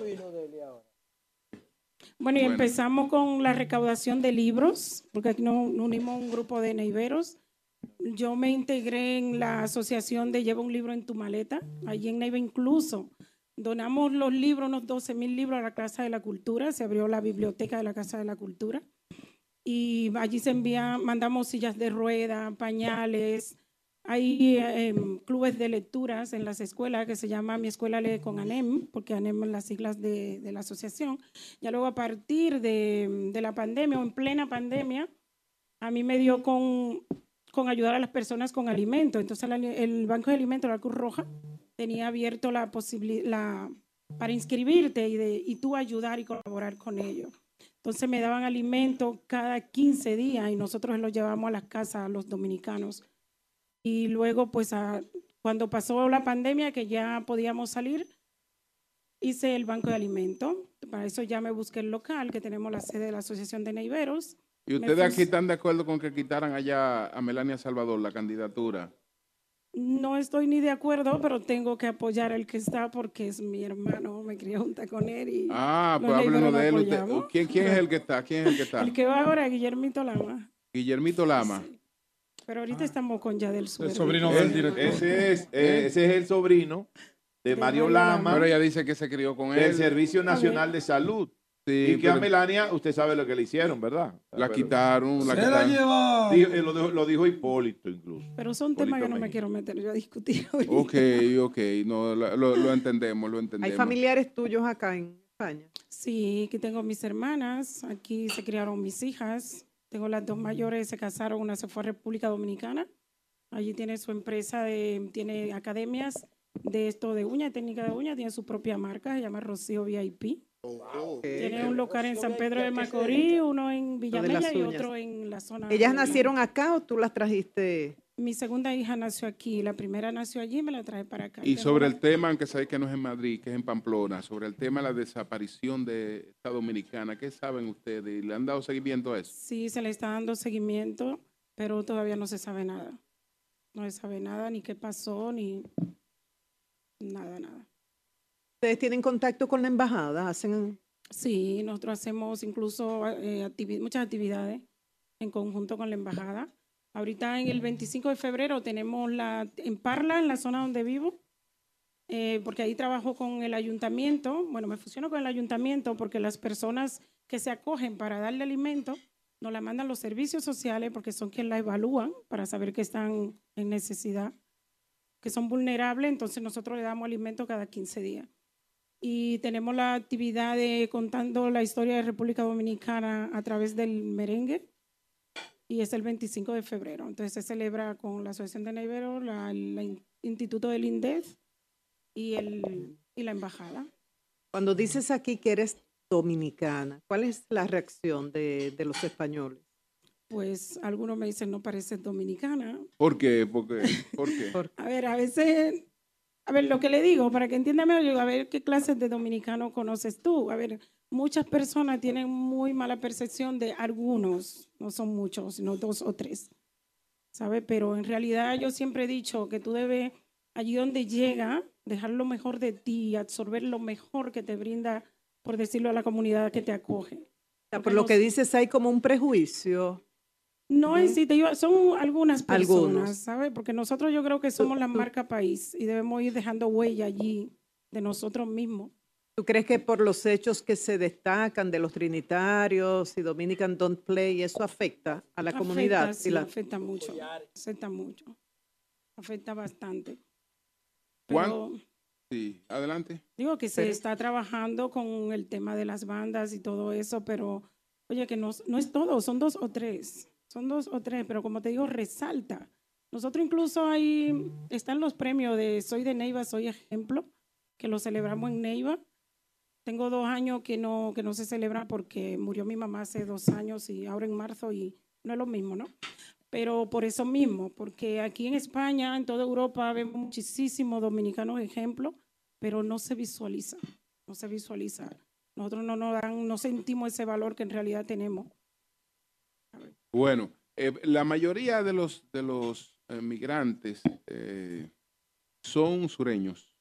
Bueno, y Bueno. empezamos con la recaudación de libros, porque aquí nos unimos a un grupo de neiveros. Yo me integré en la asociación de Lleva un libro en tu maleta. Allí en Neiva incluso donamos los libros, unos 12 mil libros a la Casa de la Cultura. Se abrió la biblioteca de la Casa de la Cultura. Y allí se envía, mandamos sillas de rueda, pañales. Hay em, clubes de lecturas en las escuelas que se llama Mi Escuela Lee con ANEM, porque ANEM es las siglas de, de la asociación. Ya luego a partir de, de la pandemia o en plena pandemia, a mí me dio con, con ayudar a las personas con alimentos. Entonces el, el Banco de Alimentos, la Cruz Roja, tenía abierto la posibilidad para inscribirte y, de, y tú ayudar y colaborar con ellos. Entonces me daban alimento cada 15 días y nosotros los llevamos a las casas los dominicanos. Y luego, pues, a- cuando pasó la pandemia, que ya podíamos salir, hice el banco de alimentos. Para eso ya me busqué el local, que tenemos la sede de la Asociación de Neiveros. ¿Y ustedes aquí están de acuerdo con que quitaran allá a Melania Salvador la candidatura? No estoy ni de acuerdo, pero tengo que apoyar al que está porque es mi hermano, me crié junta con él y Ah, pues háblenos de él. Usted-. ¿quién, quién es el que está? ¿Quién es el que está? El que va ahora, Guillermito Lama. Guillermito Lama. Pero ahorita estamos con Yadel Suero. Ese es, eh, ese es el sobrino de Mario Mario Lama. Pero ella dice que se crió con él. del Servicio Nacional de Salud. Sí, y que a Melania, usted sabe lo que le hicieron, ¿verdad? La quitaron, la Se quitaron. Dijo- eh, lo, dijo, lo dijo Hipólito incluso. Pero son temas que no me quiero meter yo a discutir <laughs> ahorita. Ok, ok, no, lo, lo- lo entendemos, lo entendemos. ¿Hay familiares tuyos acá en España? Sí, aquí tengo mis hermanas, aquí se criaron mis hijas. Tengo las dos mayores, se casaron, una se fue a República Dominicana. Allí tiene su empresa, de, tiene academias de esto de uña, técnica de uña, tiene su propia marca, se llama Rocío VIP. Tiene un local en San Pedro de Macorís, uno en Villamella y otro en la zona. ¿Ellas de- nacieron acá o tú las trajiste? Mi segunda hija nació aquí, la primera nació allí y me la traje para acá. Y sobre el tema, aunque sabéis que no es en Madrid, que es en Pamplona, sobre el tema de la desaparición de esta dominicana, ¿qué saben ustedes? ¿Le han dado seguimiento a eso? Sí, se le está dando seguimiento, pero todavía no se sabe nada. No se sabe nada, ni qué pasó, ni nada, nada. ¿Ustedes tienen contacto con la embajada? ¿Hacen Sí, nosotros hacemos incluso eh, activi- muchas actividades en conjunto con la embajada. Ahorita en el 25 de febrero tenemos la en Parla, en la zona donde vivo, eh, porque ahí trabajo con el ayuntamiento. Bueno, me fusiono con el ayuntamiento porque las personas que se acogen para darle alimento nos la mandan los servicios sociales porque son quienes la evalúan para saber que están en necesidad, que son vulnerables. Entonces nosotros le damos alimento cada 15 días y tenemos la actividad de contando la historia de República Dominicana a través del merengue y es el 25 de febrero. Entonces se celebra con la Asociación de la in- Instituto del INDEF y, el, y la Embajada. Cuando dices aquí que eres dominicana, ¿cuál es la reacción de, de los españoles? Pues algunos me dicen no pareces dominicana. ¿Por qué? ¿Por qué? ¿Por qué? <laughs> A ver, a veces, a ver, lo que le digo, para que entienda mejor, a ver qué clases de dominicano conoces tú. A ver, muchas personas tienen muy mala percepción de algunos, no son muchos, sino dos o tres, ¿sabe? Pero en realidad yo siempre he dicho que tú debes, allí donde llega, dejar lo mejor de ti, absorber lo mejor que te brinda, por decirlo, a la comunidad que te acoge. sea, por lo que dices, hay como un prejuicio. No en Ujú. sí, te digo, son algunas personas. ¿sabes? Porque nosotros yo creo que somos la marca país y debemos ir dejando huella allí de nosotros mismos. ¿Tú crees que por los hechos que se destacan de los trinitarios y Dominican Don't Play, eso afecta a la Afecta, comunidad? sí, Y la- afecta mucho, afecta mucho, afecta bastante. ¿Cuán- Pero Sí, adelante. digo que se Pero- está trabajando con el tema de las bandas y todo eso, pero oye, que no, no es todo, son dos o tres, son dos o tres, pero como te digo, resalta. Nosotros incluso ahí están los premios de Soy de Neiva, Soy Ejemplo, que lo celebramos en Neiva. Tengo dos años que no, que no se celebra porque murió mi mamá hace dos años y ahora en marzo y no es lo mismo, ¿no? Pero por eso mismo, porque aquí en España, en toda Europa, vemos muchísimos dominicanos ejemplos, pero no se visualiza, no se visualiza. Nosotros no nos dan, no sentimos ese valor que en realidad tenemos. Bueno, eh, la mayoría de los de los eh, migrantes eh, son sureños,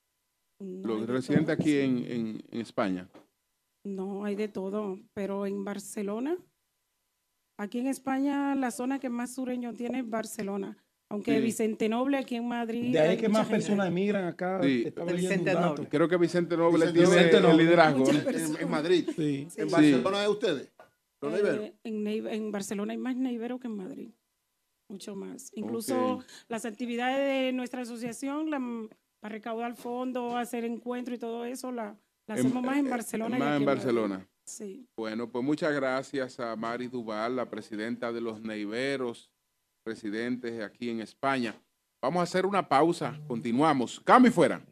No los de residentes todo, aquí sí. en, en- en España. No, hay de todo, pero en Barcelona, aquí en España, la zona que más sureño tiene es Barcelona. Aunque Sí. Vicente Noble aquí en Madrid. De ahí hay que más gente. personas emigran acá. Sí. De Vicente. Noble. Creo que Vicente Noble Vicente tiene Noble. el liderazgo. Personas. En Madrid. Sí. ¿En. Barcelona es ustedes? Eh, en, Barcelona hay más neiveros que en Madrid. Mucho más. Incluso las actividades de nuestra asociación, la, para recaudar fondos, hacer encuentros y todo eso, la, la En- hacemos más en eh, Barcelona. Más en Madrid. Barcelona. Sí. Bueno, pues muchas gracias a Mari Duval, la presidenta de los Neiveros, residentes aquí en España. Vamos a hacer una pausa, continuamos. Cambio y fuera.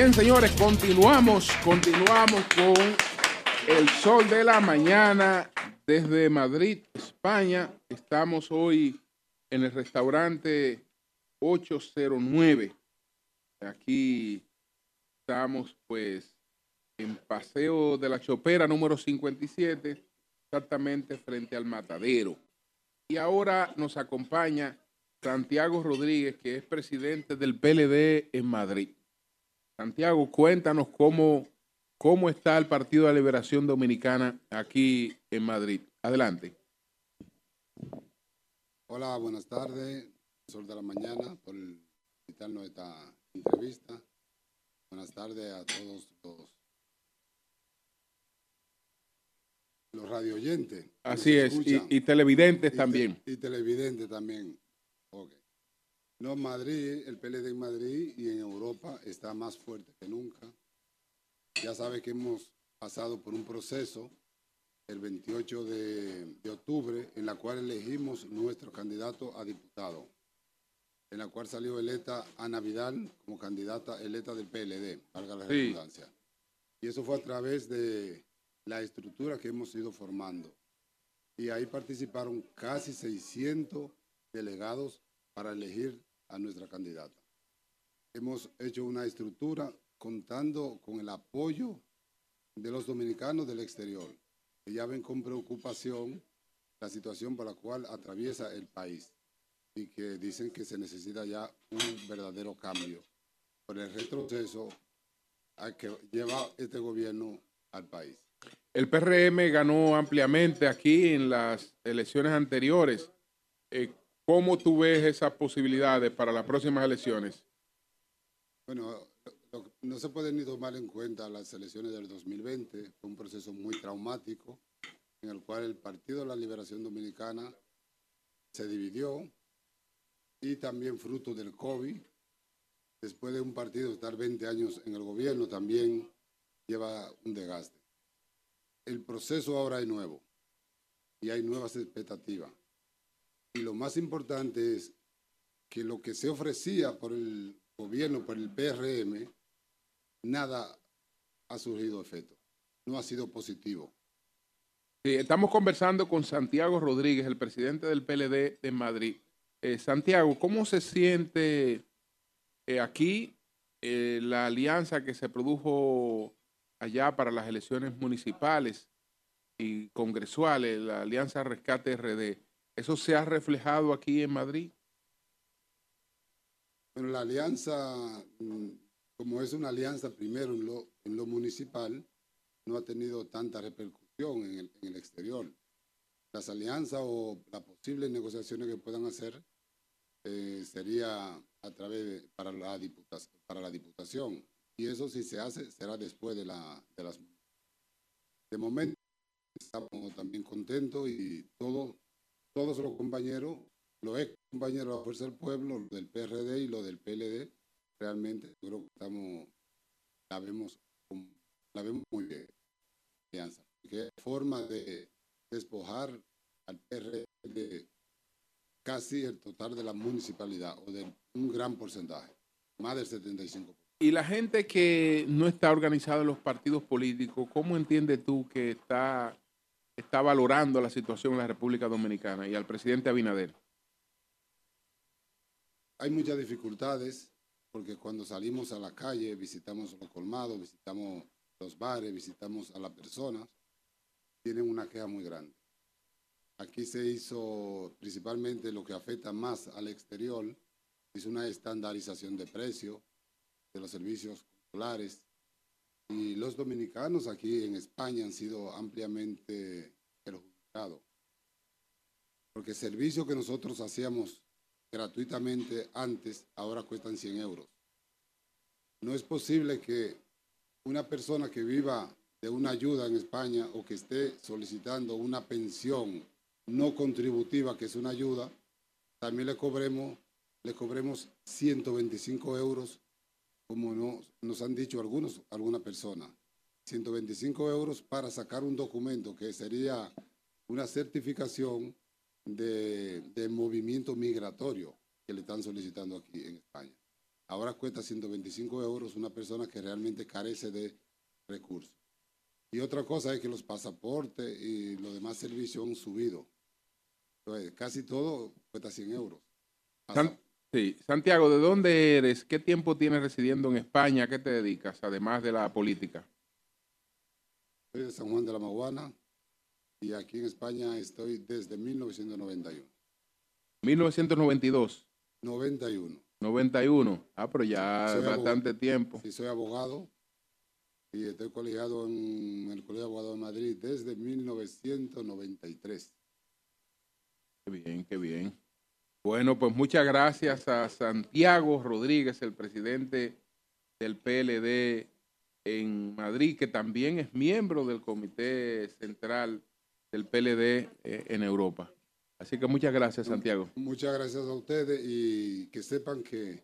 Bien, señores, continuamos, continuamos con el sol de la mañana desde Madrid, España. Estamos hoy en el restaurante 809. Aquí estamos pues en Paseo de la Chopera número 57, exactamente frente al matadero. Y ahora nos acompaña Santiago Rodríguez, que es presidente del PLD en Madrid. Santiago, cuéntanos cómo, cómo está el Partido de la Liberación Dominicana aquí en Madrid. Adelante. Hola, buenas tardes. Sol de la mañana por invitarnos a esta entrevista. Buenas tardes a todos los, los radio oyentes. Así es, y, y televidentes también. Y televidentes también. Ok. No, Madrid, el PLD en Madrid y en Europa está más fuerte que nunca. Ya sabe que hemos pasado por un proceso el 28 de, de octubre en la cual elegimos nuestro candidato a diputado, en la cual salió electa Ana Vidal como candidata electa del PLD, valga la Sí. redundancia. Y eso fue a través de la estructura que hemos ido formando. Y ahí participaron casi 600 delegados para elegir a nuestra candidata. Hemos hecho una estructura contando con el apoyo de los dominicanos del exterior, que ya ven con preocupación la situación por la cual atraviesa el país y que dicen que se necesita ya un verdadero cambio por el retroceso al que lleva este gobierno al país. El PRM ganó ampliamente aquí en las elecciones anteriores. Eh, ¿Cómo tú ves esas posibilidades para las próximas elecciones? Bueno, no se puede ni tomar en cuenta las elecciones del 2020, fue un proceso muy traumático en el cual el Partido de la Liberación Dominicana se dividió y también fruto del COVID, después de un partido estar 20 años en el gobierno, también lleva un desgaste. El proceso ahora es nuevo y hay nuevas expectativas. Y lo más importante es que lo que se ofrecía por el gobierno, por el PRM, nada ha surgido efecto. No ha sido positivo. Estamos conversando con Santiago Rodríguez, el presidente del PLD de Madrid. Eh, Santiago, ¿cómo se siente eh, aquí eh, la alianza que se produjo allá para las elecciones municipales y congresuales, la alianza Rescate RD? ¿Eso se ha reflejado aquí en Madrid? Bueno, la alianza, mm, como es una alianza primero en lo, municipal, no ha tenido tanta repercusión en el, exterior. Las alianzas o las posibles negociaciones que puedan hacer eh, sería a través de, para la, diputas- para la diputación. Y eso si se hace será después de, la, de las... De momento estamos también contentos y todos, todos los compañeros, los ex compañeros de la Fuerza del Pueblo, los del PRD y los del PLD, realmente creo que estamos, la vemos, la vemos muy bien. alianza, es forma de despojar al PRD casi el total de la municipalidad o de un gran porcentaje, más del 75%. Y la gente que no está organizada en los partidos políticos, ¿cómo entiendes tú que está, está valorando la situación en la República Dominicana y al presidente Abinader? Hay muchas dificultades porque cuando salimos a la calle, visitamos los colmados, visitamos los bares, visitamos a las personas, tienen una queja muy grande. Aquí se hizo principalmente lo que afecta más al exterior, es una estandarización de precios de los servicios consulares. Y los dominicanos aquí en España han sido ampliamente perjudicados. Porque servicios que nosotros hacíamos gratuitamente antes, ahora cuestan 100 euros. No es posible que una persona que viva de una ayuda en España o que esté solicitando una pensión no contributiva, que es una ayuda, también le cobremos, le cobremos 125 euros, como nos, han dicho algunos, alguna persona. 125 euros para sacar un documento que sería una certificación de, movimiento migratorio que le están solicitando aquí en España. Ahora cuesta 125 euros una persona que realmente carece de recursos. Y otra cosa es que los pasaportes y los demás servicios han subido. Entonces, casi todo cuesta 100 euros. Sí. Santiago, ¿de dónde eres? ¿Qué tiempo tienes residiendo en España? ¿A qué te dedicas, además de la política? Soy de San Juan de la Maguana y aquí en España estoy desde 1991. 1992, 91. 91. Ah, pero ya Soy bastante abogado. tiempo. Sí, soy abogado y estoy colegiado en el Colegio de Abogados de Madrid desde 1993. Qué bien, qué bien. Bueno, pues muchas gracias a Santiago Rodríguez, el presidente del PLD en Madrid, que también es miembro del Comité Central del PLD eh, en Europa. Así que muchas gracias, Santiago. Muchas gracias a ustedes y que sepan que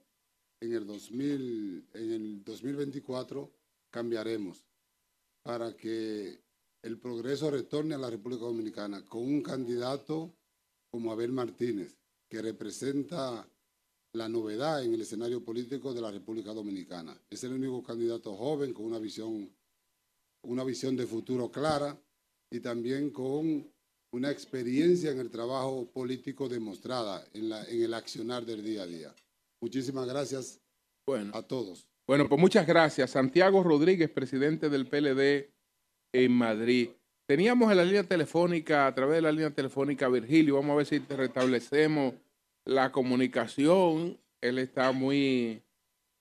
en el, 2000, en el 2024 cambiaremos para que el progreso retorne a la República Dominicana con un candidato como Abel Martínez, que representa la novedad en el escenario político de la República Dominicana. Es el único candidato joven con una visión, una visión de futuro clara y también con una experiencia en el trabajo político demostrada en, la, en el accionar del día a día. Muchísimas gracias bueno. a todos. Bueno, pues muchas gracias. Santiago Rodríguez, presidente del PLD en Madrid. Teníamos en la línea telefónica, a través de la línea telefónica, Virgilio. Vamos a ver si te restablecemos la comunicación. Él está muy,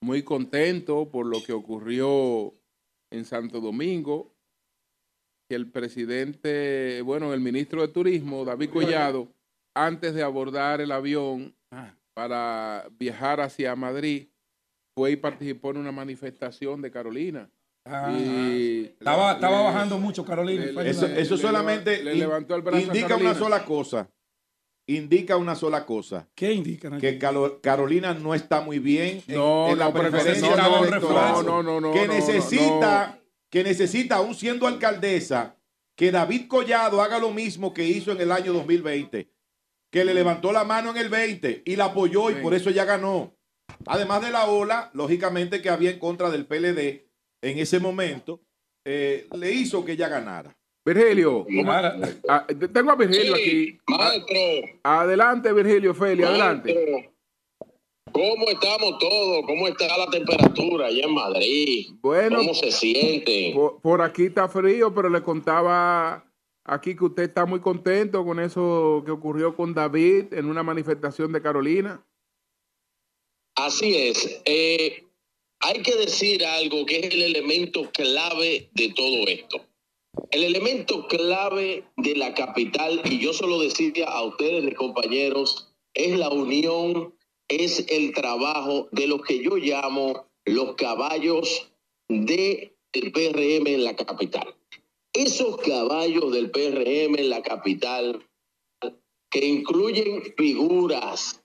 muy contento por lo que ocurrió en Santo Domingo. Que el presidente, bueno, el ministro de Turismo, David Collado, antes de abordar el avión para viajar hacia Madrid, fue y participó en una manifestación de Carolina. Ah, Y estaba, le- estaba bajando mucho, Carolina. le- Eso, una- eso le solamente leva- le in- levantó el brazo a indica una sola cosa. Indica una sola cosa. ¿Qué indica? Que Calo- Carolina no está muy bien en- No, en, la no, preferencia no, no, electoral. no, no, no, no, que no, necesita, que necesita, aún siendo alcaldesa, que David Collado haga lo mismo que hizo en el año 2020. Que le levantó la mano en el 20 y la apoyó y Sí. por eso ya ganó. Además de la ola, lógicamente, que había en contra del PLD, en ese momento, eh, le hizo que ella ganara. Virgilio, ¿cómo- Ganara. Ah, tengo a Virgilio aquí. Ah, Adelante, Virgilio Feli, adelante. ¿Cómo estamos todos? ¿Cómo está la temperatura allá en Madrid? Bueno, ¿Cómo se siente? Por, por aquí está frío, pero le contaba aquí que usted está muy contento con eso que ocurrió con David en una manifestación de Carolina. Así es. Eh, hay que decir algo que es el elemento clave de todo esto. El elemento clave de la capital, y yo se lo decía a ustedes, mis compañeros, es la unión, es el trabajo de lo que yo llamo los caballos del PRM en la capital. Esos caballos del PRM en la capital, que incluyen figuras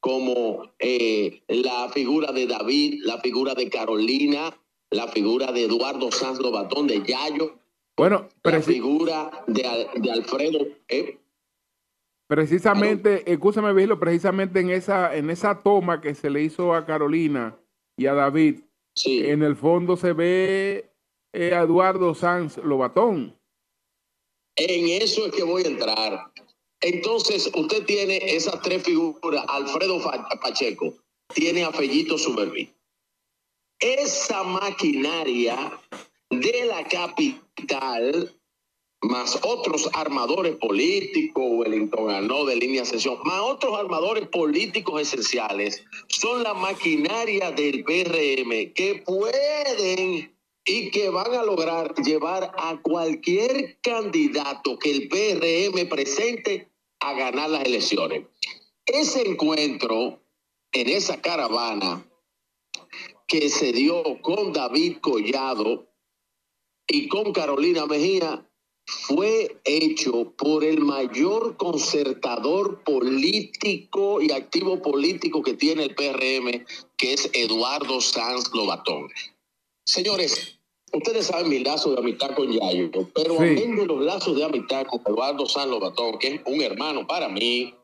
como eh, la figura de David, la figura de Carolina, la figura de Eduardo Sanz Lobatón, de Yayo, Bueno, la figura de, Al- de Alfredo. ¿eh? precisamente, escúchame, Virgilio, precisamente en esa, en esa toma que se le hizo a Carolina y a David, en el fondo se ve eh, a Eduardo Sanz Lobatón. En eso es que voy a entrar. Entonces, usted tiene esas tres figuras, Alfredo Pacheco, tiene a Fellito Suberví. Esa maquinaria de la capital, más otros armadores políticos, Wellington ganó de línea sesión, más otros armadores políticos esenciales, son la maquinaria del PRM que pueden y que van a lograr llevar a cualquier candidato que el PRM presente a ganar las elecciones. Ese encuentro en esa caravana que se dio con David Collado y con Carolina Mejía fue hecho por el mayor concertador político y activo político que tiene el PRM, que es Eduardo Sanz Lobatón. Señores, ustedes saben mi lazo de amistad con Yayo, pero Sí. amén de los lazos de amistad con Eduardo Sanz Lobatón, que es un hermano para mí,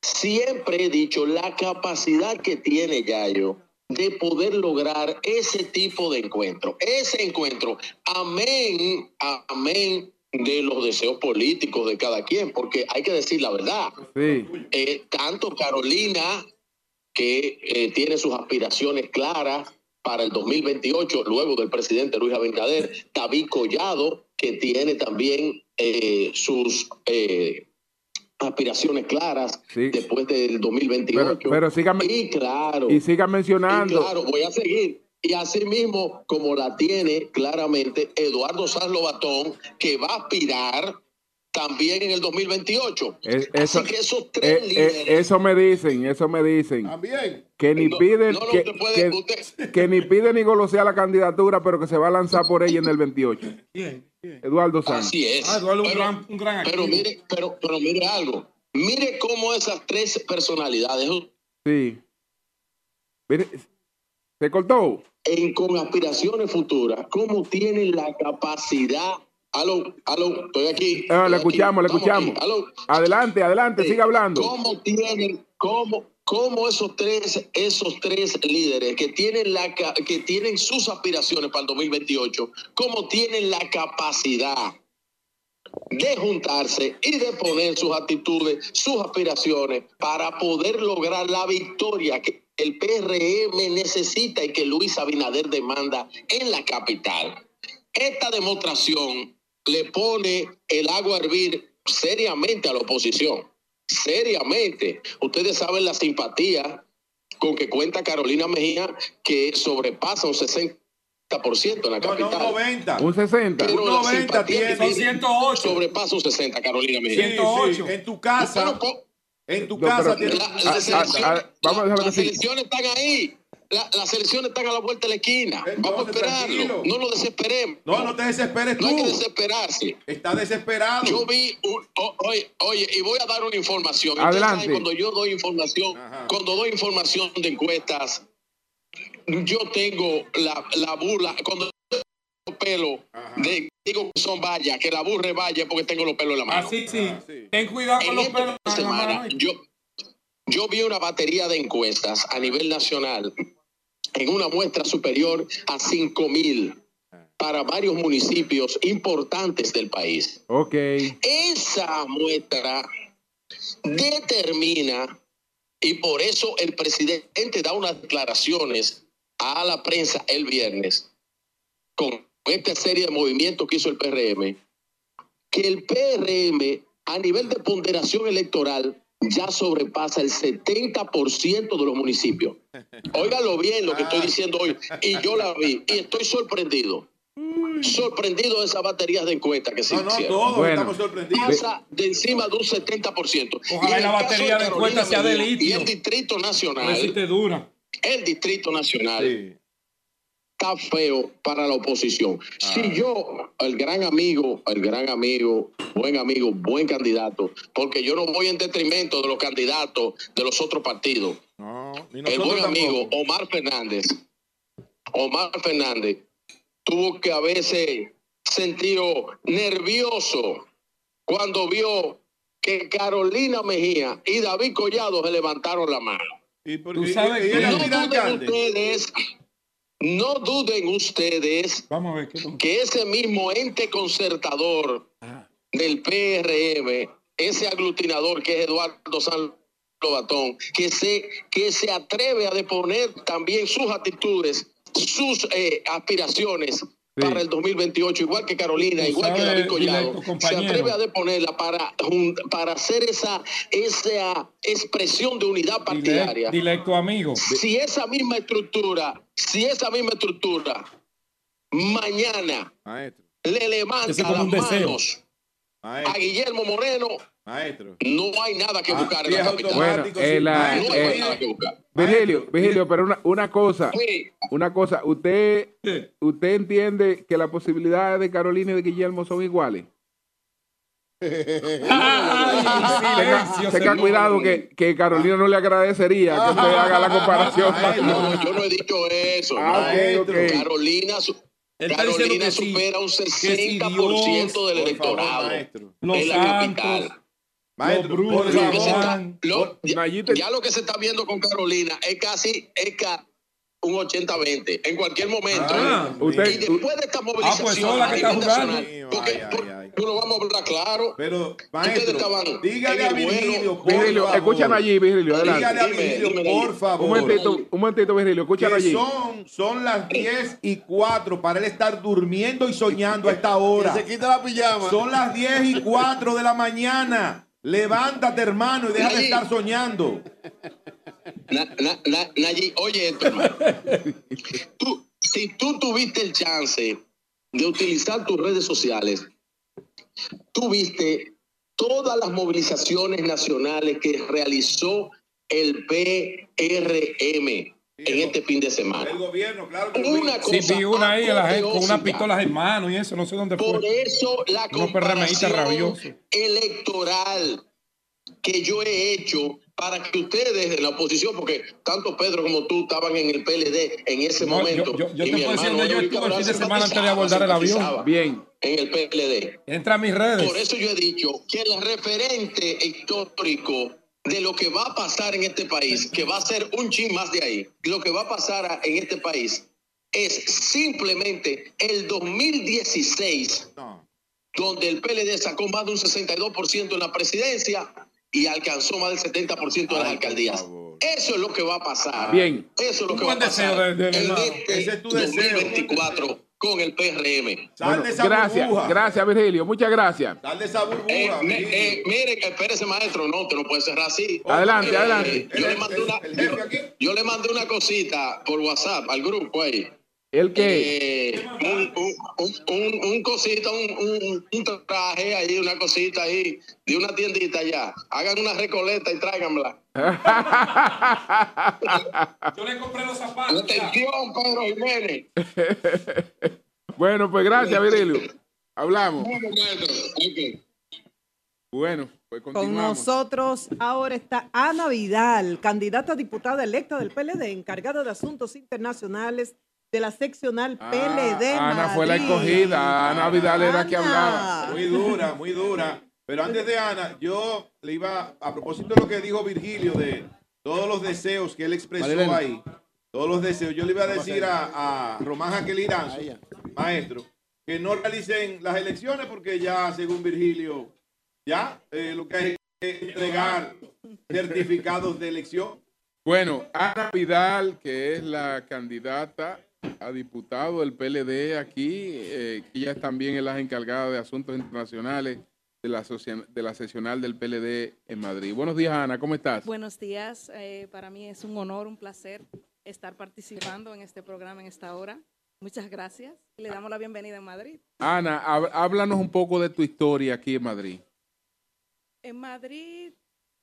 siempre he dicho la capacidad que tiene Yayo de poder lograr ese tipo de encuentro. Ese encuentro, amén, amén de los deseos políticos de cada quien, porque hay que decir la verdad. Sí. Eh, tanto Carolina, que eh, tiene sus aspiraciones claras para el 2028, luego del presidente Luis Abinader, David Collado, que tiene también eh, sus eh, aspiraciones claras después del 2028. Pero, pero sigan, y claro, y sigan mencionando. y claro, voy a seguir. Y así mismo, como la tiene claramente Eduardo Sanz Lobatón, que va a aspirar también en el 2028. Eh, eso, Así que esos eh, tres eh, líderes eso me dicen, eso me dicen. Que ni No, piden, no, no, que, usted puede- que- usted- que ni pide ni golosea la candidatura, pero que se va a lanzar por ella en el 28. Eduardo Sanz. Así es. Ah, pero, pero mire, pero, pero mire algo. Mire cómo esas tres personalidades Sí. Mire, ¿Se cortó? en, con aspiraciones futuras, cómo tienen la capacidad. Aló, aló, estoy aquí. Ah, le estoy aquí, escuchamos, le escuchamos. aló. Adelante, adelante, siga hablando. ¿Cómo tienen, cómo, cómo esos tres, esos tres líderes que tienen la que tienen sus aspiraciones para el 2028, cómo tienen la capacidad de juntarse y de poner sus actitudes, sus aspiraciones para poder lograr la victoria que el PRM necesita y que Luis Abinader demanda en la capital. Esta demostración le pone el agua a hervir seriamente a la oposición. Seriamente. Ustedes saben la simpatía con que cuenta Carolina Mejía, que sobrepasa un 60% en la capital. 90. Un 60. Pero la simpatía tiene. que tiene Sobrepasa un 60, Carolina Mejía. Sí, sí, En tu casa. En tu No, casa pero- tiene la- un la 60. selección- vamos a dejarlo Las elecciones están ahí. La- las elecciones están a la vuelta de la esquina. Vamos a esperarlo. tranquilo. No lo desesperemos. No, no te desesperes No hay que tú. desesperarse. Está desesperado. Yo vi, un- o- oye, oye, y voy a dar una información. Adelante. Cuando yo doy información, cuando doy información de encuestas, yo tengo la, la burla, cuando tengo pelo, de, digo que son vallas, que la burre vaya porque tengo los pelos en la mano. Así sí. Ten cuidado con En los pelos. en la semana, mano. yo, yo vi una batería de encuestas a nivel nacional en una muestra superior a 5 mil para varios municipios importantes del país. Ok. Esa muestra determina, y por eso el presidente da unas declaraciones a la prensa el viernes, con esta serie de movimientos que hizo el PRM, que el PRM a nivel de ponderación electoral ya sobrepasa el 70% de los municipios. <laughs> Óigalo bien lo que estoy diciendo hoy. Y yo la vi y estoy sorprendido. Sorprendido de esas baterías de encuestas que se No, no, hicieron. todos Bueno. estamos sorprendidos. Pasa de encima de un 70%. Ojalá Y la batería de Carolina encuestas sea de litio. Y el Distrito Nacional. Si te dura. El Distrito Nacional está feo para la oposición. Si yo, el gran amigo, el gran amigo, buen amigo, buen candidato, porque yo no voy en detrimento de los candidatos de los otros partidos. el buen amigo tampoco. Omar Fernández, Omar Fernández, tuvo que haberse sentido nervioso cuando vio que Carolina Mejía y David Collado se levantaron la mano. Tú sabes y- y que- el No duden ustedes, no duden ustedes que ese mismo ente concertador del PRM, ese aglutinador que es Eduardo San Lobatón, que se, que se atreve a deponer también sus actitudes, sus eh, aspiraciones para el 2028, igual que Carolina, Tú igual que David Collado, se atreve a deponerla para, para hacer esa, esa expresión de unidad partidaria. Dile, dile a tu amigo. Si esa misma estructura, si esa misma estructura mañana Maestro. le levanta las manos a Guillermo Moreno, Maestro. no hay nada que Ah, buscar en la capital. Bueno, eh, la- no hay eh, nada que buscar. Virgilio, Virgilio, pero una, una cosa, Sí. una cosa, usted, usted entiende que las posibilidades de Carolina y de Guillermo son iguales. <laughs> Tenga, tenga cuidado que, que Carolina no le agradecería que usted haga la comparación. <laughs> No, yo no he dicho eso. Ah. Carolina, Carolina sí, supera un que si 60% del electorado en la capital. Maestro, brujos por de Lo que está- lo- ya, ya lo que se está viendo con Carolina es casi es ca- un 80-20 en cualquier momento. Ah, usted- y después de esta movilización pues son las que nivel jugando. porque, porque lo vamos a hablar claro. Pero, maestro, dígale a. Virgilio, por Virgilio, favor. escúchame allí, Virgilio, Dígale a adelante. Virgilio, Dime, por dime. favor. Un momentito, un momentito, Virgilio, escúchalo que allí. son, son las 10 y 4 para él estar durmiendo y soñando a esta Que hora. se quita la pijama. Son las 10 y 4 de la mañana. Levántate, hermano, y deja de estar soñando. Na- na- na- Nayi, oye esto, hermano. <laughs> Tú- si tú tuviste el chance de utilizar tus redes sociales, tú viste todas las movilizaciones nacionales que realizó el PRM en este fin de semana. El gobierno, claro que Una Sí, cosa vi una ahí la gente con unas pistolas en mano y eso, no sé dónde Por fue. eso la comparación electoral que yo he hecho para que ustedes en la oposición, porque tanto Pedro como tú estaban en el PLD en ese No, momento. yo- yo- yo y te mi puedo decir yo estuve el fin de semana antes de abordar el avión. Bien. En el PLD. Entra a mis redes. Por eso yo he dicho que el referente histórico de lo que va a pasar en este país, que va a ser un chin más de ahí, lo que va a pasar en este país es simplemente el 2016, donde el PLD sacó más de un 62% en la presidencia y alcanzó más del 70% de las alcaldías. Eso es lo que va a pasar. Bien. Eso es lo que va a buen deseo pasar de- de- en hermano. este Ese es tu deseo. 2024 con el PRM. Bueno, gracias, burbuja. gracias, Virgilio, muchas gracias. Sal de esa burbuja. Eh, me- Virgilio. eh, mire, que espérese, maestro, no, te no puede cerrar así. Adelante, Eh, adelante. Yo le, mandé una, yo, yo le mandé una cosita por WhatsApp al grupo ahí. ¿El qué? Eh, un, un, un, un, cosita, un, un, un traje ahí, una cosita ahí de una tiendita allá. Hagan una recoleta y tráiganmela. Yo le compré los zapatos. Atención, Pedro Jiménez. <laughs> bueno, pues gracias, Virgilio. Hablamos. Bueno, pues Con nosotros ahora está Ana Vidal, candidata a diputada electa del PLD, encargada de asuntos internacionales de la seccional PLD. Ah, Ana fue la escogida. Ana Vidal era que Ana. hablaba. Muy dura, muy dura. Pero antes de Ana, yo le iba, a propósito de lo que dijo Virgilio, de todos los deseos que él expresó Marilena. ahí, Todos los deseos. Yo le iba a decir a, a Román Jaquel Iranzo, maestro, que no realicen las elecciones porque ya, según Virgilio, ya eh, lo que hay es entregar certificados de elección. Bueno, Ana Vidal, que es la candidata a diputado del PLD aquí, eh, que ella es también es la encargada de asuntos internacionales de la, de la sesional del PLD en Madrid. Buenos días, Ana, ¿cómo estás? Buenos días, eh, para mí es un honor, un placer estar participando en este programa en esta hora. Muchas gracias. Le damos la bienvenida en Madrid. Ana, háblanos un poco de tu historia aquí en Madrid. En Madrid,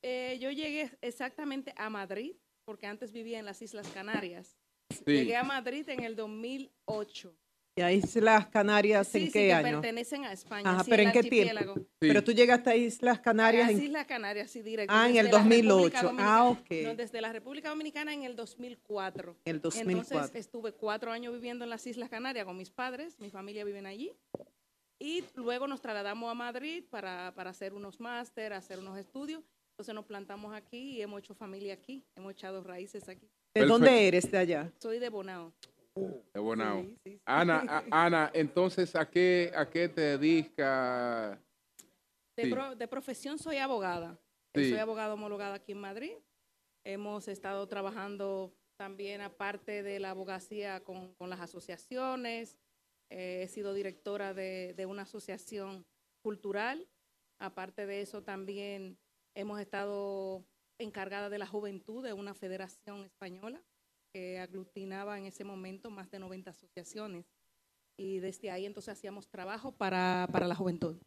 eh, yo llegué exactamente a Madrid, porque antes vivía en las Islas Canarias. Sí. Llegué a Madrid en el 2008. ¿Y a Islas Canarias Sí, en sí, qué que año? pertenecen a España. Ajá, sí, pero ¿en qué tiempo? Pero tú llegaste a Islas Canarias A en... las Islas Canarias, sí, directo. Ah, en el desde la República 2008. Dominicana. Ah, ok. No, desde la República Dominicana en el 2004. En el Entonces 2004. estuve cuatro años viviendo en las Islas Canarias con mis padres, mi familia vive allí. Y luego nos trasladamos a Madrid para, para hacer unos máster, hacer unos estudios. Entonces nos plantamos aquí y hemos hecho familia aquí, hemos echado raíces aquí. ¿De dónde eres de allá? Soy de Bonao. De Bonao. Sí, sí, sí. Ana, <laughs> a- Ana, entonces, ¿a qué, a qué te dedicas? De, Sí. pro- de profesión soy abogada. Sí. Soy abogada homologada aquí en Madrid. Hemos estado trabajando también, aparte de la abogacía, con, con las asociaciones. Eh, he sido directora de, de una asociación cultural. Aparte de eso, también hemos estado encargada de la juventud de una federación española que aglutinaba en ese momento más de 90 asociaciones. Y desde ahí entonces hacíamos trabajo para, para la juventud.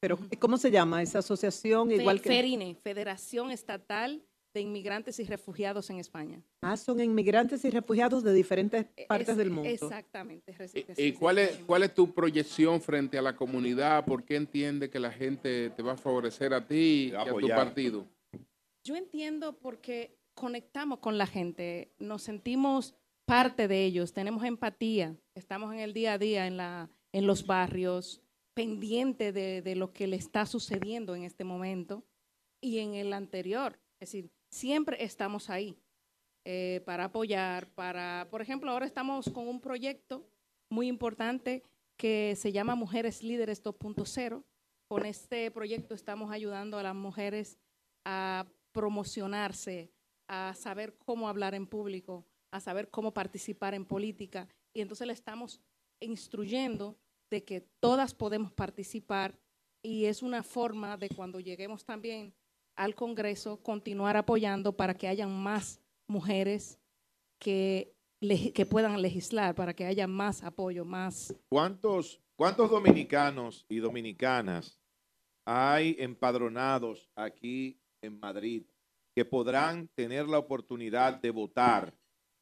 Pero, ¿cómo se llama esa asociación? Igual que... FERINE, Federación Estatal de Inmigrantes y Refugiados en España. Ah, son inmigrantes y refugiados de diferentes partes Es- del mundo. Exactamente. ¿Y cuál es, cuál es tu proyección frente a la comunidad? ¿Por qué entiende que la gente te va a favorecer a ti y a tu partido? Yo entiendo porque conectamos con la gente, nos sentimos parte de ellos, tenemos empatía, estamos en el día a día, en, la, en los barrios, pendiente de, de lo que le está sucediendo en este momento y en el anterior. Es decir, siempre estamos ahí eh, para apoyar, para, por ejemplo, ahora estamos con un proyecto muy importante que se llama Mujeres Líderes 2.0. Con este proyecto estamos ayudando a las mujeres a promocionarse, a saber cómo hablar en público, a saber cómo participar en política. Y entonces le estamos instruyendo de que todas podemos participar y es una forma de cuando lleguemos también al Congreso continuar apoyando para que hayan más mujeres que, que puedan legislar, para que haya más apoyo, más ¿Cuántos, ¿Cuántos dominicanos y dominicanas hay empadronados aquí en Madrid que podrán tener la oportunidad de votar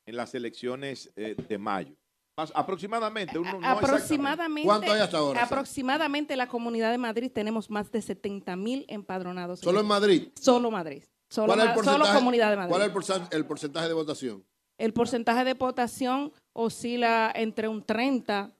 en las elecciones eh, de mayo? Más- aproximadamente. uno- no aproximadamente, ¿Cuánto hay hasta ahora? aproximadamente la comunidad de Madrid tenemos más de 70 mil empadronados. ¿Solo en Madrid? Solo Madrid. Solo, ¿Cuál es el Ma- solo comunidad de Madrid. ¿Cuál es el, porcen- el porcentaje de votación? El porcentaje de votación oscila entre un 30,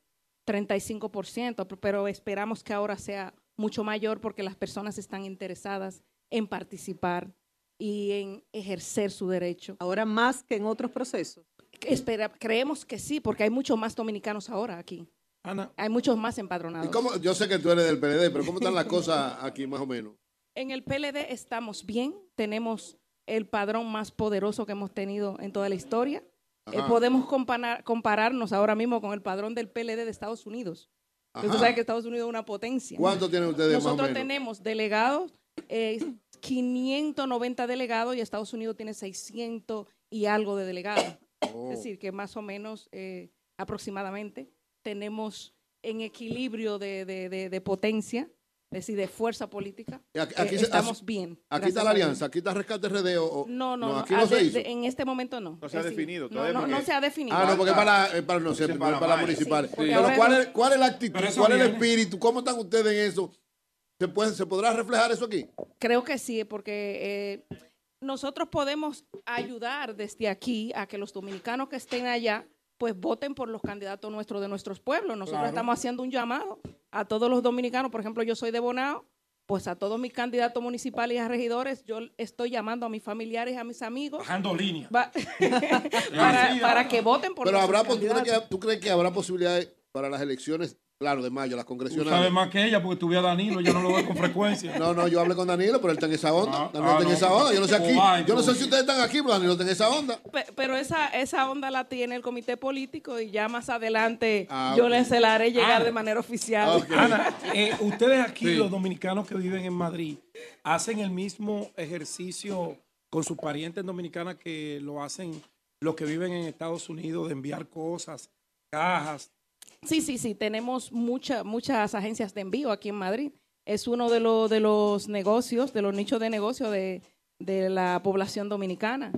35%, p- pero esperamos que ahora sea mucho mayor porque las personas están interesadas en participar y en ejercer su derecho. Ahora más que en otros procesos. Espera, creemos que sí, porque hay muchos más dominicanos ahora aquí. Ana. Hay muchos más empadronados. ¿Y cómo, yo sé que tú eres del PLD, pero ¿cómo están las cosas aquí más o menos? En el PLD estamos bien, tenemos el padrón más poderoso que hemos tenido en toda la historia. Eh, podemos comparar- compararnos ahora mismo con el padrón del PLD de Estados Unidos. Usted sabe que Estados Unidos es una potencia. ¿Cuánto tienen ustedes más o Nosotros menos? tenemos delegados, eh, 590 delegados y Estados Unidos tiene 600 y algo de delegados. Oh. Es decir, que más o menos eh, aproximadamente tenemos en equilibrio de, de- de- de potencia, es decir, de fuerza política. Aquí- eh, aquí estamos aquí- bien. Aquí está la alianza, aquí está Rescate RD o... o- No, no, no, aquí ah, no se de- hizo. de- en este momento no. No se ha Es decir, definido no, todavía no, no se ha definido. Ah, no, porque es para, es para, no sé, para para, municipales. Sí, Pero ¿cuál es, ¿cuál es la actitud? ¿Cuál es el espíritu? ¿Cómo están ustedes en eso? ¿Se, puede, ¿Se podrá reflejar eso aquí? Creo que sí, porque eh, nosotros podemos ayudar desde aquí a que los dominicanos que estén allá pues voten por los candidatos nuestros de nuestros pueblos. Nosotros Claro. estamos haciendo un llamado a todos los dominicanos. Por ejemplo, yo soy de Bonao pues a todos mis candidatos municipales y a regidores, yo estoy llamando a mis familiares y a mis amigos Bajando línea. va- <laughs> para, para que voten por Pero habrá, ¿tú crees, candidatos. que, tú crees que habrá posibilidades para las elecciones, claro, de mayo, las Tú congresionales? sabes más que ella porque tuve a Danilo, yo no lo veo con frecuencia. <laughs> No, no, yo hablé con Danilo, pero él está en esa onda. Ah, Danilo ah, está en esa onda. Yo no sé aquí. Oh, ay, Yo no sé tú. si ustedes están aquí, pero Danilo está en esa onda. Pe- Pero esa, esa onda la tiene el comité político y ya más adelante Ah, yo les se la haré llegar de manera oficial. <laughs> Ana, eh, ustedes aquí, Sí. los dominicanos que viven en Madrid, hacen el mismo ejercicio con sus parientes dominicanas que lo hacen los que viven en Estados Unidos de enviar cosas, cajas. Sí, sí, sí, tenemos mucha, muchas agencias de envío aquí en Madrid. Es uno de, los de los negocios, de los nichos de negocio de, de la población dominicana.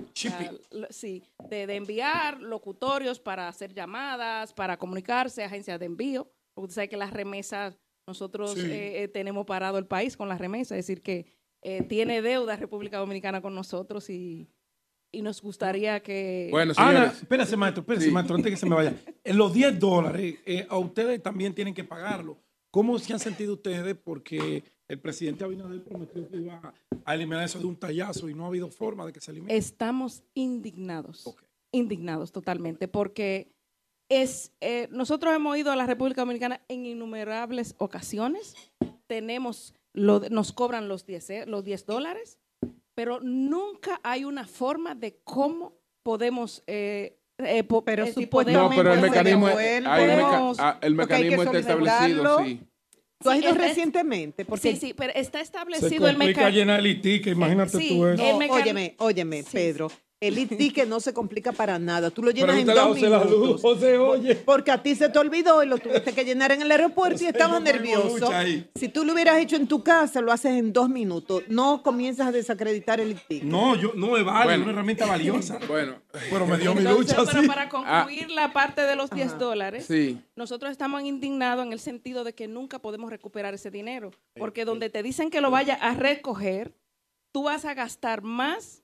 Sí, de, de enviar locutorios para hacer llamadas, para comunicarse, agencias de envío. Porque usted sabe que las remesas, nosotros Sí. eh, eh, tenemos parado el país con las remesas, es decir, que eh, tiene deuda República Dominicana con nosotros y, y nos gustaría que... Bueno, Ana, señores. espérese, maestro, espérese, Sí. maestro, antes que se me vaya. En los 10 dólares, eh, a ustedes también tienen que pagarlo. ¿Cómo se han sentido ustedes? Porque el presidente Abinader prometió que iba a eliminar eso de un tallazo y no ha habido forma de que se elimine. Estamos indignados, indignados totalmente, porque es eh, nosotros hemos ido a la República Dominicana en innumerables ocasiones, tenemos, lo, nos cobran los 10, eh, los 10 dólares, pero nunca hay una forma de cómo podemos... eh, eh, po- Pero eh, si supuestamente No, pero el se mecanismo, meca- ah, el hay que mecanismo está establecido, sí. Tú has Sí, ido está- recientemente. Porque Sí, sí, pero está Se establecido el complica mecanismo. llenar el ITIC, imagínate sí, tú eso. el No, mecan- óyeme, óyeme, Pedro. El <laughs> IT no se complica para nada. Tú lo llenas en dos José La Luz, minutos. José, oye. Porque a ti se te olvidó y lo tuviste que llenar en el aeropuerto y estabas nervioso. Si tú lo hubieras hecho en tu casa, lo haces en dos minutos. No comienzas a desacreditar el IT. No, yo, no es válido, Bueno. una herramienta valiosa. <laughs> Bueno, Pero me dio mi Entonces, lucha, pero sí. para concluir la parte de los 10 Ajá. dólares, sí. nosotros estamos indignados en el sentido de que nunca podemos recuperar ese dinero, porque donde te dicen que lo vaya a recoger, tú vas a gastar más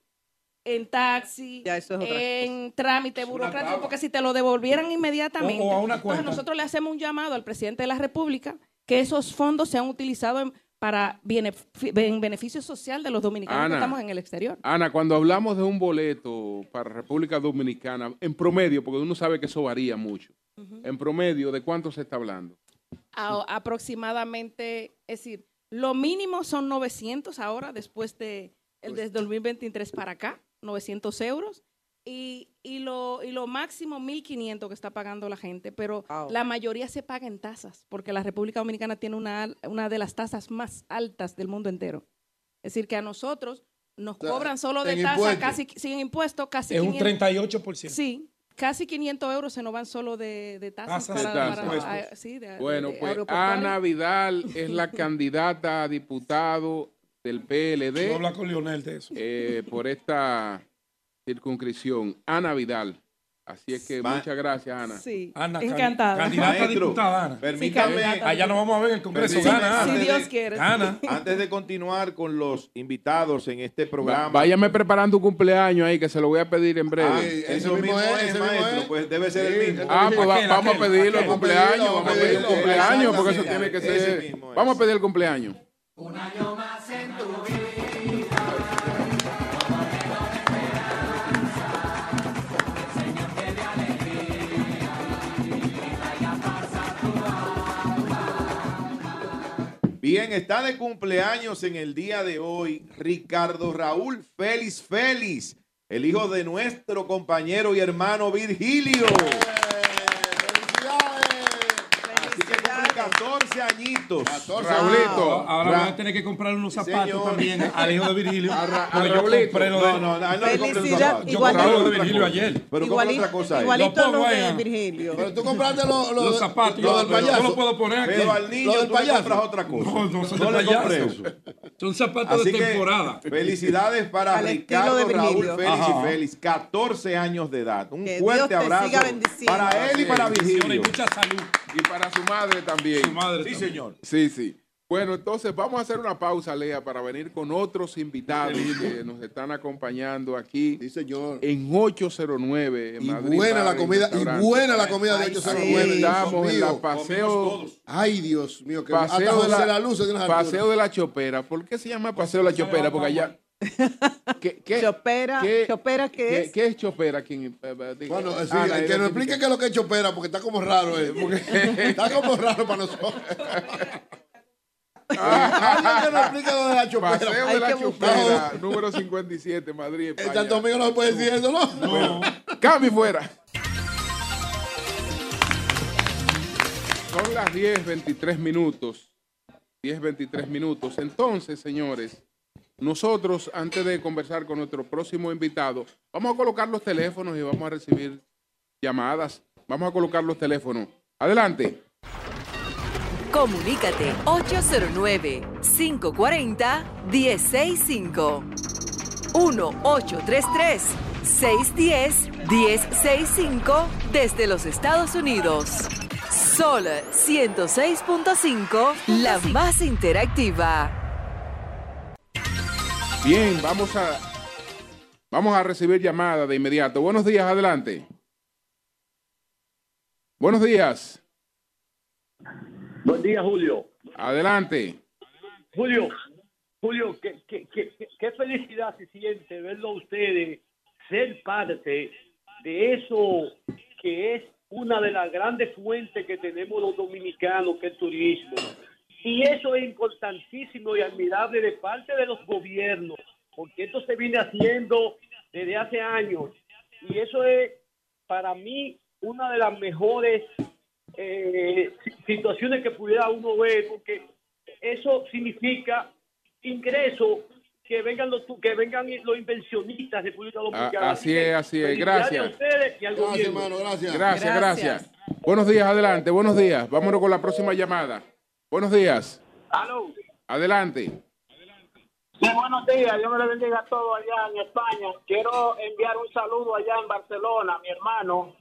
en taxi, Ya, eso es otra en trámite burocrático, porque si te lo devolvieran inmediatamente, O- o a una entonces cuenta. nosotros le hacemos un llamado al presidente de la República que esos fondos sean utilizados en- para en beneficio social de los dominicanos Ana. que estamos en el exterior. Ana, cuando hablamos de un boleto para República Dominicana, en promedio, porque uno sabe que eso varía mucho, en promedio, ¿de cuánto se está hablando? a- aproximadamente, es decir, lo mínimo son 900 ahora, después de el Pues desde 2023 para acá, 900 euros. Y, y lo, y lo máximo 1.500 que está pagando la gente, pero Wow. la mayoría se paga en tasas, porque la República Dominicana tiene una, al- una de las tasas más altas del mundo entero. Es decir, que a nosotros nos sea, cobran solo de tasa, casi sin impuestos, casi Es un 500 38%. Sí, casi 500 euros se nos van solo de, de tasas. Tasas de para- tasas. para- sí, de- Bueno, de pues. Ana Vidal es la <laughs> candidata a diputado del PLD. No habla con Lionel de eso. eh, por esta circunscripción. Ana Vidal. Así es que muchas gracias, Ana. Sí, Ana, can- encantada. Candidata Maestro, diputada, Ana. Permítame. Allá nos vamos a ver en el Congreso. Gana, Si Ana. Dios de- quiere. Gana. <laughs> antes de continuar con los invitados en este programa. váyame preparando un cumpleaños ahí que se lo voy a pedir en breve. Ah, eso mismo mismo es, maestro, es. pues debe ser Sí, el mismo. Ah, pues Aquel, vamos a aquel, pedirlo el cumpleaños, Vamos a vamos a pedir el pedirlo, cumpleaños, porque eso tiene que ser. Vamos a pedir el cumpleaños. Bien, está de cumpleaños en el día de hoy Ricardo Raúl Félix Félix, el hijo de nuestro compañero y hermano Virgilio que cumple 14 añitos. 14 Raulito. Ahora Ra- voy a tener que comprarle unos zapatos señor. también al hijo de Virgilio. A Ra- a Raulito. compré lo de- No, no, no, no le compré un Felicidad, zapato. yo igualito. compré lo de Virgilio ayer. Pero Igualito, otra cosa igualito Lo lo pongo ahí, de. Virgilio. Pero tú compraste lo, lo, Los zapatos. lo yo- del payaso. Yo lo puedo poner aquí. Pero al niño del payaso. compras otra cosa. No, no son No le compré eso. Son zapatos Así de que temporada. felicidades para Ricardo de Raúl Virgilio. Félix y Félix, 14 años de edad. Un fuerte abrazo para él y para Bendiciones y Virgilio. mucha salud. Y para su madre también. Su madre Sí, también. señor. Sí, sí. Bueno, entonces vamos a hacer una pausa, Lea, para venir con otros invitados que nos están acompañando aquí. Sí, señor. En 809 en Y Madrid. buena la comida, y buena la comida de Ahí 809. Dios Estamos en la paseo. Ay, Dios mío, que Paseo de la, la Luz paseo de la Chopera. ¿Por qué se llama Paseo de la Chopera? Porque allá. <laughs> ¿Qué, qué, Chopera, qué- Chopera, ¿qué qué- es? ¿Qué es Chopera? ¿Quién, eh, eh, diga? Bueno, sí, Ana, que nos explique identifica. qué es lo que es chopera, porque está como raro. eh. <laughs> está como raro para nosotros. Alguien que nos explique lo de la chopera. Paseo de la Chopera, número 57, Madrid, España. Santo Domingo no puede decir eso, ¿no? Bueno, cambio y fuera. Son las 10.23 minutos. 10.23 minutos. Entonces, señores, nosotros, antes de conversar con nuestro próximo invitado, vamos a colocar los teléfonos y vamos a recibir llamadas. Vamos a colocar los teléfonos. Adelante. Comunícate 809-540-1065. 1-833-610-1065 desde los Estados Unidos. Sol 106.5, la más interactiva. Bien, vamos a vamos a recibir llamada de inmediato. Buenos días, adelante. Buenos días. Buen día, Julio. Adelante. Julio, Julio, qué, qué, qué, qué- felicidad se siente verlo a ustedes ser parte de eso que es una de las grandes fuentes que tenemos los dominicanos, que es el turismo. Y eso es importantísimo y admirable de parte de los gobiernos, porque esto se viene haciendo desde hace años. Y eso es, para mí, una de las mejores eh, si- situaciones que pudiera uno ver, porque eso significa ingreso que vengan los tu- que vengan los inversionistas de República Dominicana. A- así es, así es. Gracias. a ustedes y al Gracias, gobierno. hermano, gracias. Gracias, gracias. Buenos días, adelante. Buenos días. Vámonos con la próxima llamada. Buenos días. Aló. Adelante. Sí, buenos días. Dios me le bendiga a todos allá en España. Quiero enviar un saludo allá en Barcelona, mi hermano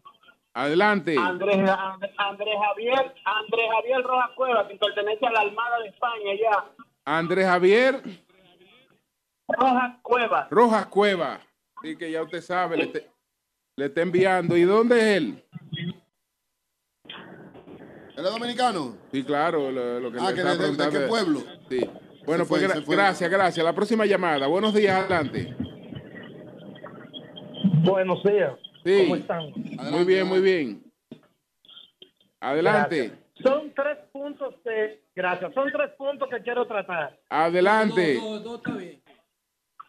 Adelante. Andrés, And- Andrés Javier, Andrés Javier Rojas Cueva, que pertenece a la Armada de España allá. Andrés Javier Rojas Cueva. Rojas Cueva. Sí, que ya usted sabe, le, te- le está enviando. ¿Y dónde es él? ¿Él es dominicano? Sí, claro, lo, lo que Ah, le que está de- de- qué pueblo? Sí. Bueno, Se pues gra- gracias, gracias. La próxima llamada. Buenos días, adelante. Buenos días. Sí. ¿Cómo están? Muy bien, muy bien. Adelante, Son tres puntos de... Gracias. Son tres puntos que quiero tratar. adelante.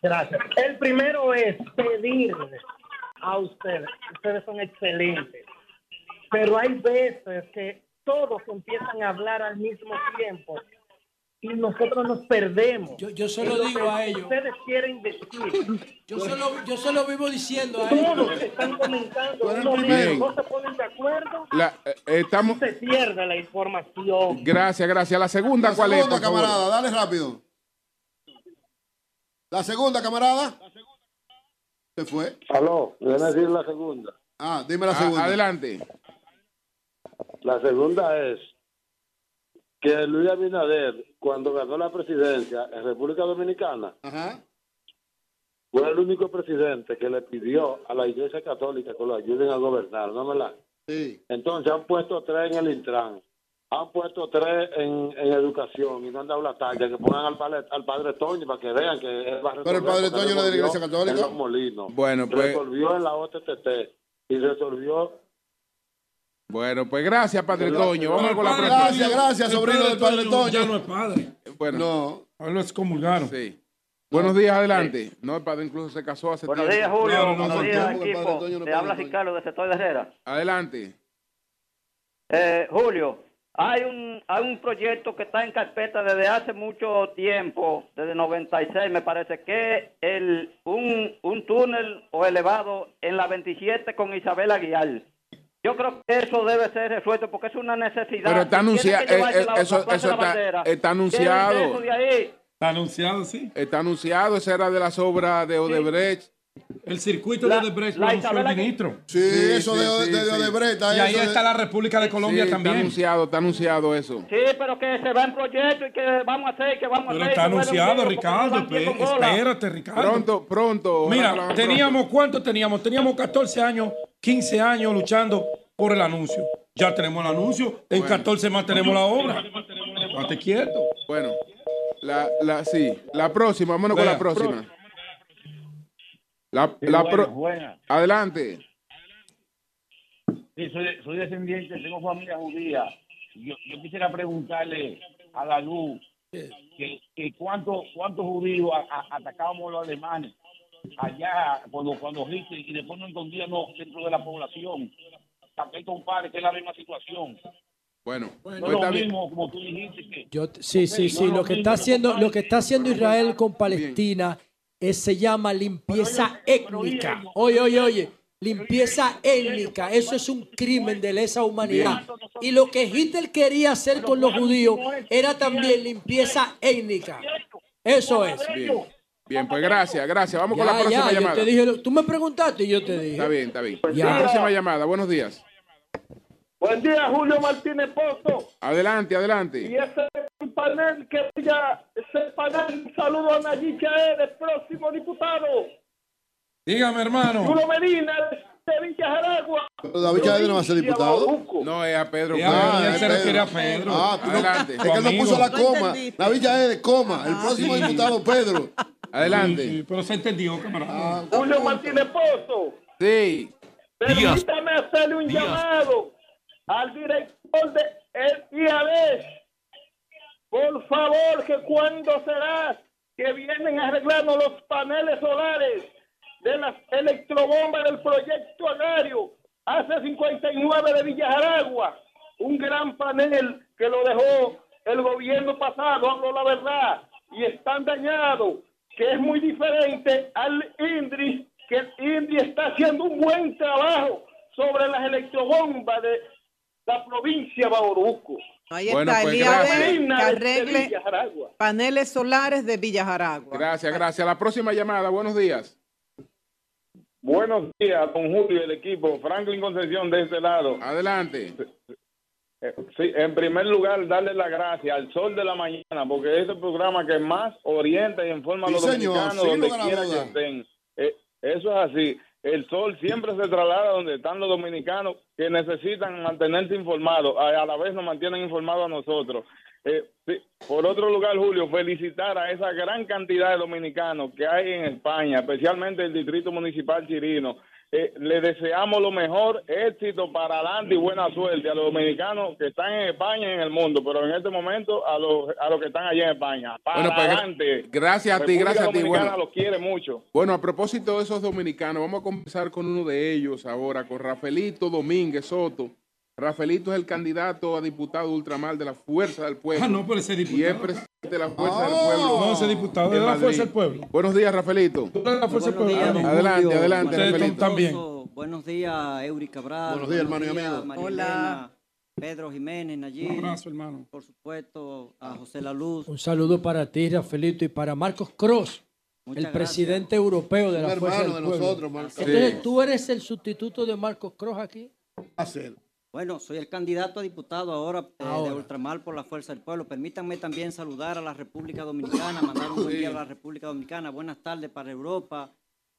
Gracias. El primero es pedirle a ustedes. Ustedes son excelentes. Pero hay veces que todos empiezan a hablar al mismo tiempo y nosotros nos perdemos. Yo, yo se en lo que digo a ellos. Ustedes quieren decir. Yo se lo, yo se lo vivo diciendo a Todos ellos. están comentando. mismo, no se ponen de acuerdo. La- eh, estamos. Se pierde la información. Gracias, gracias. La segunda, La ¿cuál segunda, es? por favor? camarada, dale rápido. La segunda, camarada. Se fue. Aló, voy a decir la segunda. Ah, dime la Ah, segunda. adelante. La segunda es que Luis Abinader, cuando ganó la presidencia en República Dominicana, fue el único presidente que le pidió a la Iglesia Católica que lo ayuden a gobernar, ¿no verdad? Sí. Entonces han puesto tres en el Intran, han puesto tres en, en educación y no han dado la talla, que pongan al padre, al padre Toño para que vean que él va a Pero el padre Toño no es de la Iglesia Católica. en Los Molinos. Bueno, pues- Resolvió en la OTTT y resolvió Bueno, pues gracias, Padre Gracias. Toño. Vamos con la próxima. Gracias, gracias, sobrino del padre Toño. Ya no es padre. Bueno. No. Ahora lo excomulgaron. Sí. Buenos días, adelante. No, el padre incluso se casó hace Buenos tiempo. días, Julio. No, Buenos no, días, equipo. No Te habla. Ricardo de Sector de Herrera. Adelante. Eh, Julio, hay un, hay un proyecto que está en carpeta desde hace mucho tiempo, desde 96 me parece, que es el, un, un túnel o elevado en la 27 con Isabel Aguilar. Yo creo que eso debe ser resuelto porque es una necesidad. Pero está anunciado. eso eso está, Bandera. está Lleven anunciado. eso de ahí. Está anunciado, sí. Está anunciado. Esa era de las obras de Odebrecht. El circuito La- de Odebrecht la el ministro. Sí, eso de, de, de Odebrecht. Y ahí de- está la República de Colombia Sí, también. Está anunciado, está anunciado eso. Sí, pero que se va en proyecto y que vamos a hacer, que vamos a Pero hacer. está que bueno, anunciado, no Ricardo. bola. Espérate, Ricardo. Pronto, pronto. Mira, teníamos, ¿cuánto teníamos? Teníamos 14 años, 15 años luchando por el anuncio. Ya tenemos el anuncio, en Bueno. 14 más tenemos la obra. Estate quieto. Bueno, la, la, sí, la próxima, vámonos con la próxima. La, Sí, la buena, pro- buena. Adelante. Sí, soy, soy descendiente, tengo familia judía. Yo, yo quisiera preguntarle a la luz que, que cuánto, cuántos judíos atacábamos los alemanes allá cuando, cuando Hitler y después no escondíamos dentro de la población. Para que compare que es la misma situación. Bueno, no pues es lo mismo como tú dijiste que Yo sí, sí, sí. Lo lo que mismo está haciendo, lo que está haciendo Israel con Palestina es, se llama limpieza étnica. Oye, oye, oye. Limpieza étnica, eso es un crimen de lesa humanidad. Y lo que Hitler quería hacer con los judíos era también limpieza étnica. Eso es. Bien. Bien, pues gracias, gracias. Vamos con la próxima ya, yo llamada. te dije, tú me preguntaste y yo te dije. Está bien, está bien. Ya. La próxima llamada, buenos días. Buen día, Julio Martínez Pozo. Adelante, adelante. Y ese panel que ya, ese panel, un saludo a Nayib Chaed, el próximo diputado. Dígame, hermano. Julio Medina, de Villa Jaragua. Pero David Chávez no va a ser diputado. No, es a Pedro. Ya, Pérez. él se refiere a Pedro. Ah, tú no- Adelante. es que él no puso la coma. David Chávez de coma. El próximo sí. diputado, Pedro. <laughs> Adelante. Sí, sí, pero se entendió, camarada. Julio Martínez Pozo. Sí. Permítame hacerle un llamado al director de el IAD. Por favor, que cuando será que vienen a arreglarnos los paneles solares de las electrobombas del proyecto agrario hace 59 de Villa Jaragua. Un gran panel que lo dejó el gobierno pasado, hablo la verdad, y están dañados, que es muy diferente al INDRI, que el INDRI está haciendo un buen trabajo sobre las electrobombas de la provincia de Bauruco. Ahí Bueno, está pues, el IAB gracias. que De arregle Villa Jaragua. paneles solares de Villa Jaragua. Gracias, gracias. La próxima llamada, buenos días. Buenos días, don Julio y el equipo. Franklin Concepción de este lado. Adelante. Eh, Sí, en primer lugar, darle las gracias al Sol de la Mañana, porque es el programa que más orienta y informa a Sí, los señor, dominicanos sin donde quiera que estén. Eh, eso es así. El Sol siempre se traslada donde están los dominicanos que necesitan mantenerse informados. A, la vez nos mantienen informados a nosotros. Eh, Por otro lugar, Julio, felicitar a esa gran cantidad de dominicanos que hay en España, especialmente el Distrito Municipal Chirino. Eh, le deseamos lo mejor, éxito para adelante y buena suerte a los dominicanos que están en España y en el mundo, pero en este momento a los, a los que están allá en España. Para Bueno, pues, adelante. gracias a ti, República gracias a ti. Bueno. los quiere mucho. Bueno, a propósito de esos dominicanos, vamos a conversar con uno de ellos ahora, con Rafaelito Domínguez Soto. Rafaelito es el candidato a diputado ultramar de la Fuerza del Pueblo. Ah, no, pero ese es Y diputado. es presidente de la Fuerza del Ah. Pueblo. No, ese diputado de es de la Madrid. Fuerza del Pueblo. Buenos días, Rafaelito. la Fuerza del Pueblo. Adelante, Julio. adelante, adelante, Rafaelito. también. Buenos días, Eury Cabral. Buenos días, hermano y amigo. María Hola. Elena, Pedro Jiménez, Nayib. Un abrazo, hermano. Por supuesto, a José La Luz. Un saludo para ti, Rafaelito, y para Marcos Cross, Muchas el gracias. presidente europeo de la Fuerza hermano del de Pueblo. nosotros, Marcos. Entonces, Sí. tú eres el sustituto de Marcos Cross aquí. Hacer. Bueno, soy el candidato a diputado ahora, eh, Ahora. de Ultramar por la Fuerza del Pueblo. Permítanme también saludar a la República Dominicana, mandar un buen día a la República Dominicana. Buenas tardes para Europa.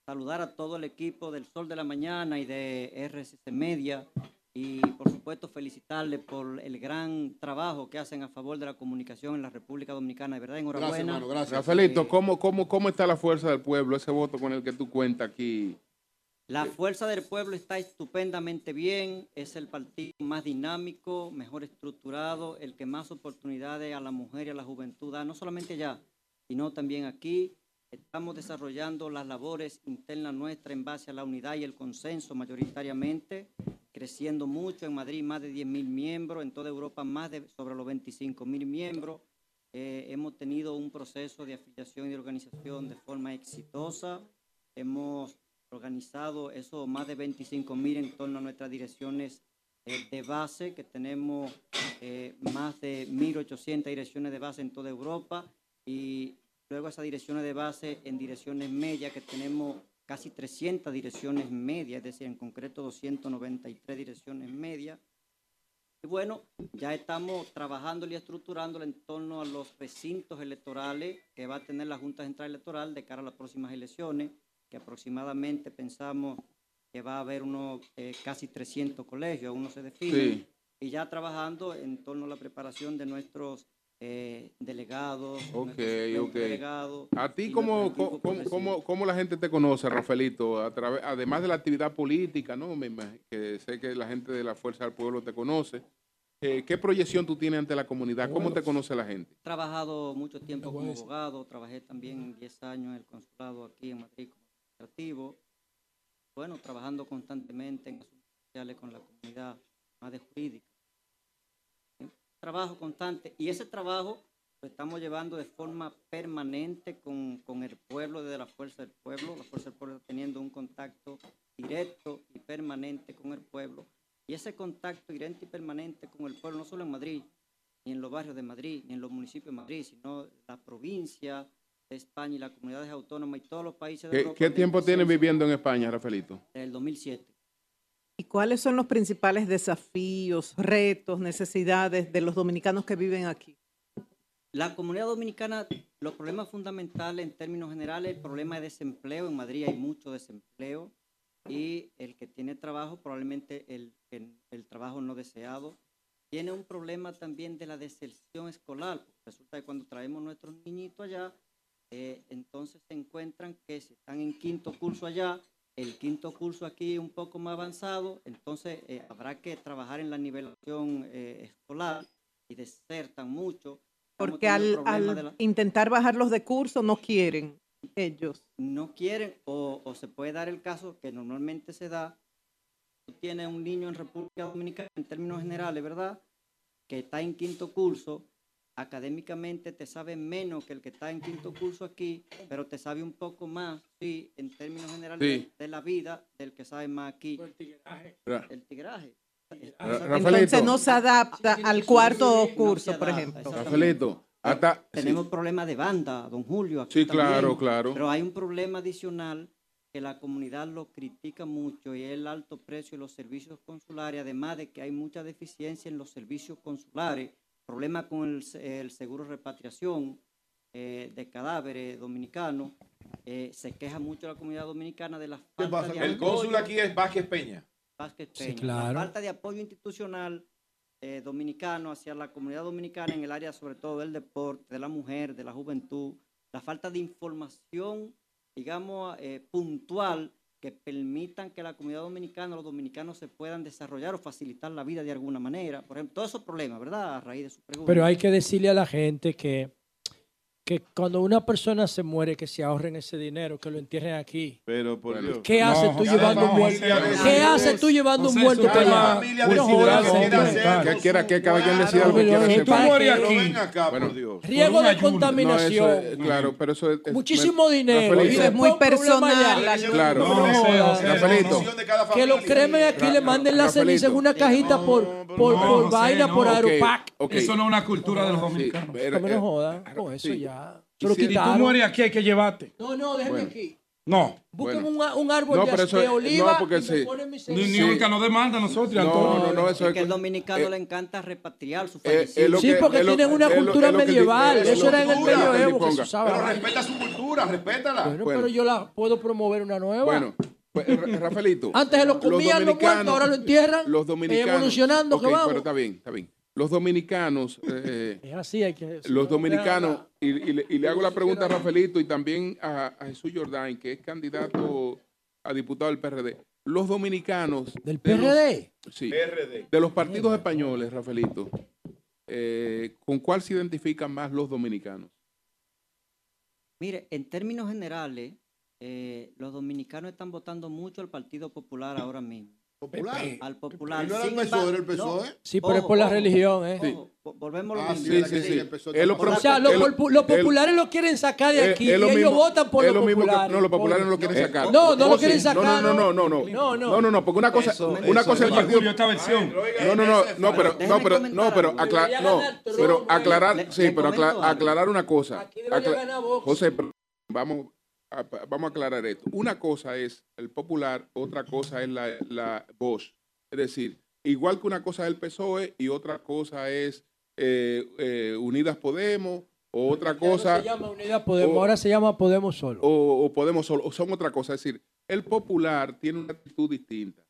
Saludar a todo el equipo del Sol de la Mañana y de RCC Media. Y por supuesto felicitarles por el gran trabajo que hacen a favor de la comunicación en la República Dominicana. De verdad, enhorabuena. Rafaelito, ¿cómo, cómo, ¿cómo está la Fuerza del Pueblo, ese voto con el que tú cuentas aquí? La Fuerza del Pueblo está estupendamente bien, es el partido más dinámico, mejor estructurado, el que más oportunidades a la mujer y a la juventud da, no solamente allá, sino también aquí. Estamos desarrollando las labores internas nuestras en base a la unidad y el consenso mayoritariamente, creciendo mucho en Madrid más de 10 mil miembros, en toda Europa más de sobre los 25 mil miembros. Eh, hemos tenido un proceso de afiliación y de organización de forma exitosa. Hemos organizado eso más de 25 mil en torno a nuestras direcciones eh, de base, que tenemos eh, más de 1.800 direcciones de base en toda Europa y luego esas direcciones de base en direcciones medias, que tenemos casi 300 direcciones medias, es decir, en concreto 293 direcciones medias. Y bueno, ya estamos trabajando y estructurando en torno a los recintos electorales que va a tener la Junta Central Electoral de cara a las próximas elecciones, que aproximadamente pensamos que va a haber unos eh, casi 300 colegios, aún no se define. Sí. Y ya trabajando en torno a la preparación de nuestros eh, delegados, Ok, nuestros ok. delegados. ¿A ti cómo, cómo, cómo- cómo la gente te conoce, Rafaelito? A través, además de la actividad política, ¿no? Me imag- que sé que la gente de la Fuerza del Pueblo te conoce. Eh, ¿Qué proyección tú tienes ante la comunidad? ¿Cómo te conoce la gente? He trabajado mucho tiempo como abogado, trabajé también 10 años en el consulado aquí en Madrid como administrativo. Bueno, trabajando constantemente en asuntos sociales con la comunidad más de jurídica. Trabajo constante y ese trabajo lo estamos llevando de forma permanente con, con el pueblo, desde la Fuerza del Pueblo, la Fuerza del Pueblo teniendo un contacto directo y permanente con el pueblo. Y ese contacto directo y permanente con el pueblo, no solo en Madrid, ni en los barrios de Madrid, ni en los municipios de Madrid, sino la provincia de España y las comunidades autónomas y todos los países de ¿Qué, Europa. qué tiempo presencia viviendo en España, Rafaelito? Desde el 2007. ¿Y cuáles son los principales desafíos, retos, necesidades de los dominicanos que viven aquí? La comunidad dominicana, los problemas fundamentales en términos generales, el problema de desempleo. En Madrid hay mucho desempleo y el que tiene trabajo, probablemente el, el, el trabajo no deseado. Tiene un problema también de la deserción escolar. Resulta que cuando traemos nuestros niñitos allá, eh, entonces se encuentran que si están en quinto curso allá, el quinto curso aquí un poco más avanzado, entonces eh, habrá que trabajar en la nivelación eh, escolar y desertan mucho. Porque al, al la- intentar bajarlos de curso no quieren ellos. no quieren o, o se puede dar el caso que normalmente se da, tú tienes un niño en República Dominicana en términos generales, ¿verdad? Que está en quinto curso, académicamente te sabe menos que el que está en quinto curso aquí, pero te sabe un poco más, sí, en términos generales Sí. de, la vida del que sabe más aquí. Ra- El tigraje. Ra- Entonces no se adapta al cuarto curso, por ejemplo. Rafaelito, hasta... Tenemos problemas de banda, don Julio. aquí Sí, claro, claro. Pero hay un problema adicional que la comunidad lo critica mucho y es el alto precio de los servicios consulares, además de que hay mucha deficiencia en los servicios consulares, problema con el, se- el seguro de repatriación eh, de cadáveres dominicanos. eh, se queja mucho la comunidad dominicana de la falta pasa? de El apoyo. cónsul aquí es Vázquez Peña. Vázquez Sí, Peña. claro. La falta de apoyo institucional eh, dominicano hacia la comunidad dominicana en el área sobre todo del deporte, de la mujer, de la juventud, la falta de información, digamos, eh, puntual que permitan que la comunidad dominicana, los dominicanos se puedan desarrollar o facilitar la vida de alguna manera. Por ejemplo, todos esos problemas, ¿verdad? A raíz de su pregunta. Pero hay que decirle a la gente que, que cuando una persona se muere, que se ahorren ese dinero, que lo entierren aquí. Pero por Dios. ¿Qué haces tú llevando un muerto? ¿Qué haces tú llevando un muerto para allá? No que quiera que cada quien decida lo que quiera hacer. Tú acá, por Dios. Riesgo de contaminación. No, es- claro, pero eso es... es- Muchísimo dinero. Y un problema allá. Claro. No, no. Que lo cremen aquí, le manden la ceniza en una cajita por, por, No, por José, vaina, no. por Aeropac. Eso no es una cultura de los dominicanos. No me eh, lo jodan. Con eso sí. Ya. Lo si tú quitaron. mueres aquí, hay que llevarte. No, no, déjeme Bueno. aquí. No. Busquen Bueno. un, árbol No, de, pero eso- de oliva no, porque y sí. Ni, ni Urca nos demanda a nosotros. No, Antonio. no, no, eso Es que al dominicano eh, le encanta repatriar su eh, fallecido. lo Sí, que- porque es lo- tienen una cultura es lo que medieval. Eso era en el medioevo que se usaba. Pero respeta su cultura, respétala. Bueno, pero yo la puedo promover una nueva. Bueno, pues, eh, Ra- Rafaelito. Antes se lo comían los muertos, ahora lo entierran. Los dominicanos. Evolucionando, que Ok, vamos. pero está bien, está bien. Los dominicanos, eh, Es así, hay que. los dominicanos, y, y le, y le hago la pregunta a Rafaelito y también a, a Jesús Jordán, que es candidato a diputado del PRD. Los dominicanos. ¿Del de los- PRD? sí. PRD. De los partidos españoles, Rafaelito, eh, ¿con cuál se identifican más los dominicanos? Mire, en términos generales, eh, los dominicanos están votando mucho al Partido Popular ahora mismo. ¿Popular? Al Popular. ¿Y no era el PSOE, era el PSOE? no, Sí, pero es por la ojo, religión, ¿eh? ojo, vo- Volvemos a lo Ah, mismo. sí, Sí, sí, sí, sí. lo por O sea, los, es lo- popu- los es- populares lo quieren sacar de es- aquí y ellos mismo- votan por los lo mismo que- populares. no, los populares no lo quieren sacar. No, no lo quieren sí. No, sacar. No, no, no, no, no. No, no. No, no, no, porque una cosa, Eso- una eso- cosa es el partido. Esta versión. No, no, no, no, pero, no, pero, no, pero, algo. acla- Debería no, pero aclarar, sí, pero aclarar una cosa. José, pero vamos, vamos a aclarar esto. Una cosa es el popular, otra cosa es la, la Bosch. Es decir, igual que una cosa es el PSOE y otra cosa es eh, eh, Unidas Podemos o otra cosa. se llama Unidad Podemos, o- ahora se llama Podemos solo. o, o Podemos solo, o son otra cosa. Es decir, el popular tiene una actitud distinta.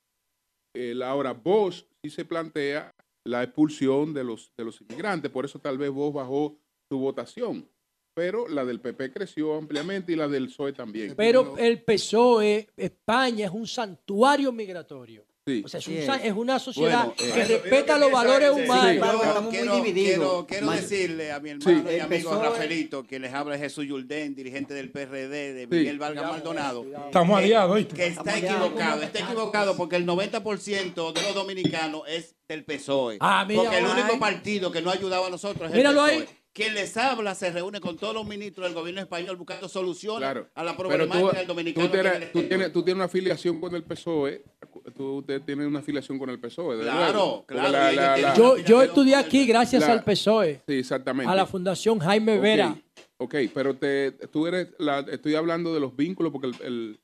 El, ahora, Bosch sí se plantea la expulsión de los, de los inmigrantes, por eso tal vez Bosch bajó su votación. Pero la del PP creció ampliamente y la del PSOE también. Pero el PSOE, España, es un santuario migratorio. Sí. O sea, es, Sí un es. una sociedad Bueno, eh, que respeta los valores humanos. Yo quiero, quiero, quiero Man- decirle a mi Sí. hermano y El amigo PSOE Rafaelito, que les habla Jesús Yulden, dirigente del PRD, de Sí. Miguel Vargas Maldonado. Estamos que- aliados, ¿oíste? Que está Estamos equivocado, está equivocado porque el 90% de los dominicanos es del PSOE. Ah, mira, porque el único partido que no ha ayudado a nosotros es Míralo el ahí. Quien les habla se reúne con todos los ministros del gobierno español buscando soluciones Claro. a la problemática tú, del tú dominicano. tienes, tú, tienes, tú tienes una afiliación con el PSOE. Tú tienes una afiliación con el PSOE. desde Claro, claro, la- y la- ellos la- Yo, yo estudié aquí gracias La- al PSOE, Sí, exactamente. a la Fundación Jaime Vera. Ok, pero te, tú eres, la, estoy hablando de los vínculos porque el, el,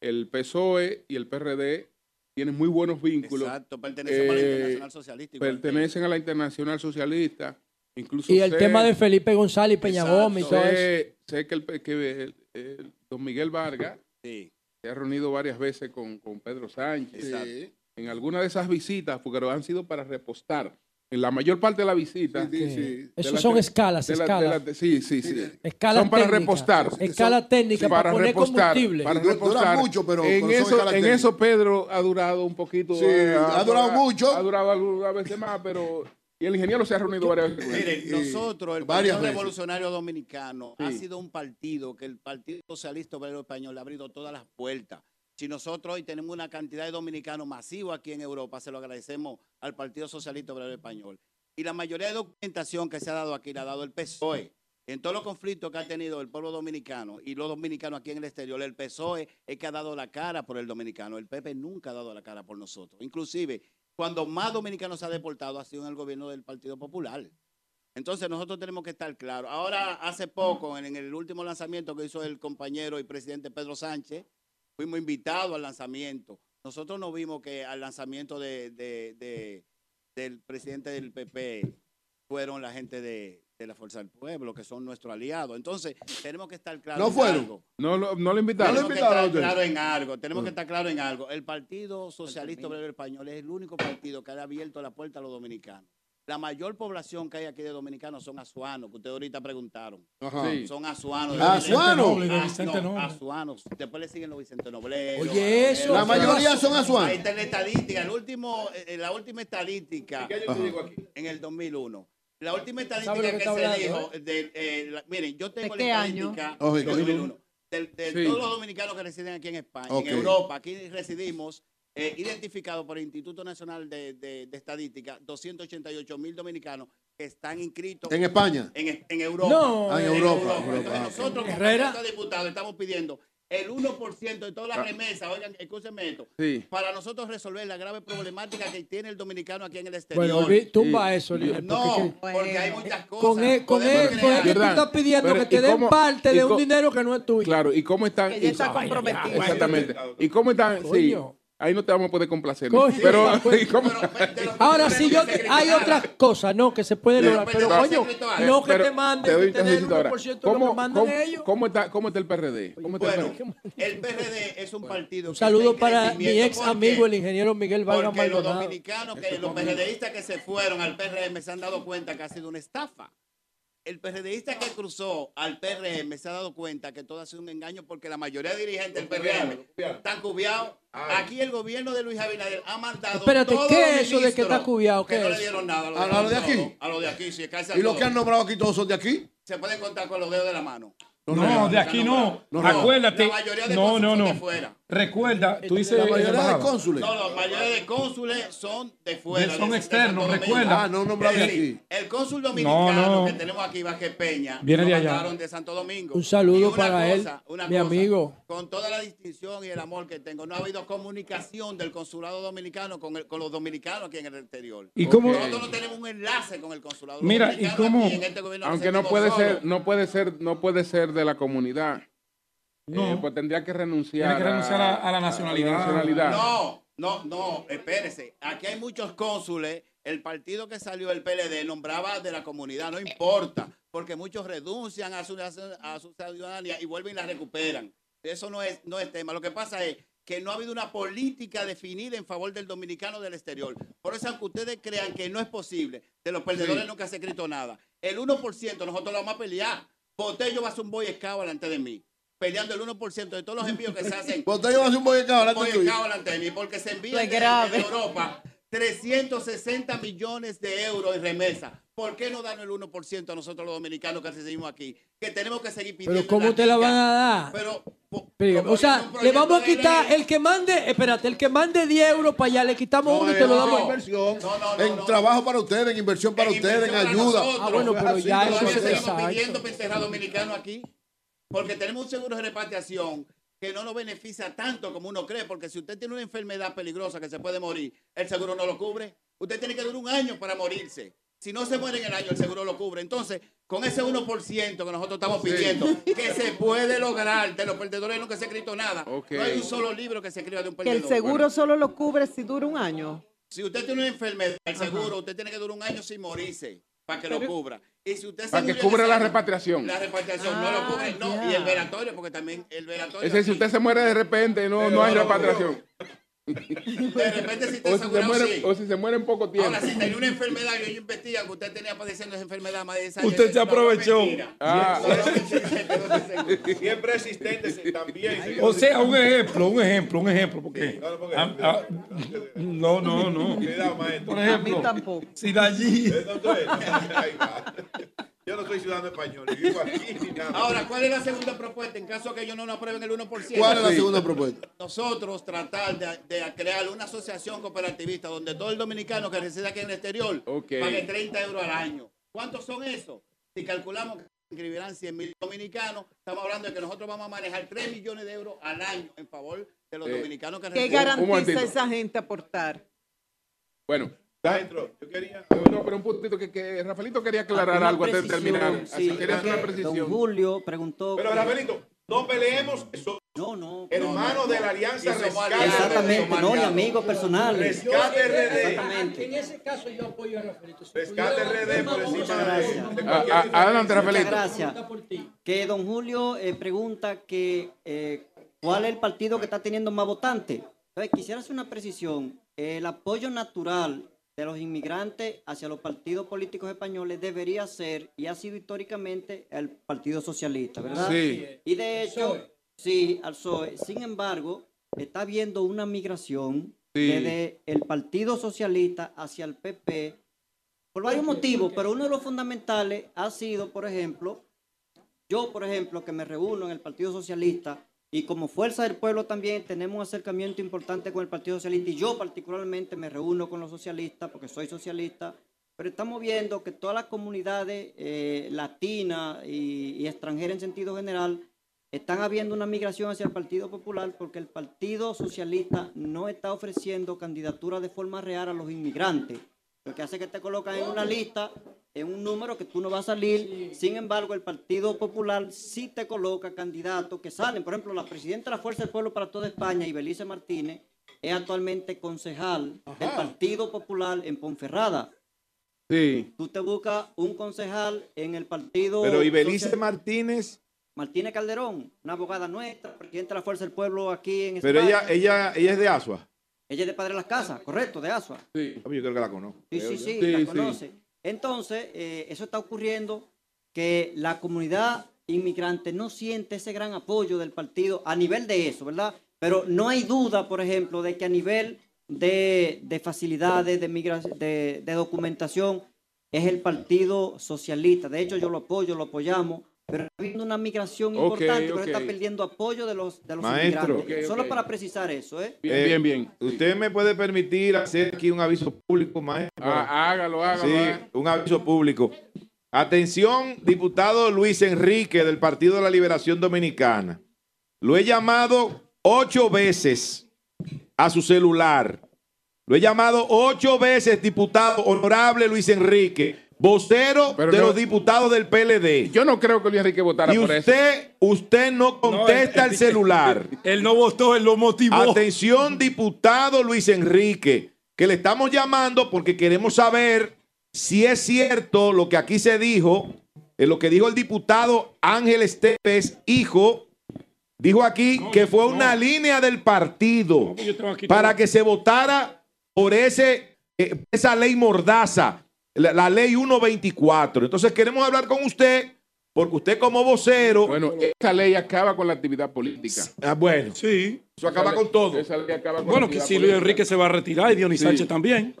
el PSOE y el PRD tienen muy buenos vínculos. Exacto, pertenecemos a la Eh, Internacional Socialista. Pertenecen a la Internacional Socialista. Incluso Y el sé- tema de Felipe González y Peña Gómez y todo eso. sé, sé que, el, que el- el don Miguel Vargas se ha reunido varias veces con, con Pedro Sánchez. En alguna de esas visitas, porque han sido para repostar. En la mayor parte de la visita. Sí, sí, sí. de Esos son escalas, escalas. la- sí, sí, sí. Escalas son para repostar. escalas Son- técnicas para poner combustible. Para repostar. mucho, pero- en, eso, en eso Pedro ha durado un poquito. Sí, eh, ha durado mucho. Ha durado algunas veces más, pero. Y el ingeniero se ha reunido varias veces. Miren, nosotros, el Partido veces. Revolucionario Dominicano, ha sido un partido que el Partido Socialista Obrero Español le ha abrido todas las puertas. Si nosotros hoy tenemos una cantidad de dominicanos masivo aquí en Europa, se lo agradecemos al Partido Socialista Obrero Español. Y la mayoría de documentación que se ha dado aquí la ha dado el PSOE. En todos los conflictos que ha tenido el pueblo dominicano y los dominicanos aquí en el exterior, el PSOE es que ha dado la cara por el dominicano. El PP nunca ha dado la cara por nosotros. Inclusive, cuando más dominicanos se ha deportado ha sido en el gobierno del Partido Popular. Entonces nosotros tenemos que estar claros. Ahora, hace poco, en, el último lanzamiento que hizo el compañero y presidente Pedro Sánchez, fuimos invitados al lanzamiento. Nosotros no vimos que al lanzamiento de, de- de- del presidente del PP fueron la gente de, de la Fuerza del Pueblo, que son nuestros aliados. Entonces, tenemos que estar claros No en fueron. algo. No, lo- no lo invitaron. Tenemos que estar claro en algo. Tenemos que estar claro en algo. El Partido Socialista Obrero Español es el único partido que ha abierto la puerta a los dominicanos. La mayor población que hay aquí de dominicanos son azuanos, que ustedes ahorita preguntaron. Ajá. Sí. Son azuanos. Ah, azuanos. Noble, De Ah, Vicente no, Noble. azuanos. Después le siguen los Vicente Nobleros. Oye, eso. La mayoría son azuanos. Ahí está la estadística. El último, eh, la última estadística. En el 2001. La última estadística ¿Sabe lo que, se hablando, dijo, de, eh, la- miren, yo tengo ¿De qué la estadística del 2001. 2001. De, de Sí. todos los dominicanos que residen aquí en España, en Europa, aquí residimos, eh, identificados por el Instituto Nacional de, de- de Estadística, 288 mil dominicanos que están inscritos ¿En España? En, en Europa. No. Ah, en Europa, Europa, Entonces, ah, nosotros, como diputados, estamos pidiendo el 1% de todas las remesas, oigan, escúchenme esto, Sí. para nosotros resolver la grave problemática que tiene el dominicano aquí en el exterior. Bueno, tumba eso, Lionel, No, porque- porque hay muchas cosas. Con, él, con, Podemos él, con él que tú estás pidiendo pero, que te ¿y den cómo- parte de un dinero que no es tuyo. Claro, ¿y cómo están? Que ya está comprometido. Exactamente. ¿Y cómo están? Sí. Ahí no te vamos a poder complacer. Coño. Pero, <laughs> <laughs> ¿y cómo- Ahora sí, yo, hay otras cosas, ¿no? Que se pueden lograr. Pero, coño, no que Pero te manden, te doy ahora. 1% de lo que ¿Cómo, mandan cómo- ellos. cómo está, ¿Cómo está el PRD? ¿Cómo está el Bueno, PRD? el PRD es un partido. Un saludo para mi ex amigo, el ingeniero Miguel Vargas Porque los Maldonado. dominicanos, que los PRDistas que se fueron al PRM se han dado cuenta que ha sido una estafa. El PRDista que cruzó al PRM se ha dado cuenta que todo ha sido un engaño porque la mayoría de dirigentes del PRM están cubiados. Aquí el gobierno de Luis Abinader ha mandado. Espérate, todos ¿qué es eso de que está cubiado? Que ¿Qué no es? le dieron nada. ¿A los de dieron aquí? todo. A los de aquí, sí, a ¿Y los que han nombrado aquí todos son de aquí? Se pueden contar con los dedos de la mano. No, de aquí no. No, Acuérdate. la mayoría de No, no, son no. de fuera. Recuerda, tú dices. La mayoría de cónsules. No, la mayoría de cónsules son de fuera. Son de- externos, recuerda. Ah, no aquí. El cónsul dominicano No, no. que tenemos aquí, Vázquez Peña, Viene lo de allá. de Santo Domingo. Un saludo para él, una mi cosa, amigo. Con toda la distinción y el amor que tengo, no ha habido comunicación del consulado dominicano con, el- con los dominicanos aquí en el exterior. ¿Y cómo- Nosotros no tenemos un enlace con el consulado Mira, dominicano ¿y cómo- aquí en este Aunque no puede ser, no puede ser, no puede ser de la comunidad. Eh, pues tendría que renunciar, Tiene que renunciar a- a la nacionalidad. nacionalidad. No, no, no, espérese. Aquí hay muchos cónsules. El partido que salió, el PLD, nombraba de la comunidad, no importa, porque muchos renuncian a su, a su ciudadanía y vuelven y la recuperan. Eso no es, no es tema. Lo que pasa es que no ha habido una política definida en favor del dominicano del exterior. Por eso, aunque ustedes crean que no es posible, de los perdedores Sí. nunca se ha escrito nada. El 1% nosotros lo vamos a pelear. Botello va a ser un boy scout delante de mí. Peleando el 1% de todos los envíos que se hacen. Botello va a un boy scout delante de mí, porque se envían Es de, grave. de Europa 360 millones de euros en remesa. ¿Por qué no dan el 1% a nosotros los dominicanos que seguimos aquí? Que tenemos que seguir pidiendo. Pero ¿cómo la te la van a dar? Pero, Pero, o sea, le vamos a quitar el que mande, espérate, el que mande 10 euros para allá, le quitamos uno y te lo damos. inversión, en trabajo para ustedes, en inversión para ustedes, en ayuda. Ah, bueno, pero ya eso deshace. pidiendo dominicanos aquí. Porque tenemos un seguro de repatriación que no nos beneficia tanto como uno cree. Porque si usted tiene una enfermedad peligrosa que se puede morir, el seguro no lo cubre. Usted tiene que durar un año para morirse. Si no se muere en el año, el seguro lo cubre. Entonces, con ese 1% que nosotros estamos pidiendo, que se puede lograr de los perdedores, nunca se ha escrito nada. No hay un solo libro que se escriba de un Que perdedor. el seguro solo lo cubre si dura un año. Si usted tiene una enfermedad, el seguro, usted tiene que durar un año sin morirse para que lo cubra. Y si usted se Para que cubra la repatriación. La repatriación no lo cubre, no. Y el velatorio, porque también el velatorio. Ese, si usted se muere de repente, no, no hay repatriación. De repente, si te O si, se asegura, muere, sí. o si se muere en poco tiempo. Ahora, si tenía una enfermedad y ellos investigan que usted tenía padeciendo esa enfermedad más de 10 años. Usted se aprovechó. Ah. Siempre existente también. O sea, un ejemplo, un ejemplo, un ejemplo, porque ah, ah, no, no, no. Cuidado, maestro. Por ejemplo, A mí tampoco. si de allí. Yo no soy ciudadano español, vivo aquí ni nada. Ahora, ¿cuál es la segunda propuesta en caso que ellos no nos aprueben el 1%? ¿Cuál es la segunda propuesta? Nosotros tratar de, de crear una asociación cooperativista donde todo el dominicano que reside aquí en el exterior pague 30 euros al año. ¿Cuántos son esos? Si calculamos que se inscribirán 100 mil dominicanos, estamos hablando de que nosotros vamos a manejar 3 millones de euros al año en favor de los Eh, dominicanos que ¿Qué residen. garantiza esa gente aportar? Bueno. Maestro, yo quería. No, pero un puntito que, que Rafaelito quería aclarar algo antes de terminar. sí, Así, quería hacer una Don precisión. Julio preguntó. Pero que- Rafaelito, no peleemos. Eso, no, no. hermano de la Alianza Rescate. Exactamente, no, y amigos personales. Rescate RD. En ese caso yo apoyo a Rafaelito. Rescate RD por encima de, adelante. Rafaelito. Gracias. Que don Julio eh, pregunta que eh, cuál es el partido que está teniendo más votantes. Quisiera hacer una precisión. El apoyo natural de los inmigrantes hacia los partidos políticos españoles debería ser, y ha sido históricamente, el Partido Socialista, ¿verdad? Sí. Y de hecho, sí, al PSOE. Sin embargo, está habiendo una migración Sí. desde el Partido Socialista hacia el PP por varios motivos, pero uno de los fundamentales ha sido, por ejemplo, yo, por ejemplo, que me reúno en el Partido Socialista y como Fuerza del Pueblo también tenemos un acercamiento importante con el Partido Socialista y yo particularmente me reúno con los socialistas porque soy socialista, pero estamos viendo que todas las comunidades eh, latinas y, y extranjeras en sentido general están habiendo una migración hacia el Partido Popular porque el Partido Socialista no está ofreciendo candidaturas de forma real a los inmigrantes. Lo que hace que te colocan en una lista, en un número que tú no vas a salir. Sin embargo, el Partido Popular sí te coloca candidatos que salen. Por ejemplo, la presidenta de la Fuerza del Pueblo para toda España, Ibelice Martínez, es actualmente concejal del Partido Popular en Ponferrada. Sí. Tú te buscas un concejal en el Partido... Pero Ibelice Social- Martínez, Martínez Calderón, una abogada nuestra, presidenta de la Fuerza del Pueblo aquí en pero ella, España. ella, ella es de Asua. Ella es de Padre Las Casas, correcto, de Asua. Sí. Yo creo que la conozco. Sí, sí, sí, Sí, la sí. conoce. Entonces, eh, eso está ocurriendo que la comunidad inmigrante no siente ese gran apoyo del partido a nivel de eso, ¿verdad? Pero no hay duda, por ejemplo, de que a nivel de, de facilidades, de, de, de documentación, es el Partido Socialista. De hecho, yo lo apoyo, lo apoyamos, pero está habiendo una migración importante, pero ok. está perdiendo apoyo de los, de los Maestro. Solo para precisar eso, ¿eh? Bien, Eh, bien, bien. ¿Usted me puede permitir hacer aquí un aviso público, maestro? Ah, hágalo, hágalo. Sí, hágalo. un aviso público. Atención, diputado Luis Enrique del Partido de la Liberación Dominicana. Lo he llamado ocho veces a su celular. Lo he llamado ocho veces, diputado honorable Luis Enrique, vocero Pero de los diputados del PLD. Yo no creo que Luis Enrique votara Y por eso. usted, usted no contesta el celular. <laughs> Él no votó, él lo motivó. Atención, diputado Luis Enrique, que le estamos llamando porque queremos saber si es cierto lo que aquí se dijo, eh, lo que dijo el diputado Ángel Esteves, hijo, dijo aquí que fue una línea del partido para que se votara por ese, eh, esa ley mordaza, la, la ley 124. Entonces queremos hablar con usted, porque usted como vocero... Bueno, esa ley acaba con la actividad política. Ah, bueno. Sí. Eso acaba con todo. Esa ley acaba con Bueno, la que si Luis. Enrique se va a retirar y Dionis Sí. Sánchez también.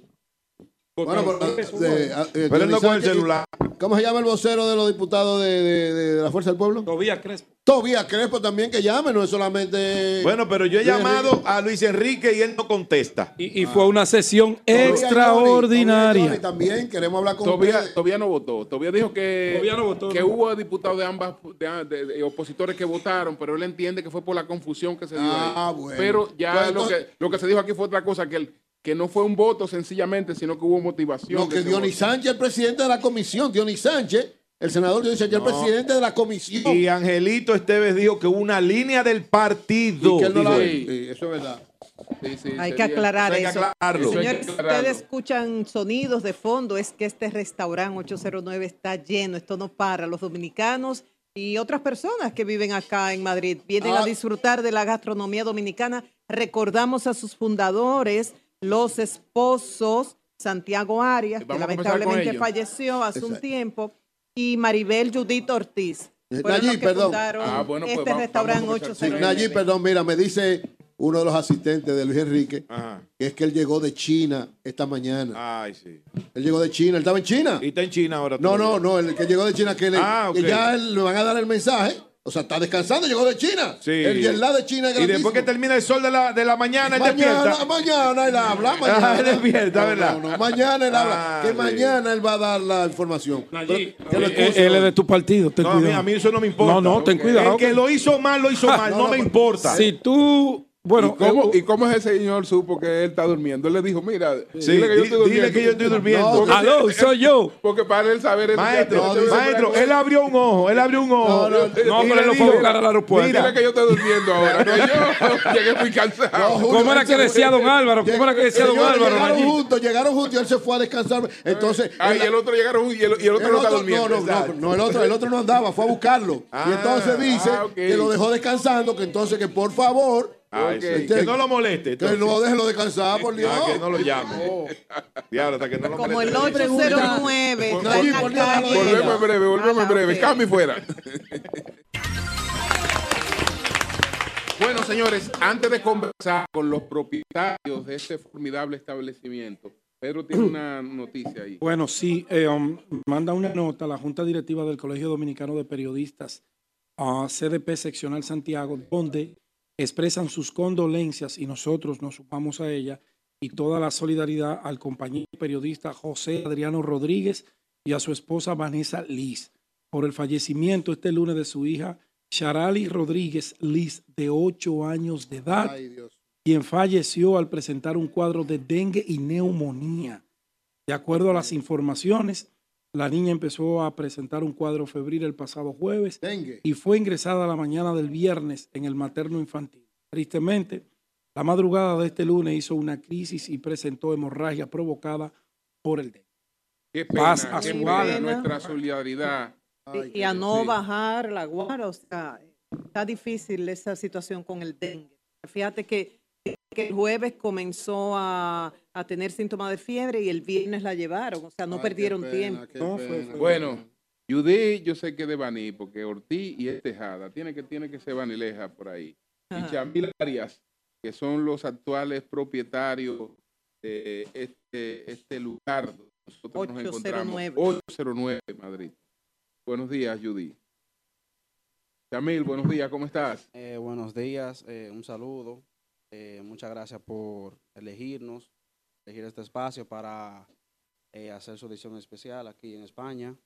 Bueno, pero, eh, ah, eh, Pero él no con el celular. ¿Cómo se llama el vocero de los diputados de, de- de- de la Fuerza del Pueblo? Tobías Crespo. Tobías Crespo también que llame, no es solamente... Bueno, pero yo he llamado Enrique. a Luis Enrique y él no contesta. Y, y fue una sesión Tobías extraordinaria. Tobías Johnny también queremos hablar con ustedes. todavía no votó. Todavía dijo que, Todavía no votó, que no. hubo diputados de ambas de, de- de opositores que votaron, pero él entiende que fue por la confusión que se dio. Ah, ahí. bueno. Pero ya Pues lo, entonces- que, lo que se dijo aquí fue otra cosa, que, el- que no fue un voto sencillamente, sino que hubo motivación. No, de que Dionis. Sánchez, el presidente de la comisión, Dionis Sánchez, el senador Dionis Sánchez, No. el presidente de la comisión. Y Angelito Esteves dijo que hubo una línea del partido. Y que él no la- él. Sí, eso es verdad. Sí, sí, Hay que aclarar hay que eso. aclararlo. Hay que Señores, aclararlo. ustedes escuchan sonidos de fondo, es que este restaurante 809 está lleno, esto no para. Los dominicanos y otras personas que viven acá en Madrid vienen Ah. a disfrutar de la gastronomía dominicana. Recordamos a sus fundadores, los esposos, Santiago Arias, que Vamos lamentablemente falleció hace un tiempo, y Maribel Judith Ortiz. Eh, Nayib, perdón. Ah, bueno, pues este vamos- restaurante vamos a conversar Sí, 809. Nayib, perdón, mira, me dice uno de los asistentes de Luis Enrique Ajá. que es que él llegó de China esta mañana. Ay, sí. Él llegó de China, él estaba en China. Y está en China ahora. No, todavía. no, no, el que llegó de China, que, le, Ah, que ya le van a dar el mensaje. O sea, está descansando, llegó de China. Sí. El lag de China es Y después que termina el sol de la, de la mañana, él Mañana, despierta. mañana él habla, <laughs> mañana. Ah, él despierta, No, ¿verdad? No, no, mañana él habla. Ah, que sí. mañana él va a dar la información. Pero- que lo él, es de tu partido, ten No, a mí, cuidado. a mí eso no me importa. No, no, ten cuidado. El que lo hizo mal, lo hizo <laughs> mal. no, no, no, me importa. Si tú, bueno, ¿Y, cómo, eh, ¿Y cómo ese señor supo que él está durmiendo? Él le dijo, mira, Sí, dile que yo estoy durmiendo. dile que yo estoy durmiendo. Porque- aló, soy yo. Porque para él saber eso. Maestro, maestro, él abrió un ojo, él abrió un ojo. No, no, no, le pero él lo fue a buscar al aeropuerto. Dile que yo estoy durmiendo ahora. que yo <laughs> llegué muy cansado. No, Julio, ¿Cómo era él que decía don Álvaro? ¿Cómo era que decía don Álvaro? Llegaron juntos, llegaron juntos y él se fue a descansar. Entonces, Ah, él- y el otro llegaron y el, y el otro no está durmiendo. no, no, no, no, el otro, el otro no andaba, fue a buscarlo. Ah, y entonces dice ah, que lo dejó descansando, que entonces que por favor, Ay, sí, Ok. Que no lo moleste. que no déjelo descansar, por Dios. Ah, que no lo llame. <laughs> Diablo, hasta que no lo Como el moleste. 809 Dios, calle. déjalo Volvemos en breve, volvemos en Ah, breve. ok. Cambio fuera. <laughs> Bueno, señores, antes de conversar con los propietarios de este formidable establecimiento, Pedro tiene una noticia ahí. Bueno, sí, eh, um, manda una nota a la Junta Directiva del Colegio Dominicano de Periodistas, a CDP Seccional Santiago, donde expresan sus condolencias y nosotros nos sumamos a ella y toda la solidaridad al compañero periodista José Adriano Rodríguez y a su esposa Vanessa Liz por el fallecimiento este lunes de su hija Charali Rodríguez Liz, de 8 años de edad Ay, quien falleció al presentar un cuadro de dengue y neumonía. De acuerdo a las informaciones, la niña empezó a presentar un cuadro febril el pasado jueves Dengue. y fue ingresada la mañana del viernes en el materno infantil. Tristemente, la madrugada de este lunes hizo una crisis y presentó hemorragia provocada por el dengue. Qué pena, Paz a qué su pena, alma. nuestra solidaridad. Ay, y a no sí. bajar la guara, o sea, está difícil esa situación con el dengue. Fíjate que, que el jueves comenzó a, a tener síntomas de fiebre y el viernes la llevaron, o sea, no Ay, qué perdieron pena, tiempo. qué No, fue- pena. fue- Bueno, Judy, yo sé que de Baní, porque Ortiz y es Tejada, tiene que, tiene que ser Banileja por ahí. Y. Chamil Arias, que son los actuales propietarios de este, este lugar donde nosotros nos encontramos. 809. 809 Madrid. Buenos días, Judy. Chamil, buenos días, ¿cómo estás? Eh, buenos días, eh, un saludo. Eh, muchas gracias por elegirnos, elegir este espacio para eh, hacer su edición especial aquí en España.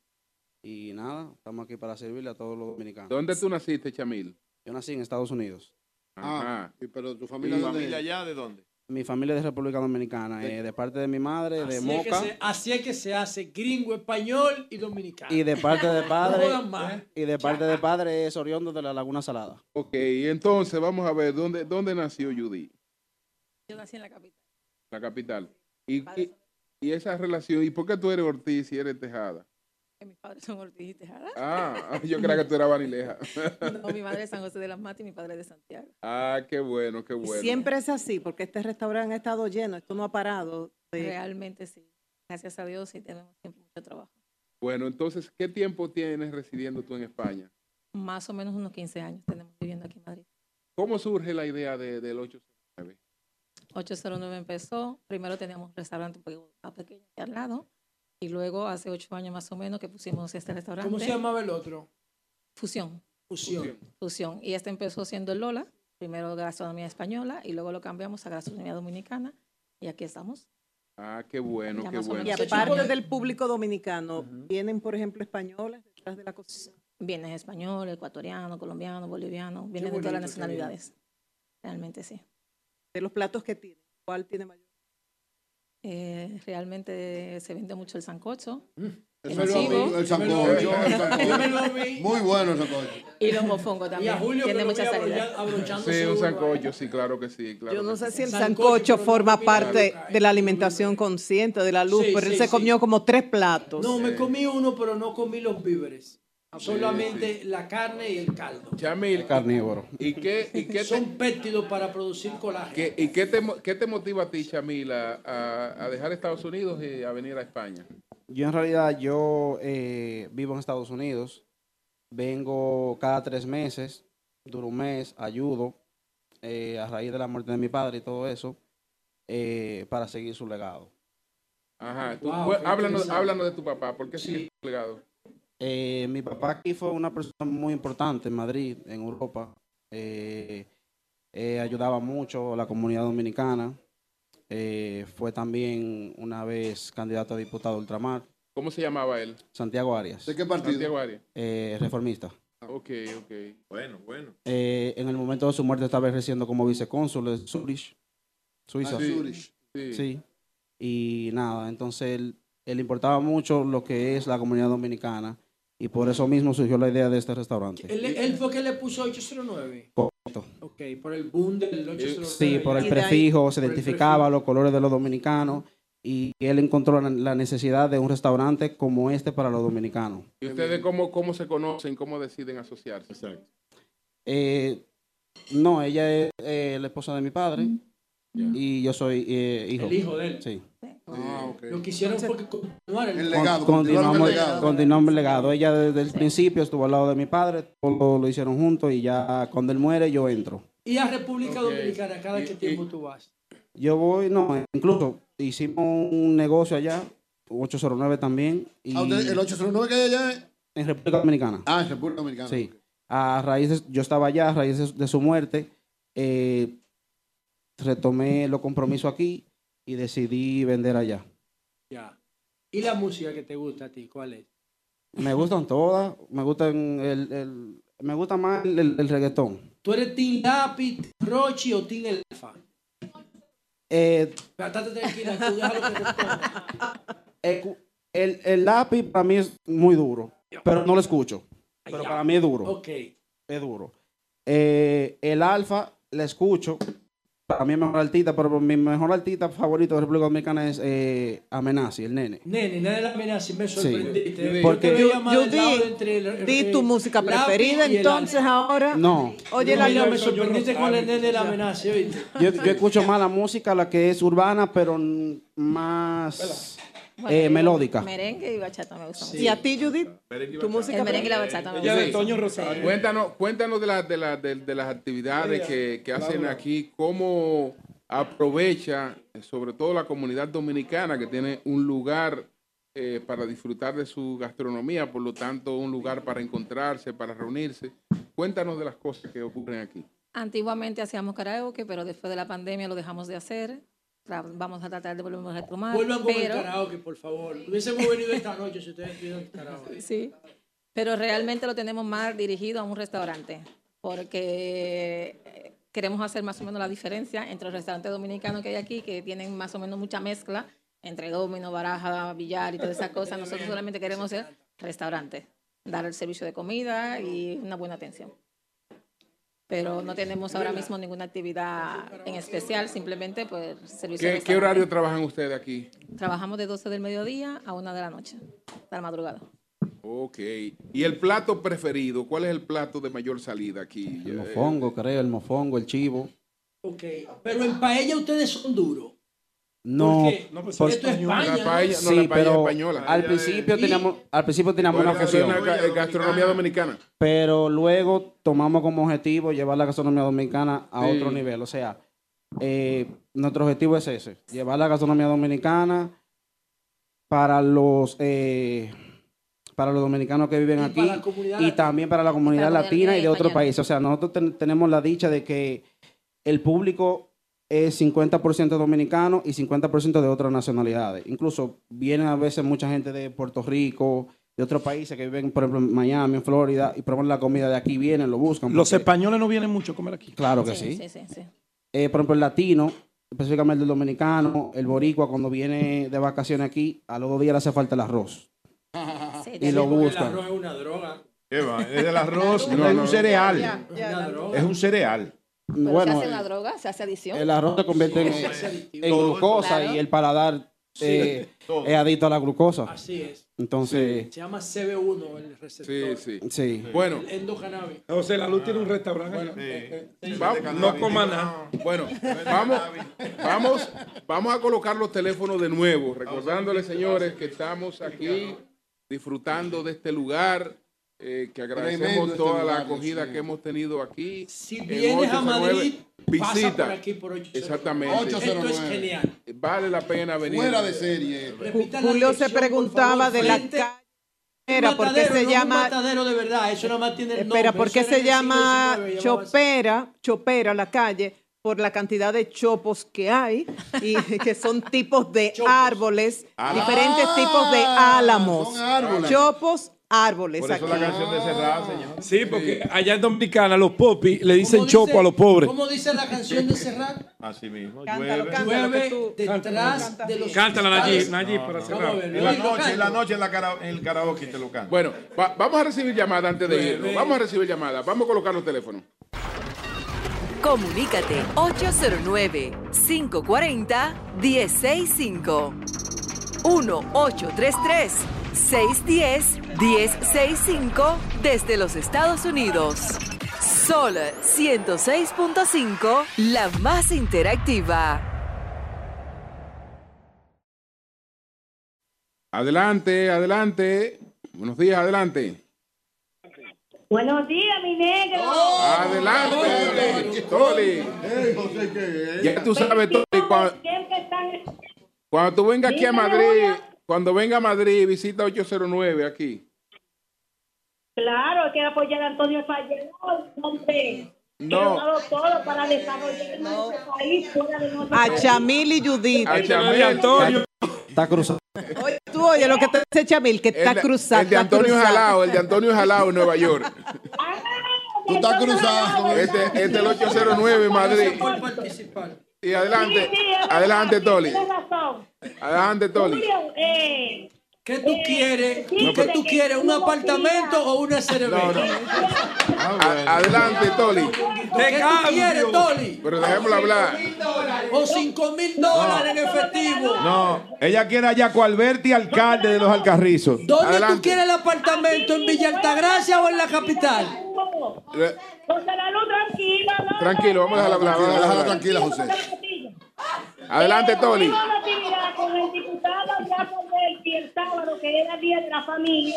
Y nada, estamos aquí para servirle a todos los dominicanos. ¿Dónde tú naciste, Chamil? Yo nací en Estados Unidos. Ah, Ajá. sí, pero tu familia ¿Y dónde familia allá de dónde? Mi familia es de República Dominicana, eh, de parte de mi madre, de Así es, que Moca, se, así es que se hace gringo, español y dominicano. y de parte de padre, y de parte de padre es Oriondo de la Laguna Salada. Ok, entonces vamos a ver, ¿dónde, dónde nació Judy? Yo nací en la capital. La capital. Y, y, y esa relación, ¿y por qué tú eres Ortiz y eres Tejada? Que Mis padres son Ortiz y Tejada. Ah, yo creía que tú eras Vanileja. <laughs> No, mi madre es San José de las Matas y mi padre es de Santiago. Ah, qué bueno, qué bueno. Siempre es así, porque este restaurante ha estado lleno, esto no ha parado. de- Realmente sí. Gracias a Dios sí tenemos siempre mucho trabajo. Bueno, entonces, ¿qué tiempo tienes residiendo tú en España? Más o menos unos 15 años tenemos viviendo aquí en Madrid. ¿Cómo surge la idea de, del 809? 809 empezó. Primero teníamos un restaurante un poco más pequeño aquí al lado. Y luego, hace ocho años más o menos, que pusimos este restaurante. ¿Cómo se llamaba el otro? Fusión. Fusión. Fusión. Y este empezó siendo el Lola. Primero gastronomía española y luego lo cambiamos a gastronomía dominicana. Y aquí estamos. Ah, qué bueno, Ya qué bueno. Y aparte del público dominicano, vienen, por ejemplo, españoles detrás de la cocina. Vienen español, ecuatoriano, colombiano, boliviano. Vienen de todas las nacionalidades. Realmente sí. De los platos que tienen, ¿cuál tiene mayor? Eh, realmente se vende mucho el sancocho. Chivo. el sancocho, el sancocho. Muy bueno el sancocho. Y los mofongos también. Tiene mucha salida. Sí, un sancocho, sí, claro que sí. Claro Yo no sé sí. si el sancocho forma parte de la alimentación consciente de la luz, Sí, pero él sí, se sí. comió como tres platos. No, me comí uno, pero no comí los víveres. Solamente la carne y el caldo. Chamil, Carnívoro. ¿y qué, y qué Son péptidos para producir colágeno. qué- y qué te, qué te motiva a ti, Chamil, a, dejar Estados Unidos y a venir a España? Yo en realidad yo eh, vivo en Estados Unidos, vengo cada tres meses, duro un mes, ayudo eh, a raíz de la muerte de mi padre y todo eso, eh, para seguir su legado. Ajá, tú, Wow, pues, háblanos, de tu papá, ¿por qué sigue tu legado? Eh, mi papá aquí fue una persona muy importante en Madrid, en Europa. Eh, eh, ayudaba mucho a la comunidad dominicana. Eh, fue también una vez candidato a diputado de ultramar. ¿Cómo se llamaba él? Santiago Arias. ¿De qué partido? Santiago Arias. Eh, reformista. Ok, ok. Bueno, bueno. Eh, en el momento de su muerte estaba ejerciendo como vicecónsul en Zurich, Suiza. Ah, Zurich. Sí. Sí. Y nada, entonces él, él importaba mucho lo que es la comunidad dominicana y por eso mismo surgió la idea de este restaurante. Él, él fue que le puso 809. Correcto. Ok, por el boom del 809. Sí, por el ahí- prefijo, se identificaba los colores de los dominicanos y él encontró la, necesidad de un restaurante como este para los dominicanos. ¿Y ustedes cómo, cómo se conocen, cómo deciden asociarse? Eh, no, ella es eh, la esposa de mi padre y yo soy eh, hijo. El hijo de él. Sí. Ah, Lo que hicieron fue que continuar el, El legado, Con- continuaron el continuamos, legado. continuamos el legado. Ella desde el principio estuvo al lado de mi padre, todo lo hicieron juntos y ya cuando él muere yo entro. Y a República. Dominicana, ¿cada Y- qué y- tiempo tú vas? Yo voy, no, incluso hicimos un negocio allá, 809 también, y Ah, usted- el 809 que hay allá es- en República Dominicana. Ah, en República Dominicana. Sí. A raíz de, yo estaba allá, a raíz de, de su muerte, eh, retomé los compromisos aquí y decidí vender allá. Ya. ¿Y la música que te gusta a ti? ¿Cuál es? Me gustan todas, me gustan el, el- me gusta más el, reggaetón. ¿Tú eres Team Lápiz, Rochi o Team El Alfa? Eh, Pero estate tranquila, tú déjalo que responda. el, el- lápiz para mí es muy duro, pero no lo escucho. Pero para mí es duro. Ok. Es duro. Eh, el alfa, le escucho. Para mí es mejor artista, pero mi mejor artista favorito de República Dominicana es eh, Amenazi, el nene. Nene, nene de la amenaza, me Sí. sorprendiste. Porque- Yo Yo di- de entre el- Di el- tu música preferida, entonces ahora. No. Oye, No, la mira, me sorprendiste con el nene de ¿oíste? Yo, yo escucho más la música, la que es urbana, pero más Bueno, eh, melódica. Merengue y bachata me gustan mucho. ¿Y a ti, Judith? Tu música El merengue y la bachata me Ella gustan. de mucho. Sí. Cuéntanos, cuéntanos de, la- de, la- de- de las actividades que, que hacen aquí, cómo aprovecha, sobre todo la comunidad dominicana, que tiene un lugar eh, para disfrutar de su gastronomía, por lo tanto, un lugar para encontrarse, para reunirse. Cuéntanos de las cosas que ocurren aquí. Antiguamente hacíamos karaoke, pero después de la pandemia lo dejamos de hacer. Vamos a tratar de volver a retomar. Vuelvan con pero, el karaoke, por favor. Hubiésemos venido esta noche si ustedes pidieron karaoke. Sí, pero realmente lo tenemos más dirigido a un restaurante, porque eh, queremos hacer más o menos la diferencia entre los restaurantes dominicanos que hay aquí, que tienen más o menos mucha mezcla entre domino, baraja, billar y todas esas cosas. Nosotros solamente queremos ser restaurante, dar el servicio de comida y una buena atención. Pero no tenemos ahora mismo ninguna actividad en especial, simplemente pues servicio de ¿Qué, qué horario trabajan ustedes aquí? Trabajamos de 12 del mediodía a 1 de la noche, de la madrugada. Ok. ¿Y el plato preferido? ¿Cuál es el plato de mayor salida aquí? El mofongo, creo, el mofongo, el chivo. Ok. Pero en paella ustedes son duros. No, Porque- no, pues, esto es España, La paella- ¿no? no, la sí, paella pero española. al principio Y- teníamos, al principio teníamos una fusión. gastronomía dominicana. Pero luego tomamos como objetivo llevar la gastronomía dominicana a Sí. otro nivel. O sea, eh, nuestro objetivo es ese, llevar la gastronomía dominicana para los eh, para los dominicanos que viven Y aquí para la comunidad y también para la comunidad Para la latina y de otros países. O sea, nosotros ten- tenemos la dicha de que el público es 50% dominicano y 50% de otras nacionalidades. Incluso vienen a veces mucha gente de Puerto Rico, de otros países que viven, por ejemplo, en Miami, en Florida, y prueban la comida de aquí, vienen, lo buscan. Los porque- españoles no vienen mucho a comer aquí. Claro que sí. Sí, sí, sí. Eh, por ejemplo, el latino, específicamente el dominicano, el boricua, cuando viene de vacaciones aquí, a los dos días le hace falta el arroz. y lo buscan. es una droga. ¿Qué va? Es el arroz, No, <laughs> no, es un cereal. Ya, ya. Es un cereal. Pero Bueno, se hace una droga, se hace adicción. el arroz se convierte en, en glucosa Claro. y el paladar Sí, eh, es adicto a la glucosa. Así es. Entonces, Se llama CB1 el receptor. Sí, sí. sí. Bueno, El endocannabis. José La Luz tiene un restaurante. allá. Va- no coma nada. Bueno, vamos, vamos, vamos a colocar los teléfonos de nuevo, recordándole, señores, que estamos aquí disfrutando de este lugar, eh, que agradecemos este toda la acogida que hemos tenido aquí. Si en vienes a 809, Madrid, pasa visita. por aquí por 809. Exactamente. Esto es genial. Vale la pena venir. Fuera de serie. Repita Julio se preguntaba favor, de la calle. ¿por qué se no llama matadero de verdad, eso nada más tiene el nombre. Espera, ¿por qué eso era se en el siglo llama XIX, llamaba así. Chopera, Chopera la calle? Por la cantidad de chopos que hay y <laughs> que son tipos de árboles, Ah, diferentes tipos de álamos. son árboles. Chopos, árboles. Por eso aquí. la canción de Serrat, señor. Sí, porque allá en Dominicana los popis le dicen ¿Cómo chopo dice- a los pobres. ¿Cómo dice la canción de Serrat? Así mismo. Cántalo, llueve. cántalo, Llueve tú- detrás de los Cántala. Nayib, Nayib, para ver, En la noche, en la noche en, la cara- en el karaoke te lo canto. Bueno, va- vamos a recibir llamadas antes de irnos. Vamos a recibir llamadas. Vamos a colocar los teléfonos. Comunícate 809-540-1065. 1-833-610-1065 desde los Estados Unidos. Sol 106.5, la más interactiva. Adelante, adelante. Buenos días, adelante. Buenos días, mi negro. Adelante, Toli. Ya tú sabes, Toli, cuando, tú vengas aquí a Madrid. Cuando venga a Madrid, visita 809 aquí. Claro, hay que apoyar a Antonio Fallero, hombre. No. Que lo ha dado todo para desarrollar nuestro país fuera de nuestro A. Chamil y Judith. A Chamil. Antonio. Está cruzado. Oye, tú oye lo que te dice Chamil, que está cruzado. el de Antonio. Jalao, el de Antonio Jalao en Nueva York. Tú estás cruzado. Este, este es el 809 en Madrid. Y adelante, Sí, sí, adelante, Toli. Adelante, Toli. Julio, eh, ¿Qué tú Eh, quieres? sí, ¿Qué tú quieres? ¿Un no apartamento o una cerveza? No, no. A- adelante, Toli. ¿Qué tú quieres, Toli? Pero dejémoslo hablar. O cinco mil dólares en efectivo. No, ella quiere a Yaco Alberti, alcalde de los Alcarrizos. ¿Dónde tú quieres el apartamento? ¿En Villa Altagracia o en la capital? Eh, José Lalo, tranquila. Tranquilo, vamos a dejarla hablar. vamos a dejarla tranquila, José. Adelante, Toli. Tuvimos una actividad con el diputado Jacob Belti el sábado, que era Día de la Familia.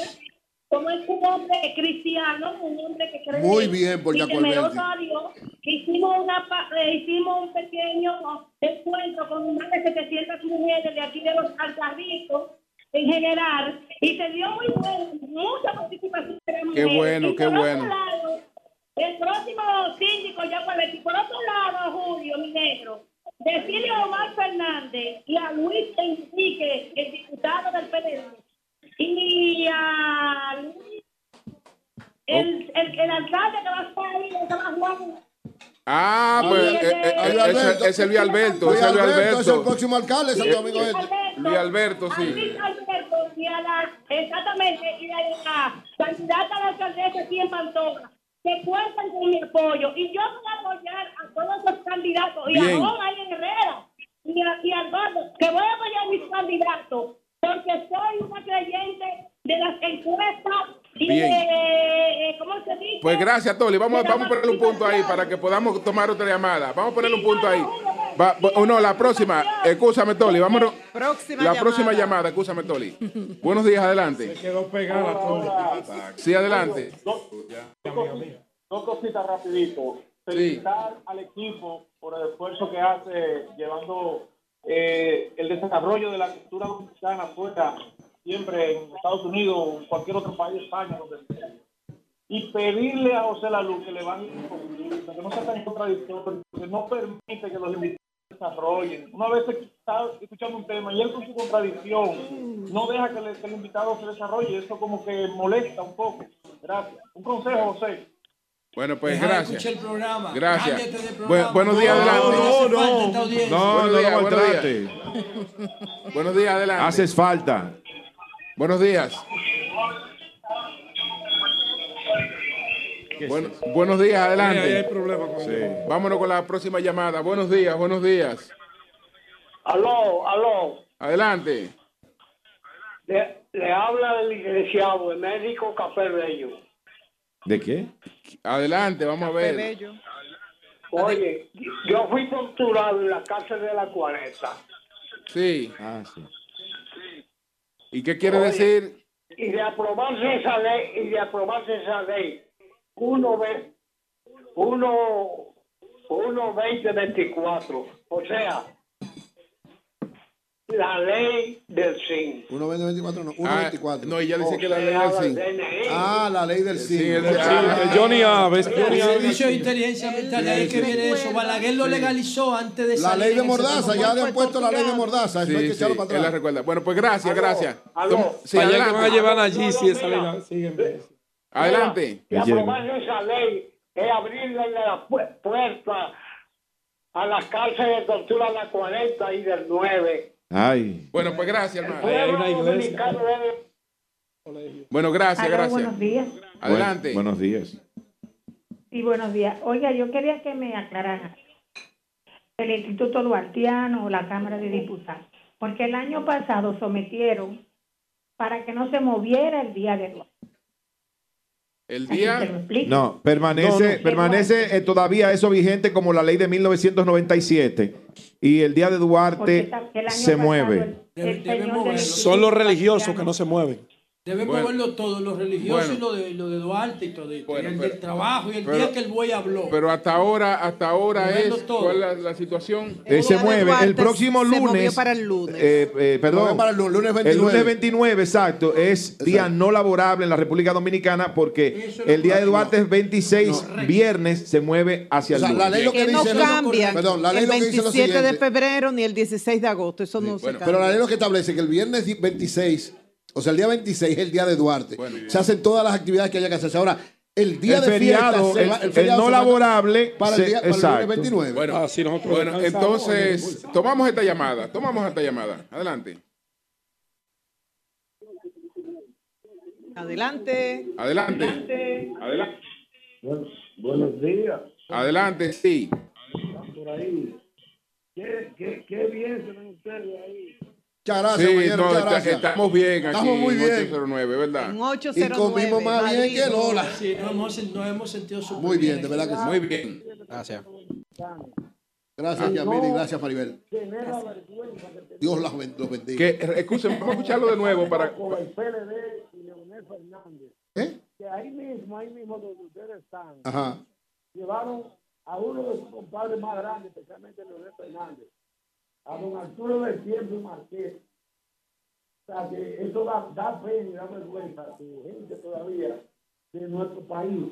Como es un hombre cristiano, un hombre que cree Muy bien por y Jacob temeroso Belti. a Dios, que hicimos, una, eh, hicimos un pequeño encuentro con más de 700 mujeres de aquí de los Alcarrizos en general, y se dio muy bueno, mucha participación de las Qué bueno, Y qué bueno. lado, el próximo síndico ya fue Belti. Por otro lado, Julio, mi negro, decirle a Omar Fernández y a Luis Enrique, el diputado del PLD, y a Luis, el, el, el alcalde que va a estar ahí, que se llama Juan, Ah, pues Luis eh, eh, Alberto. eh, ese- ese es Luis Alberto, Luis ese Luis Alberto es el próximo alcalde Domingo Eh, Este. Luis Alberto, A sí. Luis Alberto y a la, exactamente, y a la candidata a la alcaldesa aquí en Pantoja, que cuentan con mi apoyo. Y yo voy a apoyar a todos los candidatos, y Bien. a Juan Herrera, y a, y a Alberto, que voy a apoyar a mis candidatos, porque soy una creyente de las encuestas Bien. eh, ¿cómo se dice? Pues gracias, Toli. Vamos, vamos a ponerle un punto ahí para que podamos tomar otra llamada. Vamos a ponerle un punto ahí. Va- no, la próxima. Escúchame, Toli. Vamos. Próxima la llamada. próxima llamada. Escúchame, Toli. Buenos días, adelante. Quedó pegada la Sí, adelante. Dos, dos cositas- rapidito. Felicitar al equipo por el esfuerzo que hace llevando eh, el desarrollo de la cultura dominicana fuera, siempre en Estados Unidos o en cualquier otro país, España, donde sea. Y pedirle a José Lalu que le van que no sea tan contradictorio, que no permite que los invitados se desarrollen. Una vez está escuchando un tema y él con su contradicción no deja que, le- que el invitado se desarrolle, eso como que molesta un poco. Gracias. Un consejo, José. Bueno, pues gracias. escuchar el programa. Gracias. Buenos días, No, adelante. no, hace falta esta audiencia. No, Buenos no días, lo buenos maltrate. días. Buenos días, adelante. Haces falta. Buenos días. Bueno, buenos días, adelante. Ahí hay problema con Sí. Vámonos con la próxima llamada. Buenos días, buenos días. Aló, aló. Adelante. Le, le habla el licenciado, el médico Café Bello. ¿De qué? Adelante, vamos a ver. Oye, yo fui torturado en la cárcel de la 40. Sí. Ah, sí. ¿Y qué quiere Oye. decir? Y de aprobarse esa ley, y de aprobarse esa ley, uno ve, uno, uno 20, 24. O sea, la ley del CIN. 1.24, no, Ah, 1.24. no, ella dice que la ley del CIN. Ah, la ley del Sí, CIN. el- ah, el Johnny Aves, Johnny El servicio de inteligencia militar, ahí que viene eso. Balaguer lo legalizó antes de La salir ley de Mordaza, ya le han puesto la ley de Mordaza, eso Sí, hay que sí, echarlo para él la atrás. recuerda. Bueno, pues gracias, gracias. Sí, Allá que van a llevar allí si esa ley siguen Adelante. Y aprobarse esa ley es abrirle la pu- puerta a las cárceles de tortura de la 40 y del 9. Ay. Bueno, pues gracias, hermano. Bueno, gracias, gracias. buenos días. Adelante. buenos días. Sí, buenos días. Oiga, yo quería que me aclararan el Instituto Duartiano o la Cámara de Diputados, porque el año pasado sometieron para que no se moviera el día de Duarte. El ¿Se día. No, permanece, No, no. permanece eh, todavía eso vigente como la ley de 1997. Y el día de Duarte se mueve. el- el Son los religiosos que no se mueven. Debemos Bueno. verlo todo, los religiosos Bueno. y lo de, lo de Duarte y todo. y Bueno, el pero- del trabajo y el pero- día que el buey habló. Pero hasta ahora, hasta ahora Moverlo es. todo. ¿Cuál es la, la situación? Eh, se mueve el próximo se movió lunes. para el lunes. eh, eh, perdón. Para el lunes, lunes El 29. lunes 29, exacto. Es día no laborable en la República Dominicana porque el día de Duarte es 26, viernes se mueve hacia O sea, el la lunes. ley lo que que no dice- cambian Perdón, la ley el lo que dice es lo 27 de febrero ni el 16 de agosto. Eso no se cambia. Pero la ley lo que establece que el viernes 26, o sea, el día 26 es el día de Duarte. se hacen todas las actividades que haya que hacerse. Ahora, el día El de feriado, fiesta, el- va- el feriado no laborable, para el, se- día, para el lunes 29. Bueno, Ah, sí, nosotros bueno entonces, tomamos esta llamada. Tomamos esta llamada. Adelante. Adelante. Adelante. Adelante. Buenos días. Adelante, sí. Por ahí. Qué, qué, qué bien se ven ustedes ahí. Muchas gracias, Sí, no, muchas gracias. estamos bien aquí. Estamos muy en bien. 809, ¿verdad? En 809. Y comimos más bien Madrid. que Lola. Sí, nos hemos, nos hemos sentido súper Muy bien, de verdad que sí. Muy bien. Gracias. Gracias, Ah, Yamil, y no. gracias, Maribel. Dios los ben- los bendiga. Que, escuchen, vamos a escucharlo de nuevo para. con el PLD y Leonel Fernández. ¿Eh? Que ahí mismo, ahí mismo donde ustedes están, Ajá. llevaron a uno de sus compadres más grandes, especialmente Leonel Fernández, a don Arturo del Tiempo Marqués. O sea, que eso da, da pena y da vergüenza que gente todavía de nuestro país.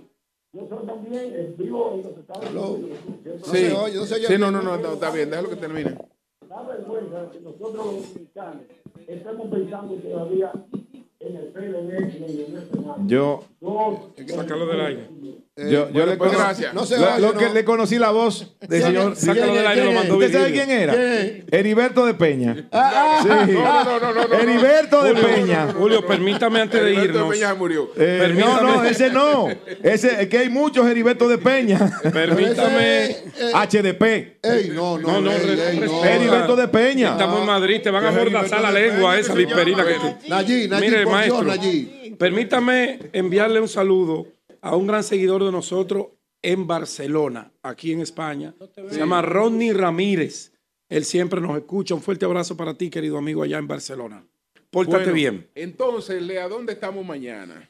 Nosotros también en vivo en los Estados Unidos. Sí, no se oye sí, no, no, no, no, está bien, déjalo que termine. Da vergüenza que nosotros los dominicanos estemos pensando todavía en el PLD y en el Fernández. Yo, Dos, Sácalo del aire. Yo, yo le, pues gracias. lo- No se lo, vaya, que no. le conocí la voz del ¿Quién señor. Sácalo del aire, lo mandó ¿Usted sabe quién era? Heriberto de Peña. Ah, Sí. no, no, no, no, no, Heriberto de Julio, Peña. Julio, permítame antes de Heriberto de irnos. Peña murió. Eh, Permítame- no, no, ese no. Ese, es que hay muchos Heriberto de Peña. Permítame. HDP. Ey, no, no, No. Heriberto de Peña. Estamos en Madrid, te van a amordazar la lengua esa visperina que Mire, maestro, permítame enviarle un saludo a un gran seguidor de nosotros en Barcelona, aquí en España. Se llama Rodney Ramírez. Él siempre nos escucha. Un fuerte abrazo para ti, querido amigo, allá en Barcelona. Pórtate Bueno, bien. Entonces, Lea, ¿dónde estamos mañana?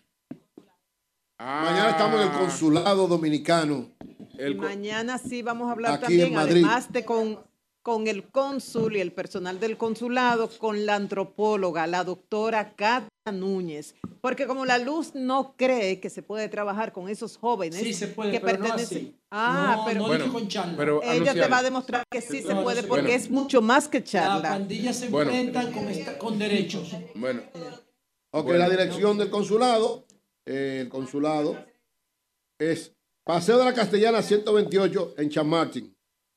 Ah, Mañana estamos en el consulado dominicano. El Y mañana sí vamos a hablar Aquí también, en Madrid. además de con, con el cónsul y el personal del consulado, con la antropóloga, la doctora Cata Núñez. Porque como la luz no cree que se puede trabajar con esos jóvenes Sí se puede, que pero no pertenecen. así. ah, No, pero, no Bueno, con charla. pero ella te va a demostrar que sí se puede porque Bueno. es mucho más que La charla. pandilla se Bueno. enfrentan con, esta- con derechos. Bueno. Ok, Bueno. la dirección del consulado, eh, el consulado es Paseo de la Castellana 128 en Chamartin,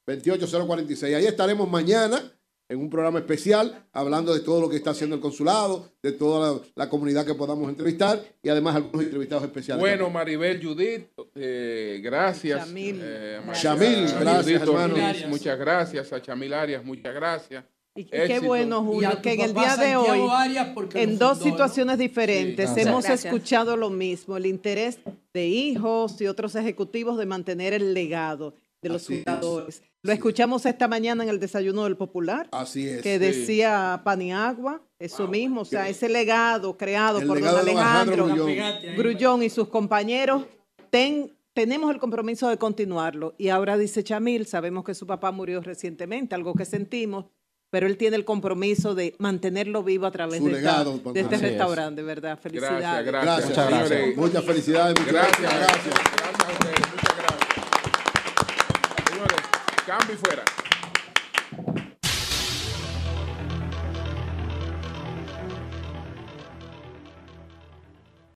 28046. Ahí estaremos mañana en un programa especial hablando de todo lo que está haciendo el consulado, de toda la, la comunidad que podamos entrevistar y además algunos entrevistados especiales. Bueno, Maribel Judith, eh, gracias. Chamil. Eh, a Chamil, a gracias, Judith hermano. Ortiz, muchas gracias. A Chamil Arias, muchas gracias. Y, qué Éxito. bueno, Julio, que en el día de hoy, en dos fundó, ¿no? situaciones diferentes, Sí. hemos Gracias. escuchado lo mismo, el interés de hijos y otros ejecutivos de mantener el legado de los Así es. fundadores. Lo escuchamos esta mañana en el desayuno del Popular, Así es. que sí. decía Paniagua, eso mismo, o sea, ese legado creado El por legado don Alejandro Alejandro Grullón. Y sus compañeros, ten- tenemos el compromiso de continuarlo. Y ahora dice Chamil, sabemos que su papá murió recientemente, algo que sentimos, pero él tiene el compromiso de mantenerlo vivo a través Su de, esta- legado, de este Así es. restaurante, ¿verdad? Felicidades. Gracias, gracias. Gracias, Muchas gracias. señores. Muchas felicidades, muchas Gracias, gracias. gracias. Gracias Cambio fuera.